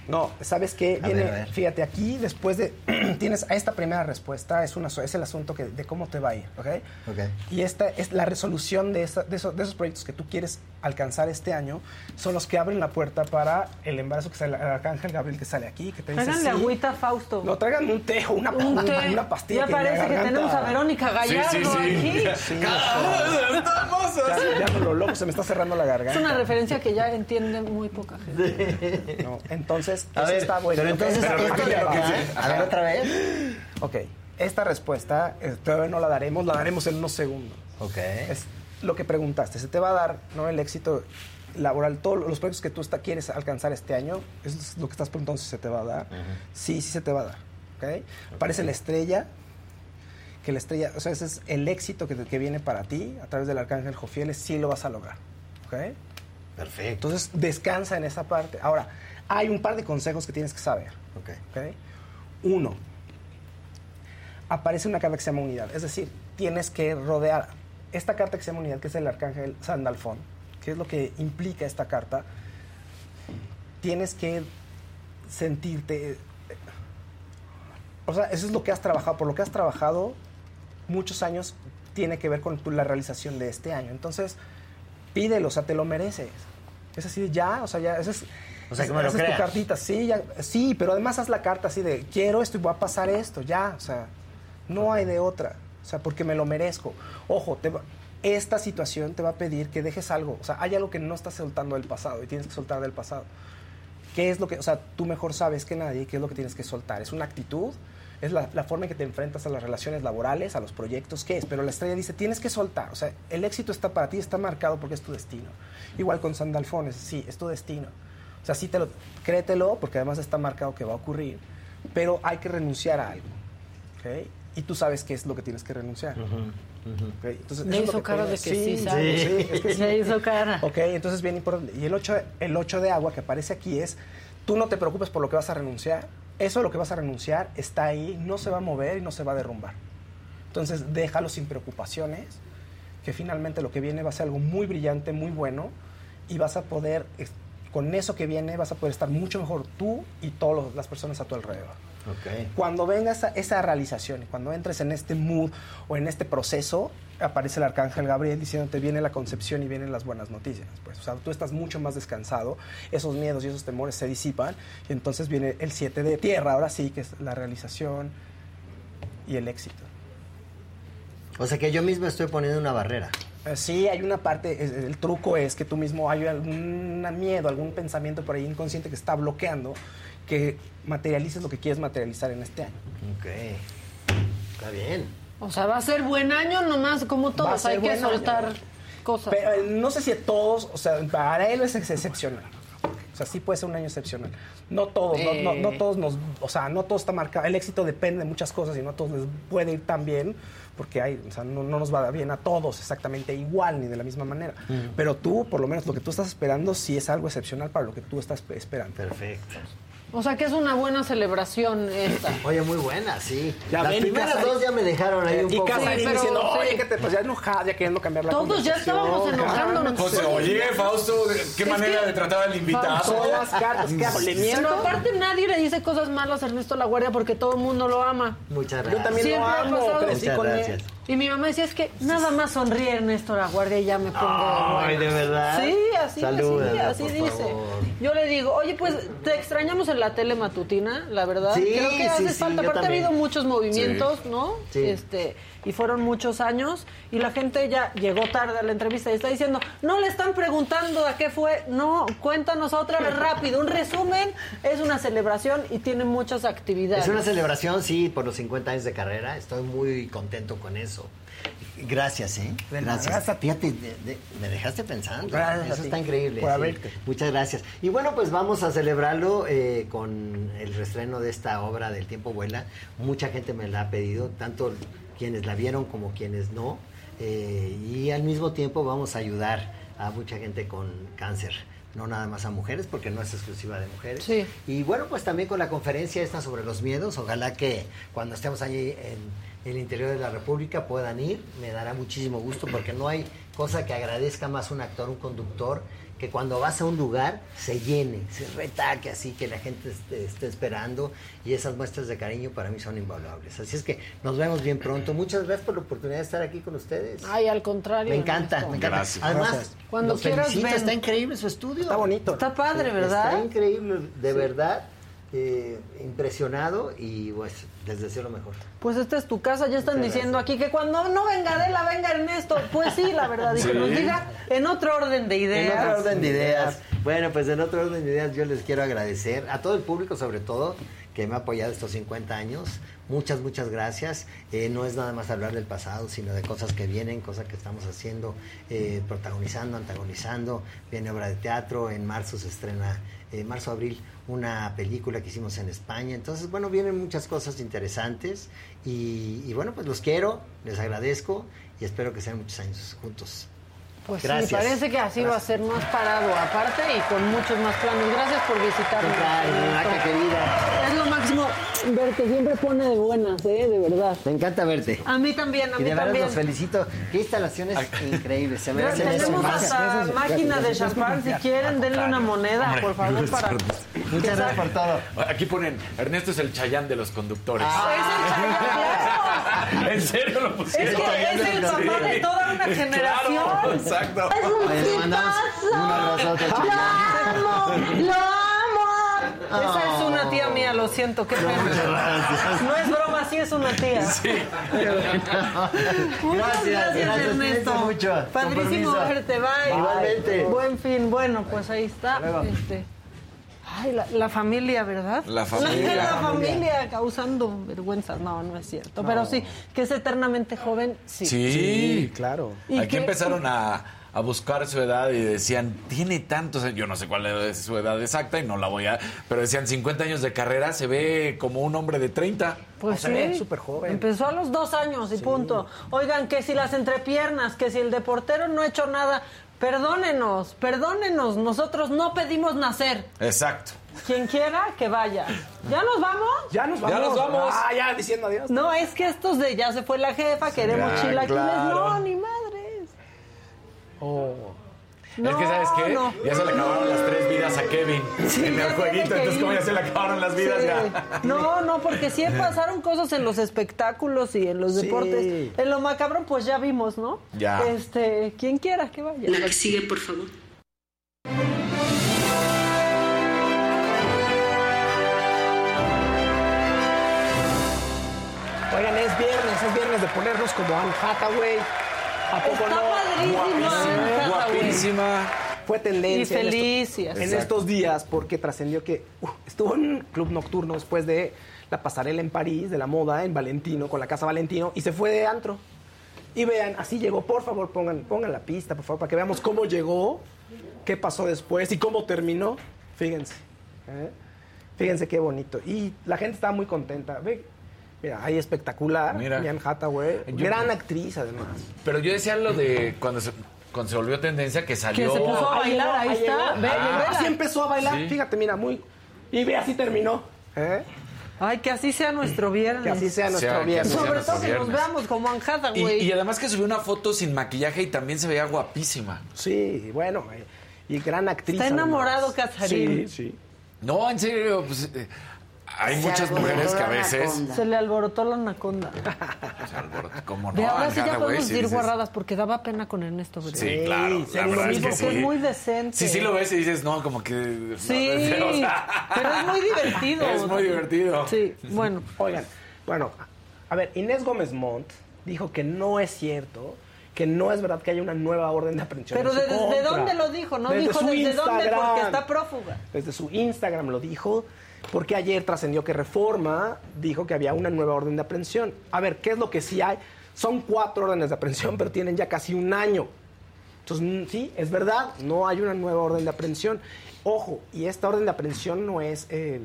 No, ¿sabes qué? A Viene, ver, a ver. fíjate, aquí después de. tienes a esta primera respuesta, es, una, es el asunto que, de cómo te va a ir, ¿ok? Ok. Y esta es la resolución de, esta- de, esos, de esos proyectos que tú quieres alcanzar este año, son los que abren la puerta para el embarazo que sale, el arcángel Gabriel que sale aquí, que te dice. Tráiganle sí. agüita, a Fausto. No, traigan un té o una, Un una, té. una pastilla. Ya parece que tenemos a Verónica Gallardo Sí, sí, sí. aquí. Sí, ¡Estamos ya, ya lo loco se me está cerrando la garganta. Es una referencia que ya entiende muy poca gente. No, entonces, A eso ver, está bueno. pero entonces, Pero esto de a ver otra vez. Ok, esta respuesta eh, todavía no la daremos, la daremos en unos segundos. Ok. Es lo que preguntaste, se te va a dar ¿no? el éxito laboral, todos los proyectos que tú está- quieres alcanzar este año, eso es lo que estás preguntando si se te va a dar. Sí, sí se te va a dar. ¿ok? Aparece la estrella, que la estrella, o sea, ese es el éxito que, que viene para ti a través del arcángel Jofiel, sí lo vas a lograr. ¿ok? Perfecto. Entonces, descansa en esa parte. Ahora, hay un par de consejos que tienes que saber. Ok. ¿ok? Uno, aparece una carta que se llama unidad. Es decir, tienes que rodear. Esta carta que se llama unidad, que es el arcángel Sandalfón, que es lo que implica esta carta, tienes que sentirte. O sea, eso es lo que has trabajado. Por lo que has trabajado muchos años, tiene que ver con tu- la realización de este año. Entonces, pídelo, o sea, te lo mereces. Es así, de ya, o sea, ya, esa es, O sea, que me lo esa es tu crea. cartita, sí, ya, sí, pero además haz la carta así de, quiero esto y voy a pasar esto, ya, o sea, no hay de otra, o sea, porque me lo merezco. Ojo, te va- esta situación te va a pedir que dejes algo, o sea, hay algo que no estás soltando del pasado y tienes que soltar del pasado. ¿Qué es lo que, o sea, tú mejor sabes que nadie qué es lo que tienes que soltar? ¿Es una actitud? Es la, la forma en que te enfrentas a las relaciones laborales, a los proyectos, ¿qué es? Pero la estrella dice, tienes que soltar. O sea, el éxito está para ti, está marcado porque es tu destino. Igual con Sandalfones, sí, es tu destino. O sea, sí te lo, créetelo, porque además está marcado que va a ocurrir, pero hay que renunciar a algo. ¿ok? Y tú sabes qué es lo que tienes que renunciar. ¿ok? Entonces, Me eso es lo hizo cara de que sí, sí, sabe. sí, es que sí. Me hizo cara. Ok, entonces bien importante. Y el 8, el 8 de agua que aparece aquí es, tú no te preocupes por lo que vas a renunciar. Eso a lo que vas a renunciar está ahí, no se va a mover y no se va a derrumbar. Entonces déjalo sin preocupaciones, que finalmente lo que viene va a ser algo muy brillante, muy bueno, y vas a poder, es- con eso que viene, vas a poder estar mucho mejor tú y todas las personas a tu alrededor. Cuando venga esa, esa realización y cuando entres en este mood o en este proceso, aparece el arcángel Gabriel diciéndote viene la concepción y vienen las buenas noticias. Pues, o sea, tú estás mucho más descansado, esos miedos y esos temores se disipan y entonces viene el 7 de tierra, ahora sí, que es la realización y el éxito. O sea que yo mismo estoy poniendo una barrera. Eh, Sí, hay una parte, el truco es que tú mismo hay algún miedo, algún pensamiento por ahí inconsciente que está bloqueando que materialices lo que quieres materializar en este año. Ok. Está bien. O sea, va a ser buen año nomás, como todos. Hay que año. soltar cosas. Pero eh, no sé si a todos, o sea, para él es ex- excepcional. O sea, sí puede ser un año excepcional. No todos, no, no- no todos nos, o sea, no todo está marcado. El éxito depende de muchas cosas y no a todos les puede ir tan bien porque hay, o sea, no, no nos va bien a todos exactamente igual ni de la misma manera. Pero tú, por lo menos lo que tú estás esperando, sí es algo excepcional para lo que tú estás esperando. Perfecto. O sea, que es una buena celebración esta. Oye, muy buena, sí. Ya Las ven, y primeras Casarín- dos ya me dejaron ahí un y poco. Casarín Sí, pero- diciendo, sí. oye, que te, pues ya enojada, ya queriendo cambiar la Todos ya estábamos enojándonos. Pues, oye, Fausto, ¿qué Es manera que- de tratar al invitado? Todas las cartas, ¿qué hago? ¿Le miento? Pero aparte nadie le dice cosas malas a Ernesto La Guardia porque todo el mundo lo ama. Muchas Yo gracias. también Siempre lo amo, crecí con él. Y mi mamá decía, es que nada más sonríe Ernesto La Guardia y ya me pongo Ay. ¿de verdad? Sí, así, Salúdala, así, así por dice. favor. Yo le digo, oye, pues te extrañamos en la tele matutina, la verdad. Sí, Creo que sí, sí, falta. Aparte ha habido muchos movimientos, ¿no? Sí. Este, y fueron muchos años y la gente ya llegó tarde a la entrevista y está diciendo, no le están preguntando a qué fue. No, cuéntanos otra vez rápido. Un resumen, es una celebración y tiene muchas actividades. Es una celebración, sí, por los 50 años de carrera. Estoy muy contento con eso. Gracias, ¿eh? Gracias. gracias a ti. Fíjate, de- de- me dejaste pensando. Gracias a eso ti está increíble. por sí. haberte. Muchas gracias. Y bueno, pues vamos a celebrarlo eh, con el reestreno de esta obra del tiempo vuela. Mucha gente me la ha pedido, tanto quienes la vieron como quienes no. Eh, y al mismo tiempo vamos a ayudar a mucha gente con cáncer. No nada más a mujeres, porque no es exclusiva de mujeres. Sí. Y bueno, pues también con la conferencia esta sobre los miedos, ojalá que cuando estemos allí en el interior de la República puedan ir, me dará muchísimo gusto porque no hay cosa que agradezca más un actor, un conductor, que cuando vas a un lugar se llene, se retaque así, que la gente esté, esté esperando y esas muestras de cariño para mí son invaluables. Así es que nos vemos bien pronto. Muchas gracias por la oportunidad de estar aquí con ustedes. Ay, al contrario. me encanta, Ernesto. me encanta. Gracias. Además, Gracias. Cuando quieras, felicito, ven. está increíble su estudio. Está bonito. Está padre, ¿verdad? Está increíble, de verdad. Eh, impresionado y pues les deseo lo mejor. Pues esta es tu casa, ya están Muchas diciendo aquí que cuando no venga Adela, venga Ernesto. Pues sí, la verdad, y que nos diga en otro orden de En ideas. otro orden de ideas. Bueno, pues en otro orden de ideas yo les quiero agradecer a todo el público sobre todo que me ha apoyado estos 50 años. Muchas, muchas gracias. Eh, no es nada más hablar del pasado, sino de cosas que vienen, cosas que estamos haciendo, eh, protagonizando, antagonizando. Viene obra de teatro, en marzo se estrena, eh, marzo, abril, una película que hicimos en España. Entonces, bueno, vienen muchas cosas interesantes y, y bueno, pues los quiero, les agradezco y espero que sean muchos años juntos. Pues Gracias. sí, parece que así va a ser más parado aparte y con muchos más planos. Gracias por visitarnos. Maca querida. Es lo máximo. Verte siempre pone de buenas, ¿eh? De verdad. Me encanta verte. A mí también, a Y mí de verdad también. los felicito. Qué instalaciones increíbles. Se merecen eso. tenemos Gracias. hasta máquina de champán. Si quieren, denle una moneda, por favor, para. Muchas gracias por todo. Aquí ponen, Ernesto es el chayán de los conductores. Ah, Es el Chayanne, ¿En serio lo Es pusieron? que es el papá de toda una generación. Claro, exacto. Oye, le mandamos un abrazote, ¡Lo amo! ¡Lo amo! Esa es una tía mía, lo siento, qué pena. No es broma, sí es una tía. Muchas gracias, gracias, Ernesto. mucho. Padrísimo verte, bye. Igualmente. Buen fin, bueno, pues ahí está. luego. Este. Ay, la, la familia, ¿verdad? La familia. La, La familia causando vergüenzas. No, no es cierto. Pero sí, que es eternamente joven, sí. Sí, claro. ¿Y Aquí qué- empezaron a, a buscar su edad y decían, tiene tantos años, yo no sé cuál es su edad exacta y no la voy a... Pero decían, 50 años de carrera, se ve como un hombre de 30. Pues se sí. ve súper joven. Empezó a los dos años y punto. Oigan, que si las entrepiernas, que si el deportero no ha hecho nada, perdónenos, perdónenos. Nosotros no pedimos nacer. Exacto. Quien quiera, que vaya. ¿Ya nos vamos? Ya nos vamos. Ya nos vamos. Ah, ya diciendo adiós. No, es que estos de ya se fue la jefa, queremos Ya, chilaquiles. claro. No, ni madres. Oh. Es que, ¿sabes qué? no. Ya se le acabaron las tres vidas a Kevin Sí, en el jueguito. Entonces, ir. como ya se le acabaron las vidas, Sí. ya. No, no, porque sí pasaron cosas en los espectáculos y en los Sí. deportes. En lo macabro, pues ya vimos, ¿no? Ya. Este, quien quiera que vaya. La que sigue, por favor. Oigan, es viernes, es viernes de ponernos como Anne Hathaway. ¿A poco Está no? padrísima. Guapísima. Fue tendencia Y en, feliz, estos, y así. en estos días porque trascendió que uh, estuvo en un club nocturno después de la pasarela en París de la moda en Valentino con la casa Valentino y se fue de antro. Y vean, así llegó, por favor, pongan, pongan la pista, por favor, para que veamos cómo llegó, qué pasó después y cómo terminó. Fíjense. ¿eh? Fíjense qué bonito. Y la gente estaba muy contenta. Ve, mira, ahí espectacular. Mira. Anne Hathaway. Yo- Gran actriz, además. Pero yo decía lo de cuando se, cuando se volvió tendencia que Que salió. se puso a bailar, ahí está. Ve, Ah, así empezó a bailar. Sí. Fíjate, mira, muy. Y ve, así terminó. ¿eh? Ay, que así sea nuestro viernes. Que así sea nuestro Sea- que viernes. sea Sobre nuestro todo que nos viernes. veamos como Anne Y, Hathaway. y además que subió una foto sin maquillaje y también se veía guapísima. Sí, bueno. Y gran actriz. Está enamorado además. Casarín. Sí, sí. No, en serio, pues eh, hay Se muchas alborotó mujeres que a veces. anaconda. Se le alborotó la anaconda. Se alborota- ¿Cómo no? De ahora sí ya podemos decir dices- guarradas porque daba pena con Ernesto. Sí, Sí, claro. sí, La verdad es que sí. es muy decente. Sí, sí lo ves y dices, no, como que. no, Sí, o sea, pero es muy divertido. Es muy divertido. Sí, bueno. Oigan, bueno, a ver, Inés Gómez Montt dijo que no es cierto, que no es verdad que haya una nueva orden de aprehensión. Pero ¿desde contra. dónde lo dijo? No Desde dijo su desde dónde porque está prófuga. Desde su Instagram lo dijo, porque ayer trascendió que Reforma dijo que había una nueva orden de aprehensión. A ver, ¿qué es lo que sí hay? Son cuatro órdenes de aprehensión, pero tienen ya casi un año. Entonces, mm, sí, es verdad, no hay una nueva orden de aprehensión. Ojo, y esta orden de aprehensión no es, eh,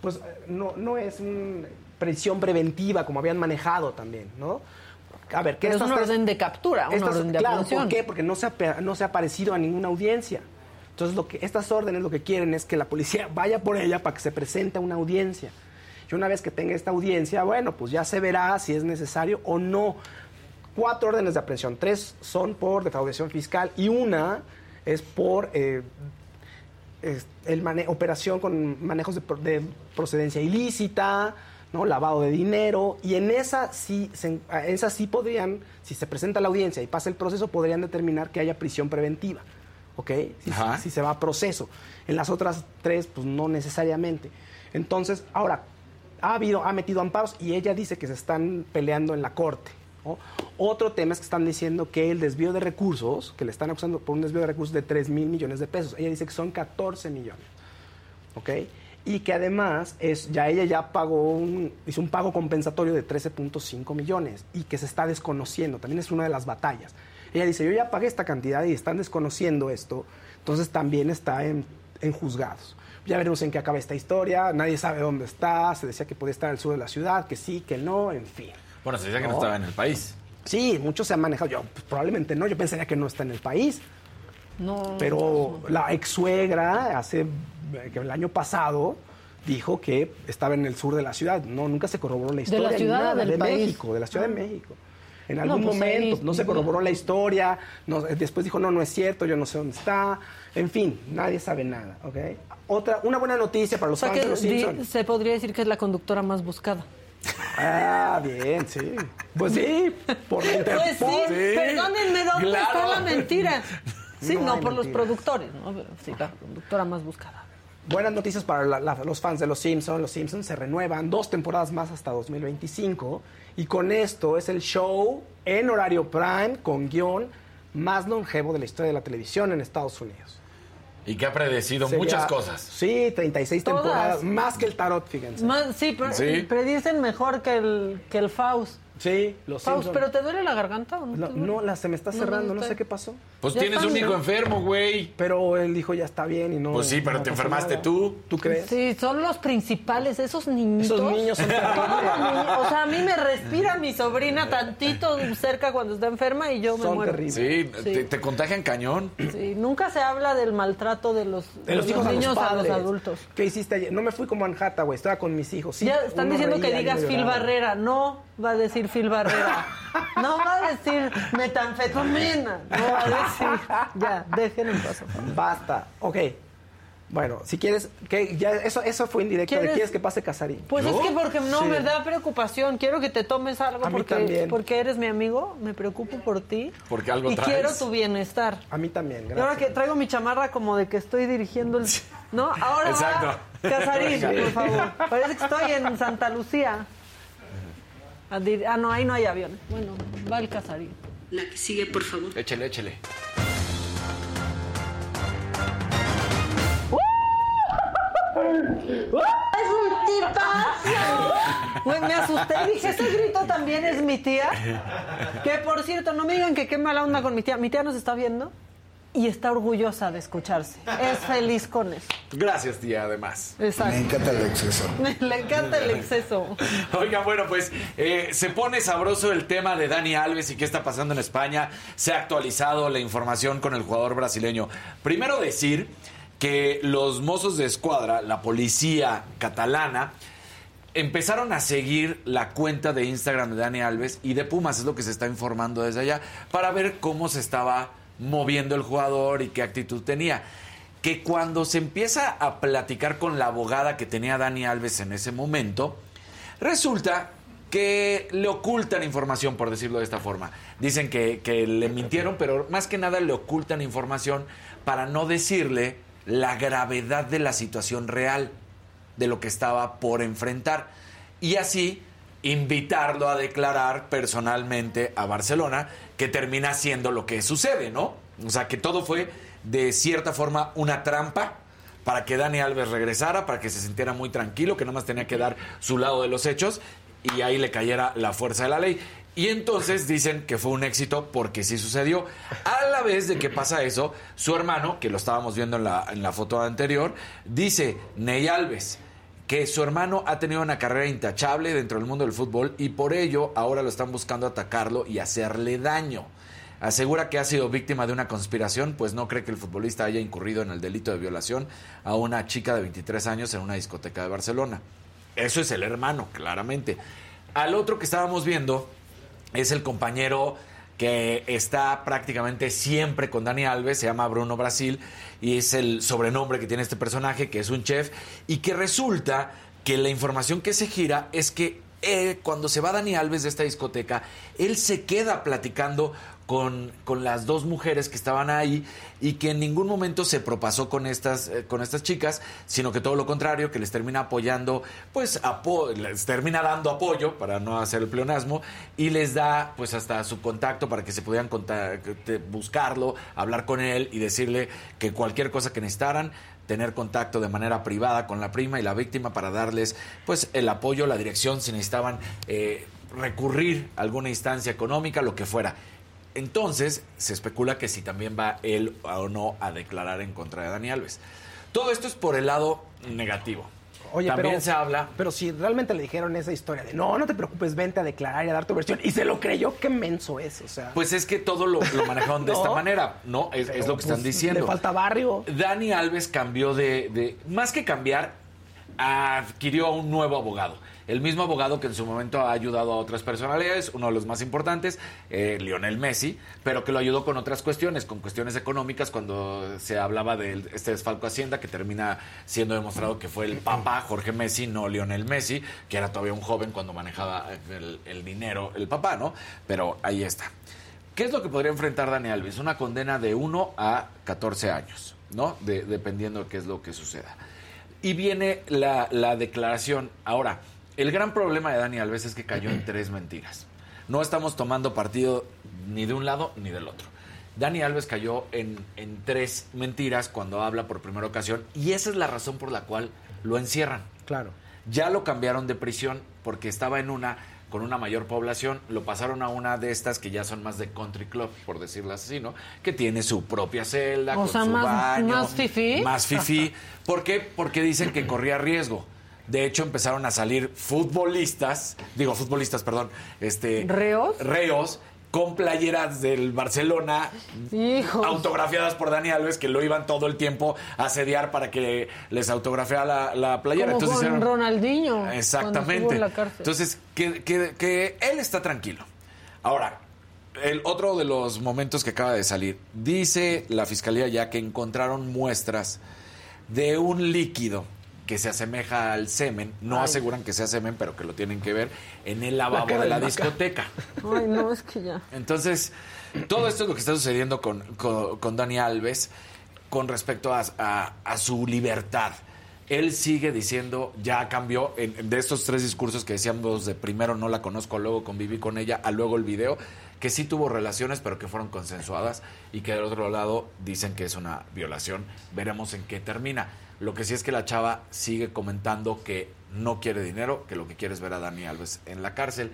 pues, eh, no, no es una prisión preventiva como habían manejado también, ¿no? A ver, ¿qué Pero es una tres- orden de captura, una estas- orden de claro, aprehensión. ¿por qué? Porque no se, ha, no se ha aparecido a ninguna audiencia. Entonces, lo que, estas órdenes lo que quieren es que la policía vaya por ella para que se presente una audiencia. Y una vez que tenga esta audiencia, bueno, pues ya se verá si es necesario o no. Cuatro órdenes de aprehensión. Tres son por defraudación fiscal y una es por eh, operación con manejos de, de procedencia ilícita, ¿no? lavado de dinero, y en esa sí, se esa sí podrían, si se presenta la audiencia y pasa el proceso, podrían determinar que haya prisión preventiva, ¿ok? Si, se va a proceso. En las otras tres, pues no necesariamente. Entonces, ahora, ha habido, ha metido amparos y ella dice que se están peleando en la corte. ¿no? Otro tema es que están diciendo que el desvío de recursos, que le están acusando por un desvío de recursos de 3 mil millones de pesos. Ella dice que son 14 millones. ¿Ok? Y que además es, ya ella ya pagó un, hizo un pago compensatorio de 13.5 millones y que se está desconociendo. También es una de las batallas. Ella dice, yo ya pagué esta cantidad y están desconociendo esto, entonces también está en, en juzgados. Ya veremos en qué acaba esta historia, nadie sabe dónde está, se decía que podía estar al sur de la ciudad, que sí, que no, en fin. Bueno, se decía que no estaba en el país. Sí, muchos se han manejado, yo pues, probablemente no, yo pensaría que no está en el país, No. pero la ex suegra hace eh, que el año pasado dijo que estaba en el sur de la ciudad. No, nunca se corroboró la historia. la ni ciudad o nada, del de país? México, de la Ciudad de México. En No, algún pues ahí momento no se corroboró la historia, no, después dijo, no, no es cierto, yo no sé dónde está. En fin, nadie sabe nada, ¿ok? Otra, una buena noticia para O los sea fans que de los di- Simpsons. se podría decir que es la conductora más buscada. Ah, bien, sí. Pues sí, por la Pues sí, perdónenme, ¿dónde claro. está la mentira? Sí, No por los productores, ¿no? Pero sí, la conductora más buscada. Buenas noticias para la- la- los fans de Los Simpsons. Los Simpsons se renuevan dos temporadas más hasta 2025. Y con esto es el show en horario prime con guion más longevo de la historia de la televisión en Estados Unidos. Y que ha predecido Sería- muchas cosas. Sí, 36 Todas. temporadas. Más que el tarot, fíjense. Más- sí, pero Sí. predicen mejor que el, que el Faust. Sí, los Faust, Simpson. ¿pero te duele la garganta o no? No, no, la, se me está cerrando, no sé qué pasó. Pues Ya tienes un hijo enfermo, güey. Pero él dijo ya está bien y no. Pues sí, pero no te enfermaste nada. tú. ¿Tú crees? Sí, son los principales, esos niñitos. Esos niños son terribles. Todos los niños. O sea, a mí me respira mi sobrina tantito cerca cuando está enferma y yo me Son muero. terribles. Sí, Sí. Te, te contagian cañón. Sí, nunca se habla del maltrato de los, De los hijos niños a los adultos. ¿Qué hiciste ayer? No me fui como Anjata, güey. Estaba con mis hijos. Sí, ya están diciendo que digas Phil. Barrera. No va a decir Phil Barrera. No va a decir metanfetamina. No va a decir. Ya, dejen en paz. Basta. Ok. Bueno, si quieres, que ya eso eso fue indirecto. ¿De ¿Quieres- quieres que pase Casarín? Pues es que porque no Sí. me da preocupación. Quiero que te tomes algo A mí porque, también. porque eres mi amigo. Me preocupo por ti. Porque algo y traes. quiero tu bienestar. A mí también, Y ahora que traigo mi chamarra como de que estoy dirigiendo el... ¿No? Ahora Exacto. va Casarín, por favor. Parece que estoy en Santa Lucía. Ah, no, ahí no hay avión. Bueno, va el Casarín. La que sigue, por favor. Échale, échale. Güey, me asusté y dije, ese grito también es mi tía. Que por cierto, no me digan que qué mala onda con mi tía. Mi tía nos está viendo y está orgullosa de escucharse. Es feliz con eso. Gracias, tía, además. Exacto. encanta el exceso. Le encanta el exceso. Oigan, bueno, pues eh, se pone sabroso el tema de Dani Alves y qué está pasando en España. Se ha actualizado la información con el jugador brasileño. Primero decir que los mozos de escuadra, la policía catalana, empezaron a seguir la cuenta de Instagram de Dani Alves y de Pumas, es lo que se está informando desde allá, para ver cómo se estaba moviendo el jugador y qué actitud tenía. Que cuando se empieza a platicar con la abogada que tenía Dani Alves en ese momento, resulta que le ocultan información, por decirlo de esta forma. Dicen que, le mintieron, pero más que nada le ocultan información para no decirle la gravedad de la situación real de lo que estaba por enfrentar y así invitarlo a declarar personalmente a Barcelona, que termina siendo lo que sucede, ¿no? O sea, que todo fue de cierta forma una trampa para que Dani Alves regresara, para que se sintiera muy tranquilo, que nada más tenía que dar su lado de los hechos y ahí le cayera la fuerza de la ley. Y entonces dicen que fue un éxito porque sí sucedió. A la vez de que pasa eso, su hermano, que lo estábamos viendo en la, en la foto anterior, dice, Ney Alves, que su hermano ha tenido una carrera intachable dentro del mundo del fútbol y por ello ahora lo están buscando atacarlo y hacerle daño. Asegura que ha sido víctima de una conspiración, pues no cree que el futbolista haya incurrido en el delito de violación a una chica de 23 años en una discoteca de Barcelona. Eso es el hermano, claramente. Al otro que estábamos viendo es el compañero que está prácticamente siempre con Dani Alves, se llama Bruno Brasil, y es el sobrenombre que tiene este personaje, que es un chef, y que resulta que la información que se gira es que eh, cuando se va Dani Alves de esta discoteca, él se queda platicando con, con las dos mujeres que estaban ahí y que en ningún momento se propasó con estas, eh, con estas chicas, sino que todo lo contrario, que les termina apoyando, pues les termina dando apoyo, para no hacer el pleonasmo, y les da pues hasta su contacto para que se pudieran buscarlo, hablar con él y decirle que cualquier cosa que necesitaran, tener contacto de manera privada con la prima y la víctima para darles pues el apoyo, la dirección, si necesitaban eh, recurrir a alguna instancia económica, lo que fuera. Entonces, se especula que si también va él o no a declarar en contra de Dani Alves. Todo esto es por el lado negativo. Oye, también pero, se habla. Pero si realmente le dijeron esa historia de no, no te preocupes, vente a declarar y a dar tu versión. Y se lo creyó, qué menso es. O sea, Pues es que todo lo, lo manejaron de No. esta manera, ¿no? Es, lo que están pues, diciendo. le falta barrio. Dani Alves cambió de, de- Más que cambiar, adquirió a un nuevo abogado. El mismo abogado que en su momento ha ayudado a otras personalidades, uno de los más importantes, eh, Lionel Messi, pero que lo ayudó con otras cuestiones, con cuestiones económicas, cuando se hablaba de este desfalco Hacienda, que termina siendo demostrado que fue el papá Jorge Messi, no Lionel Messi, que era todavía un joven cuando manejaba el, dinero, el papá, ¿no? Pero ahí está. ¿Qué es lo que podría enfrentar Dani Alves? Una condena de 1 a 14 años, ¿no? De- dependiendo de qué es lo que suceda. Y viene la declaración. Ahora, el gran problema de Dani Alves es que cayó en tres mentiras. No estamos tomando partido ni de un lado ni del otro. Dani Alves cayó en, en tres mentiras cuando habla por primera ocasión y esa es la razón por la cual lo encierran. Claro. Ya lo cambiaron de prisión porque estaba en una con una mayor población, lo pasaron a una de estas que ya son más de country club, por decirlo así, ¿no? Que tiene su propia celda, O con sea, su más- baño, más fifí. Más fifí. ¿Por qué? Porque dicen que corría riesgo. De hecho, empezaron a salir futbolistas, digo futbolistas, perdón, este ¿Reos? reos con playeras del Barcelona Hijos. autografiadas por Dani Alves que lo iban todo el tiempo a asediar para que les autografiara la, la playera. Como Entonces con hicieron- Ronaldinho. Exactamente. en la. Entonces, que, que- que él está tranquilo. Ahora, el otro de los momentos que acaba de salir, dice la fiscalía ya que encontraron muestras de un líquido que se asemeja al semen, no Ay. aseguran que sea semen, pero que lo tienen que ver en el lavabo de la discoteca. Ay, no, es que ya. Entonces, todo esto es lo que está sucediendo con, con, con Dani Alves con respecto a, a- a su libertad. Él sigue diciendo, ya cambió, en- de estos tres discursos que decíamos de primero no la conozco, luego conviví con ella, a luego el video, que sí tuvo relaciones, pero que fueron consensuadas y que del otro lado dicen que es una violación. Veremos en qué termina. Lo que sí es que la chava sigue comentando que no quiere dinero, que lo que quiere es ver a Dani Alves en la cárcel.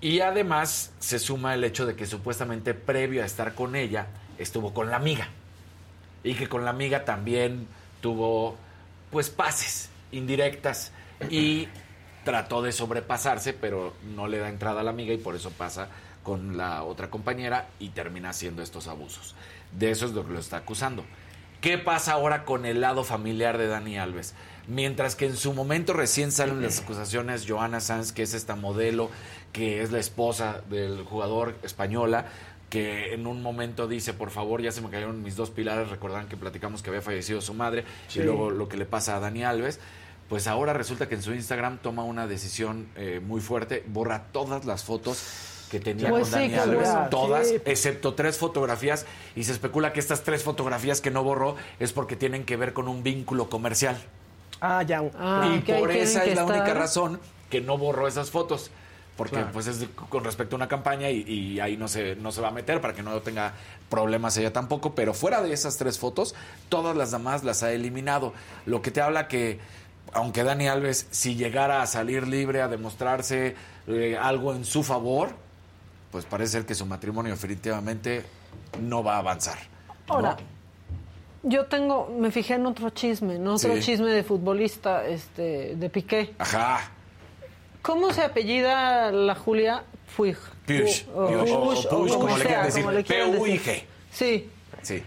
Y además se suma el hecho de que supuestamente previo a estar con ella estuvo con la amiga. Y que con la amiga también tuvo pues pases indirectas y trató de sobrepasarse, pero no le da entrada a la amiga y por eso pasa con la otra compañera y termina haciendo estos abusos. De eso es lo que lo está acusando. ¿Qué pasa ahora con el lado familiar de Dani Alves? Mientras que en su momento recién salen las acusaciones, Joana Sanz, que es esta modelo, que es la esposa del jugador española, que en un momento dice, por favor, ya se me cayeron mis dos pilares, recordarán que platicamos que había fallecido su madre Sí. y luego lo que le pasa a Dani Alves, pues ahora resulta que en su Instagram toma una decisión eh, muy fuerte, borra todas las fotos que tenía Pues con sí, Dani Alves, todas, Sí. excepto tres fotografías, y se especula que estas tres fotografías que no borró es porque tienen que ver con un vínculo comercial. Ah, ya. y que ahí por esa es la estar. única razón que no borró esas fotos. Porque Claro. pues es con respecto a una campaña y, y ahí no se, no se va a meter para que no tenga problemas ella tampoco. Pero fuera de esas tres fotos, todas las demás las ha eliminado. Lo que te habla que, aunque Dani Alves, si llegara a salir libre, a demostrarse eh, algo en su favor, pues parece ser que su matrimonio definitivamente no va a avanzar. ¿no? Ahora, yo tengo, me fijé en otro chisme, en otro Sí. chisme de futbolista, este, de Piqué. Ajá. ¿Cómo se apellida la Julia? Puig. Puig. O, O- o- o Puig, como le sea, decir. como le quieran decir. P-U-I-G. Sí. Sí.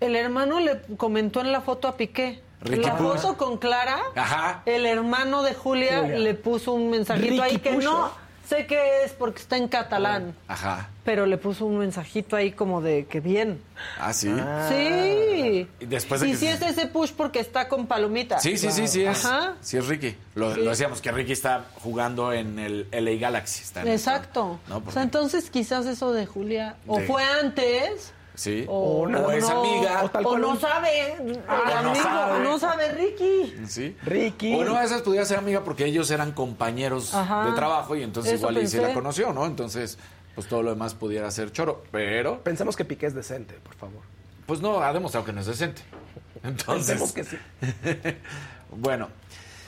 El hermano le comentó en la foto a Piqué. Ricky la Puig. foto con Clara, Ajá. el hermano de Julia, Julia. le puso un mensajito Ricky ahí que Puig, no ¿no? Sé qué es porque está en catalán, Ajá. pero le puso un mensajito ahí como de que bien. Ah, sí. Sí. Y después de y que si es ese push porque está con palomita. Sí, sí, sí, sí es. Ajá. Sí es Ricky. Lo, Sí. lo decíamos que Ricky está jugando en el LA Galaxy. Está en Exacto. ¿no? O sea, entonces quizás eso de Julia o De- fue antes Sí. o, O es no, amiga. o, no sabe Ah, no amigo, sabe. no sabe Ricky. Sí. Ricky. O no, esas podría ser amiga porque ellos eran compañeros Ajá. de trabajo y entonces Eso igual y sí pensé. la conoció, ¿no? Entonces, pues todo lo demás pudiera ser choro. Pero, Pensemos que Piqué es decente, por favor. pues no, ha demostrado que no es decente. Entonces, Pensemos que sí. bueno.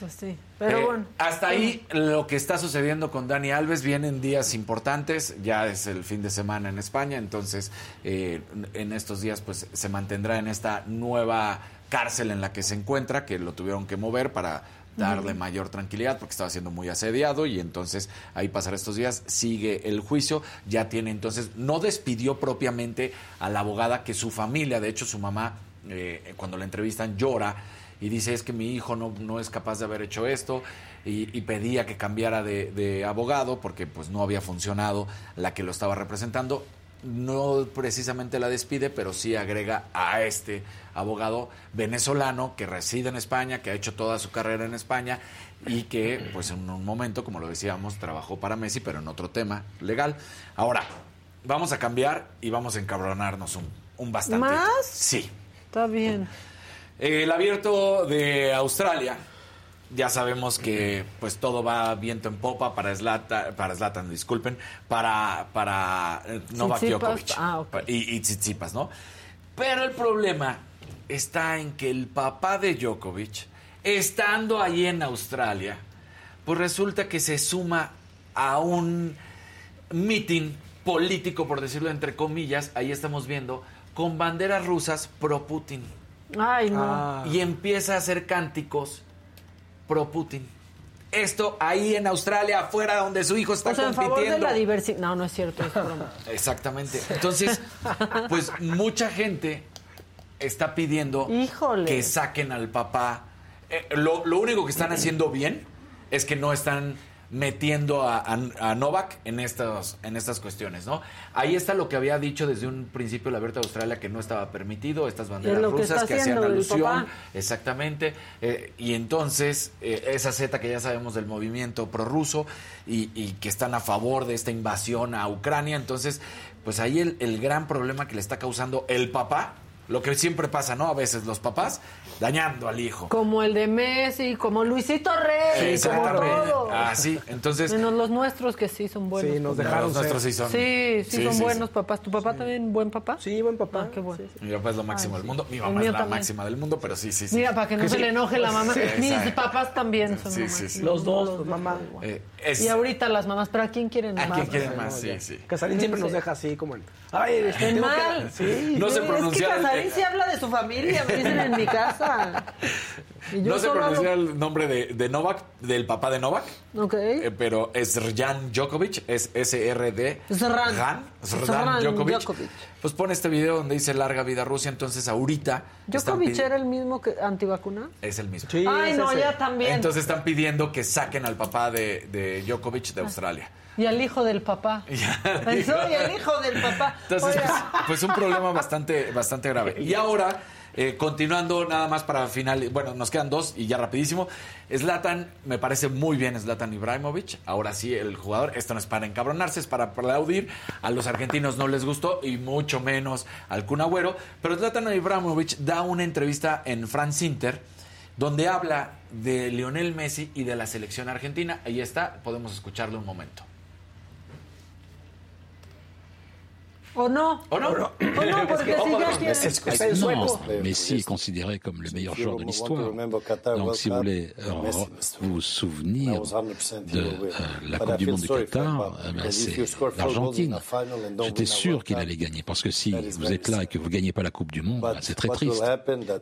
Pues sí. Pero Eh, bueno. Hasta ahí lo que está sucediendo con Dani Alves. Vienen días importantes. Ya es el fin de semana en España. Entonces, eh, en estos días, pues se mantendrá en esta nueva cárcel en la que se encuentra, que lo tuvieron que mover para darle mayor tranquilidad porque estaba siendo muy asediado y entonces ahí pasará estos días, sigue el juicio, ya tiene entonces, no despidió propiamente a la abogada que su familia, de hecho su mamá, eh, cuando la entrevistan llora y dice es que mi hijo no, no es capaz de haber hecho esto y, y pedía que cambiara de, de abogado porque pues no había funcionado la que lo estaba representando. No precisamente la despide, pero sí agrega a este abogado venezolano que reside en España, que ha hecho toda su carrera en España y que pues en un momento, como lo decíamos, trabajó para Messi, pero en otro tema legal. Ahora, vamos a cambiar y vamos a encabronarnos un, un bastante. ¿Más? Sí. Está bien. El abierto de Australia. Ya sabemos que pues todo va viento en popa para Zlatan, para Zlatan, disculpen, para, para eh, Novak Djokovic. Ah, y, y Tsitsipas, ¿no? Pero el problema está en que el papá de Djokovic, estando ahí en Australia, pues resulta que se suma a un meeting político, por decirlo entre comillas, ahí estamos viendo, con banderas rusas pro Putin. Ay, no. Y empieza a hacer cánticos pro Putin. Esto ahí en Australia, afuera donde su hijo está o sea, en favor de compitiendo. la diversidad. No, no es cierto, es broma. Exactamente. Entonces, pues mucha gente está pidiendo Híjole. que saquen al papá. Eh, lo, lo único que están haciendo bien es que no están metiendo a, a- a Novak en estas, en estas cuestiones, ¿no? Ahí está lo que había dicho desde un principio la Abierta de Australia que no estaba permitido, estas banderas que rusas que hacían alusión. Exactamente. Eh, y entonces, eh, esa Z que ya sabemos del movimiento prorruso y, y que están a favor de esta invasión a Ucrania. Entonces, pues ahí el, el gran problema que le está causando el papá, lo que siempre pasa, ¿no? A veces los papás dañando al hijo. Como el de Messi, como Luisito Rey, como Exactamente. todos. Así, entonces. Menos los nuestros que sí son buenos. Sí, nos dejaron Los nuestros sí son. Sí, sí, Sí, son sí, buenos papás. ¿Tu papá también buen papá? Sí, buen papá. Ah, qué bueno. Mi papá es lo máximo Ay, del sí. mundo. Mi El mamá es la también. máxima del mundo, pero sí, sí, sí. Mira, para que no Que se sí. le enoje la mamá. Sí, Mis papás también son Sí, lo sí, sí. Los dos, los mamás. Eh, es- Y ahorita las mamás, pero ¿a quién quieren ¿A más? quién quieren más? Sí, sí. Casarín siempre nos deja así como en... Ay, este, mal. Sí. No se Sí, pronuncia Casarín sí habla de su familia, me dicen en mi casa. Y yo No se solo hablo- el nombre de, de Novak, del papá de Novak, Ok. eh, pero es Srjan Djokovic, es S-R-D. Srjan Srjan Djokovic. Djokovic. Pues pone este video donde dice larga vida Rusia, entonces ahorita. ¿Djokovic pidi- era el mismo que antivacuna? Es el mismo. Sí, Ay, es no, ese. ya también. Entonces están pidiendo que saquen al papá de, de Djokovic de Australia. Y al hijo del papá. Eso, y al hijo del papá. Entonces, pues, pues un problema bastante, bastante grave. Y ahora, eh, continuando nada más para final, bueno, nos quedan dos y ya rapidísimo. Zlatan, me parece muy bien Zlatan Ibrahimovic. Ahora sí, el jugador, esto no es para encabronarse, es para aplaudir. A los argentinos no les gustó y mucho menos al Kun Agüero. Pero Zlatan Ibrahimovic da una entrevista en France Inter donde habla de Lionel Messi y de la selección argentina. Ahí está, podemos escucharlo un momento. ¿O no? ¿O no? ¿O no? Porque si ya quiere... Non, Messi est considéré comme le meilleur joueur de l'histoire. Donc, si vous voulez euh, vous vous souvenir de euh, la Coupe du Monde du Qatar, eh ben, c'est l'Argentine. J'étais sûr qu'il allait gagner, parce que si vous êtes là et que vous ne gagnez pas la Coupe du Monde, ben, c'est très triste.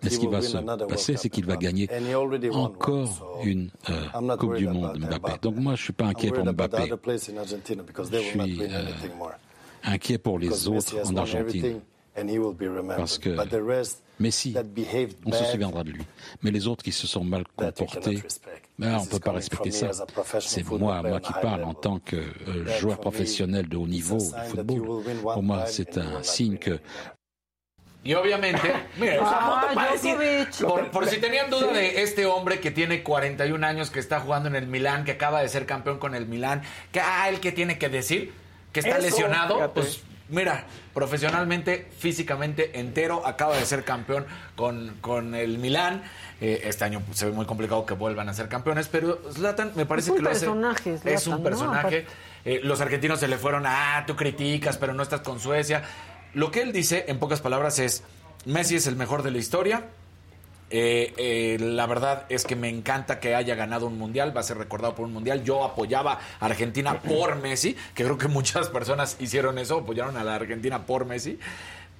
Mais ce qui va se passer, c'est qu'il va gagner encore une euh, Coupe du Monde, Mbappé. Donc moi, je suis pas inquiet pour Mbappé. Je suis euh, inquiet pour les autres en Argentine. Parce que Messi, on se souviendra de lui. Mais les autres qui se sont mal comportés, ben, on ne peut pas respecter ça. C'est moi, moi qui parle en tant que euh, joueur professionnel de haut niveau de football. Pour moi, c'est un signe que Y obviamente, mira, Ah, para decir, Djokovic. por, por si tenían duda de este hombre que tiene 41 años, que está jugando en el Milán, que acaba de ser campeón con el Milán, que ah, el que tiene que decir que está Eso, lesionado, fíjate. pues mira, profesionalmente, físicamente entero, acaba de ser campeón con, con el Milán. Eh, este año se ve muy complicado que vuelvan a ser campeones, pero Zlatan me parece Es que lo hace. personaje, es un ¿no? personaje. Aparte- Eh, los argentinos se le fueron, ah, tú criticas, pero no estás con Suecia. Lo que él dice, en pocas palabras, es, Messi es el mejor de la historia. Eh, eh, la verdad es que me encanta que haya ganado un mundial, va a ser recordado por un mundial. Yo apoyaba a Argentina por Messi, que creo que muchas personas hicieron eso, apoyaron a la Argentina por Messi.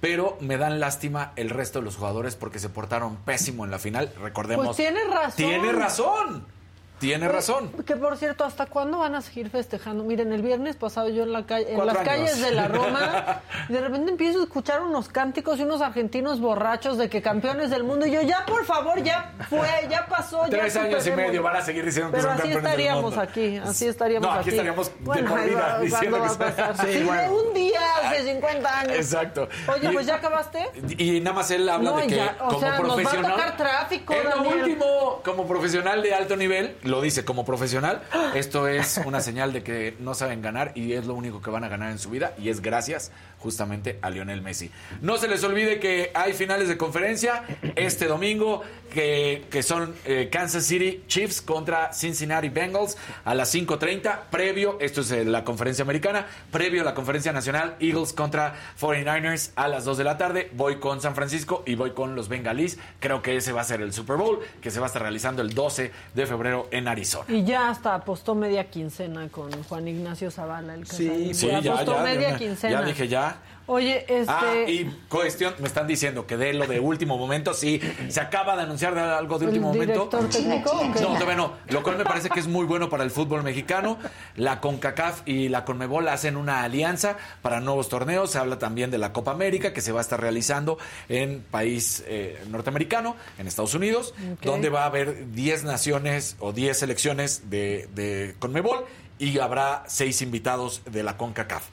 Pero me dan lástima el resto de los jugadores porque se portaron pésimo en la final. Recordemos. Pues tiene razón. Tiene razón. Tiene razón. Que por cierto, ¿hasta cuándo van a seguir festejando? Miren, el viernes pasado yo en la calle, en las años. calles de la Roma, de repente empiezo a escuchar unos cánticos y unos argentinos borrachos de que campeones del mundo. Y yo, ya por favor, ya fue, ya pasó, ya Tres años y superemos". medio van a seguir diciendo que Pero son así campeones del estaríamos mundo. aquí, así estaríamos No, aquí. aquí estaríamos de Bueno, por vida diciendo ¿cuándo que pasar? Sí, Sí, de bueno. un día hace 50 años. Exacto. Oye, Y- pues ya acabaste. Y nada más él habla No, de que ya, o como sea, nos va a profesional. tocar tráfico, En lo último, como profesional de alto nivel, lo dice como profesional, esto es una señal de que no saben ganar y es lo único que van a ganar en su vida y es gracias justamente a Lionel Messi. No se les olvide que hay finales de conferencia este domingo, que, que son eh, Kansas City Chiefs contra Cincinnati Bengals a las 5.30, previo, esto es eh, la conferencia americana, previo a la conferencia nacional, Eagles contra 49ers a las 2 de la tarde, voy con San Francisco y voy con los Bengalís, creo que ese va a ser el Super Bowl, que se va a estar realizando el 12 de febrero en Arizona. Y ya hasta apostó media quincena con Juan Ignacio Zavala, el Sí, sí, ya, apostó ya, media ya, quincena. ya dije ya. Oye, este... Ah, y cuestión, me están diciendo que de lo de último momento, sí, se acaba de anunciar de algo de ¿El último momento. director técnico? No, todavía no, lo cual me parece que es muy bueno para el fútbol mexicano. La CONCACAF y la CONMEBOL hacen una alianza para nuevos torneos. Se habla también de la Copa América que se va a estar realizando en país eh, norteamericano, en Estados Unidos, donde va a haber 10 naciones o 10 selecciones de, de CONMEBOL y habrá 6 invitados de la CONCACAF.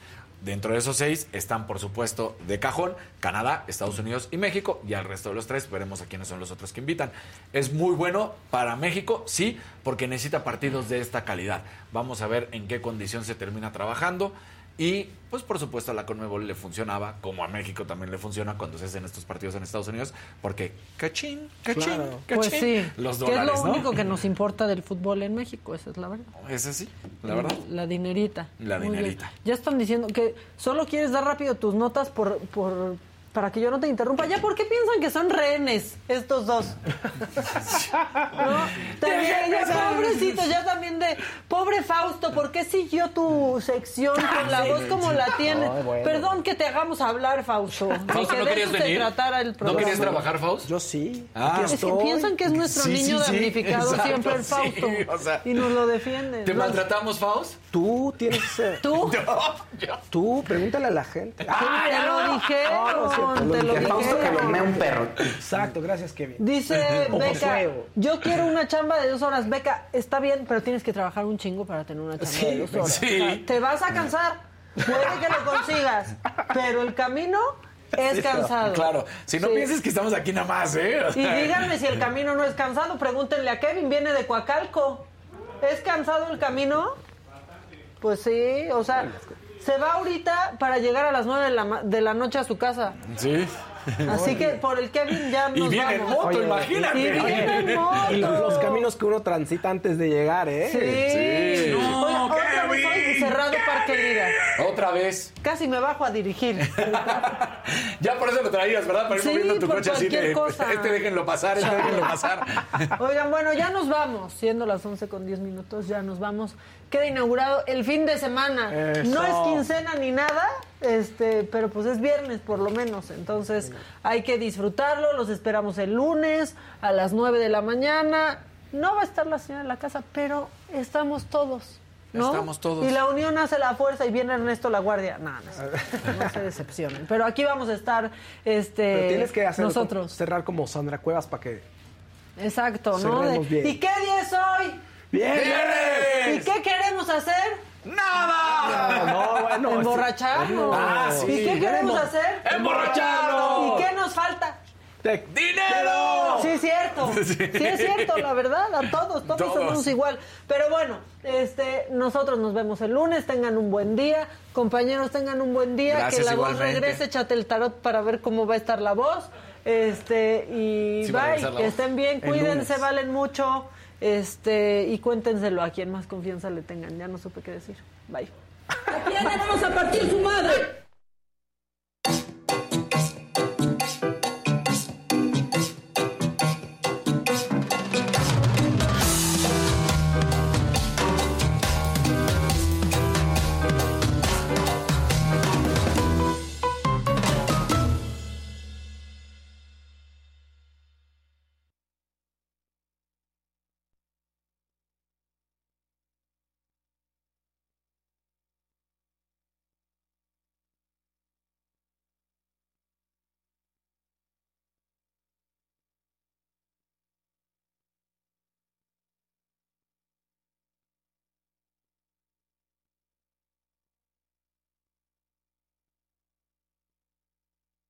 Dentro de esos seis están, por supuesto, de cajón Canadá, Estados Unidos y México. Y al resto de los tres veremos a quiénes son los otros que invitan. Es muy bueno para México, sí, porque necesita partidos de esta calidad. Vamos a ver en qué condición se termina trabajando. Y, pues, por supuesto, a la Conmebol le funcionaba, como a México también le funciona cuando se hacen estos partidos en Estados Unidos, porque cachín, cachín, Claro. cachín, Pues sí, los que es dólares, lo ¿no? único que nos importa del fútbol en México, esa es la verdad. Ese sí, la verdad. La dinerita. La dinerita. Ya están diciendo que solo quieres dar rápido tus notas por, por para que yo no te interrumpa. ¿Ya por qué piensan que son rehenes estos dos? ¿No? También, ya, pobrecito, ya también de... Pobre Fausto, ¿por qué siguió tu sección con la Sí, voz como la bueno. Perdón que te hagamos hablar, Fausto. Fausto, que ¿no de querías venir? tratara el ¿No querías trabajar, Faust? Yo sí. Ah. Es que piensan que es nuestro Sí, niño sí, sí. damnificado Exacto, siempre el sí, Fausto. o sea, y nos lo defienden. ¿Te Los- maltratamos, Faust? Tú tienes que ser. ¿Tú? Tú, pregúntale a la gente. te lo dijeron, Cierto, te lo dije. Fausto que lo mea un perro. Exacto, gracias, Kevin. Dice Beca, yo quiero una chamba de dos horas. Beca, está bien, pero tienes que trabajar un chingo para tener una chamba Sí, de dos horas. sí. O sea, te vas a cansar, puede que lo consigas, pero el camino es cansado. Claro, si no Sí. pienses que estamos aquí nada más, ¿eh? O Y díganme si el camino no es cansado, pregúntenle a Kevin, viene de Coacalco. ¿Es cansado el camino? Pues sí, o sea, se va ahorita para llegar a las nueve de la, ma- de la noche a su casa. Sí. Así que por el Kevin ya nos Y viene en vamos. moto, imagínate. Y viene en moto. Y los, los caminos que uno transita antes de llegar, ¿eh? Sí. No, Oiga, otra vez hoy cerrado Parque Lira. Otra vez. Casi me bajo a dirigir. Ya por eso lo traías, ¿verdad? Para ir Sí, moviendo tu por coche así cualquier de. cosa. Este déjenlo pasar, este déjenlo pasar. Oigan, bueno, ya nos vamos. Siendo las 11 con 10 minutos, ya nos vamos. Queda inaugurado el fin de semana. Eso. No es quincena ni nada, este, pero pues es viernes por lo menos. Entonces hay que disfrutarlo. Los esperamos el lunes a las 9 de la mañana. No va a estar la señora en la casa, pero estamos todos. ¿no? Estamos todos. Y la unión hace la fuerza y viene Ernesto La Guardia. No, no, se- no se decepcionen. Pero aquí vamos a estar este, Pero tienes que hacerlo nosotros. como- cerrar como Sandra Cuevas para que. Exacto, ¿no? De-. ¿Y qué día es hoy? ¡Bien! ¿Y qué queremos hacer? ¡Nada! No, bueno. Emborracharnos. Ah, sí. ¿Y qué queremos hacer? ¡Emborracharnos! ¿Y qué nos falta? ¡Dinero! Sí, es cierto. Sí. es cierto, la verdad. A todos, todos, Todos. somos igual. Pero bueno, este, nosotros nos vemos el lunes. Tengan un buen día. Compañeros, tengan un buen día. Gracias, que la voz regrese. Échate el tarot para ver cómo va a estar la voz. Este, y Sí bye. Que estén bien. Cuídense, valen mucho. Este, y cuéntenselo a quien más confianza le tengan. Ya no supe qué decir. Bye. Aquí vamos a partir su madre.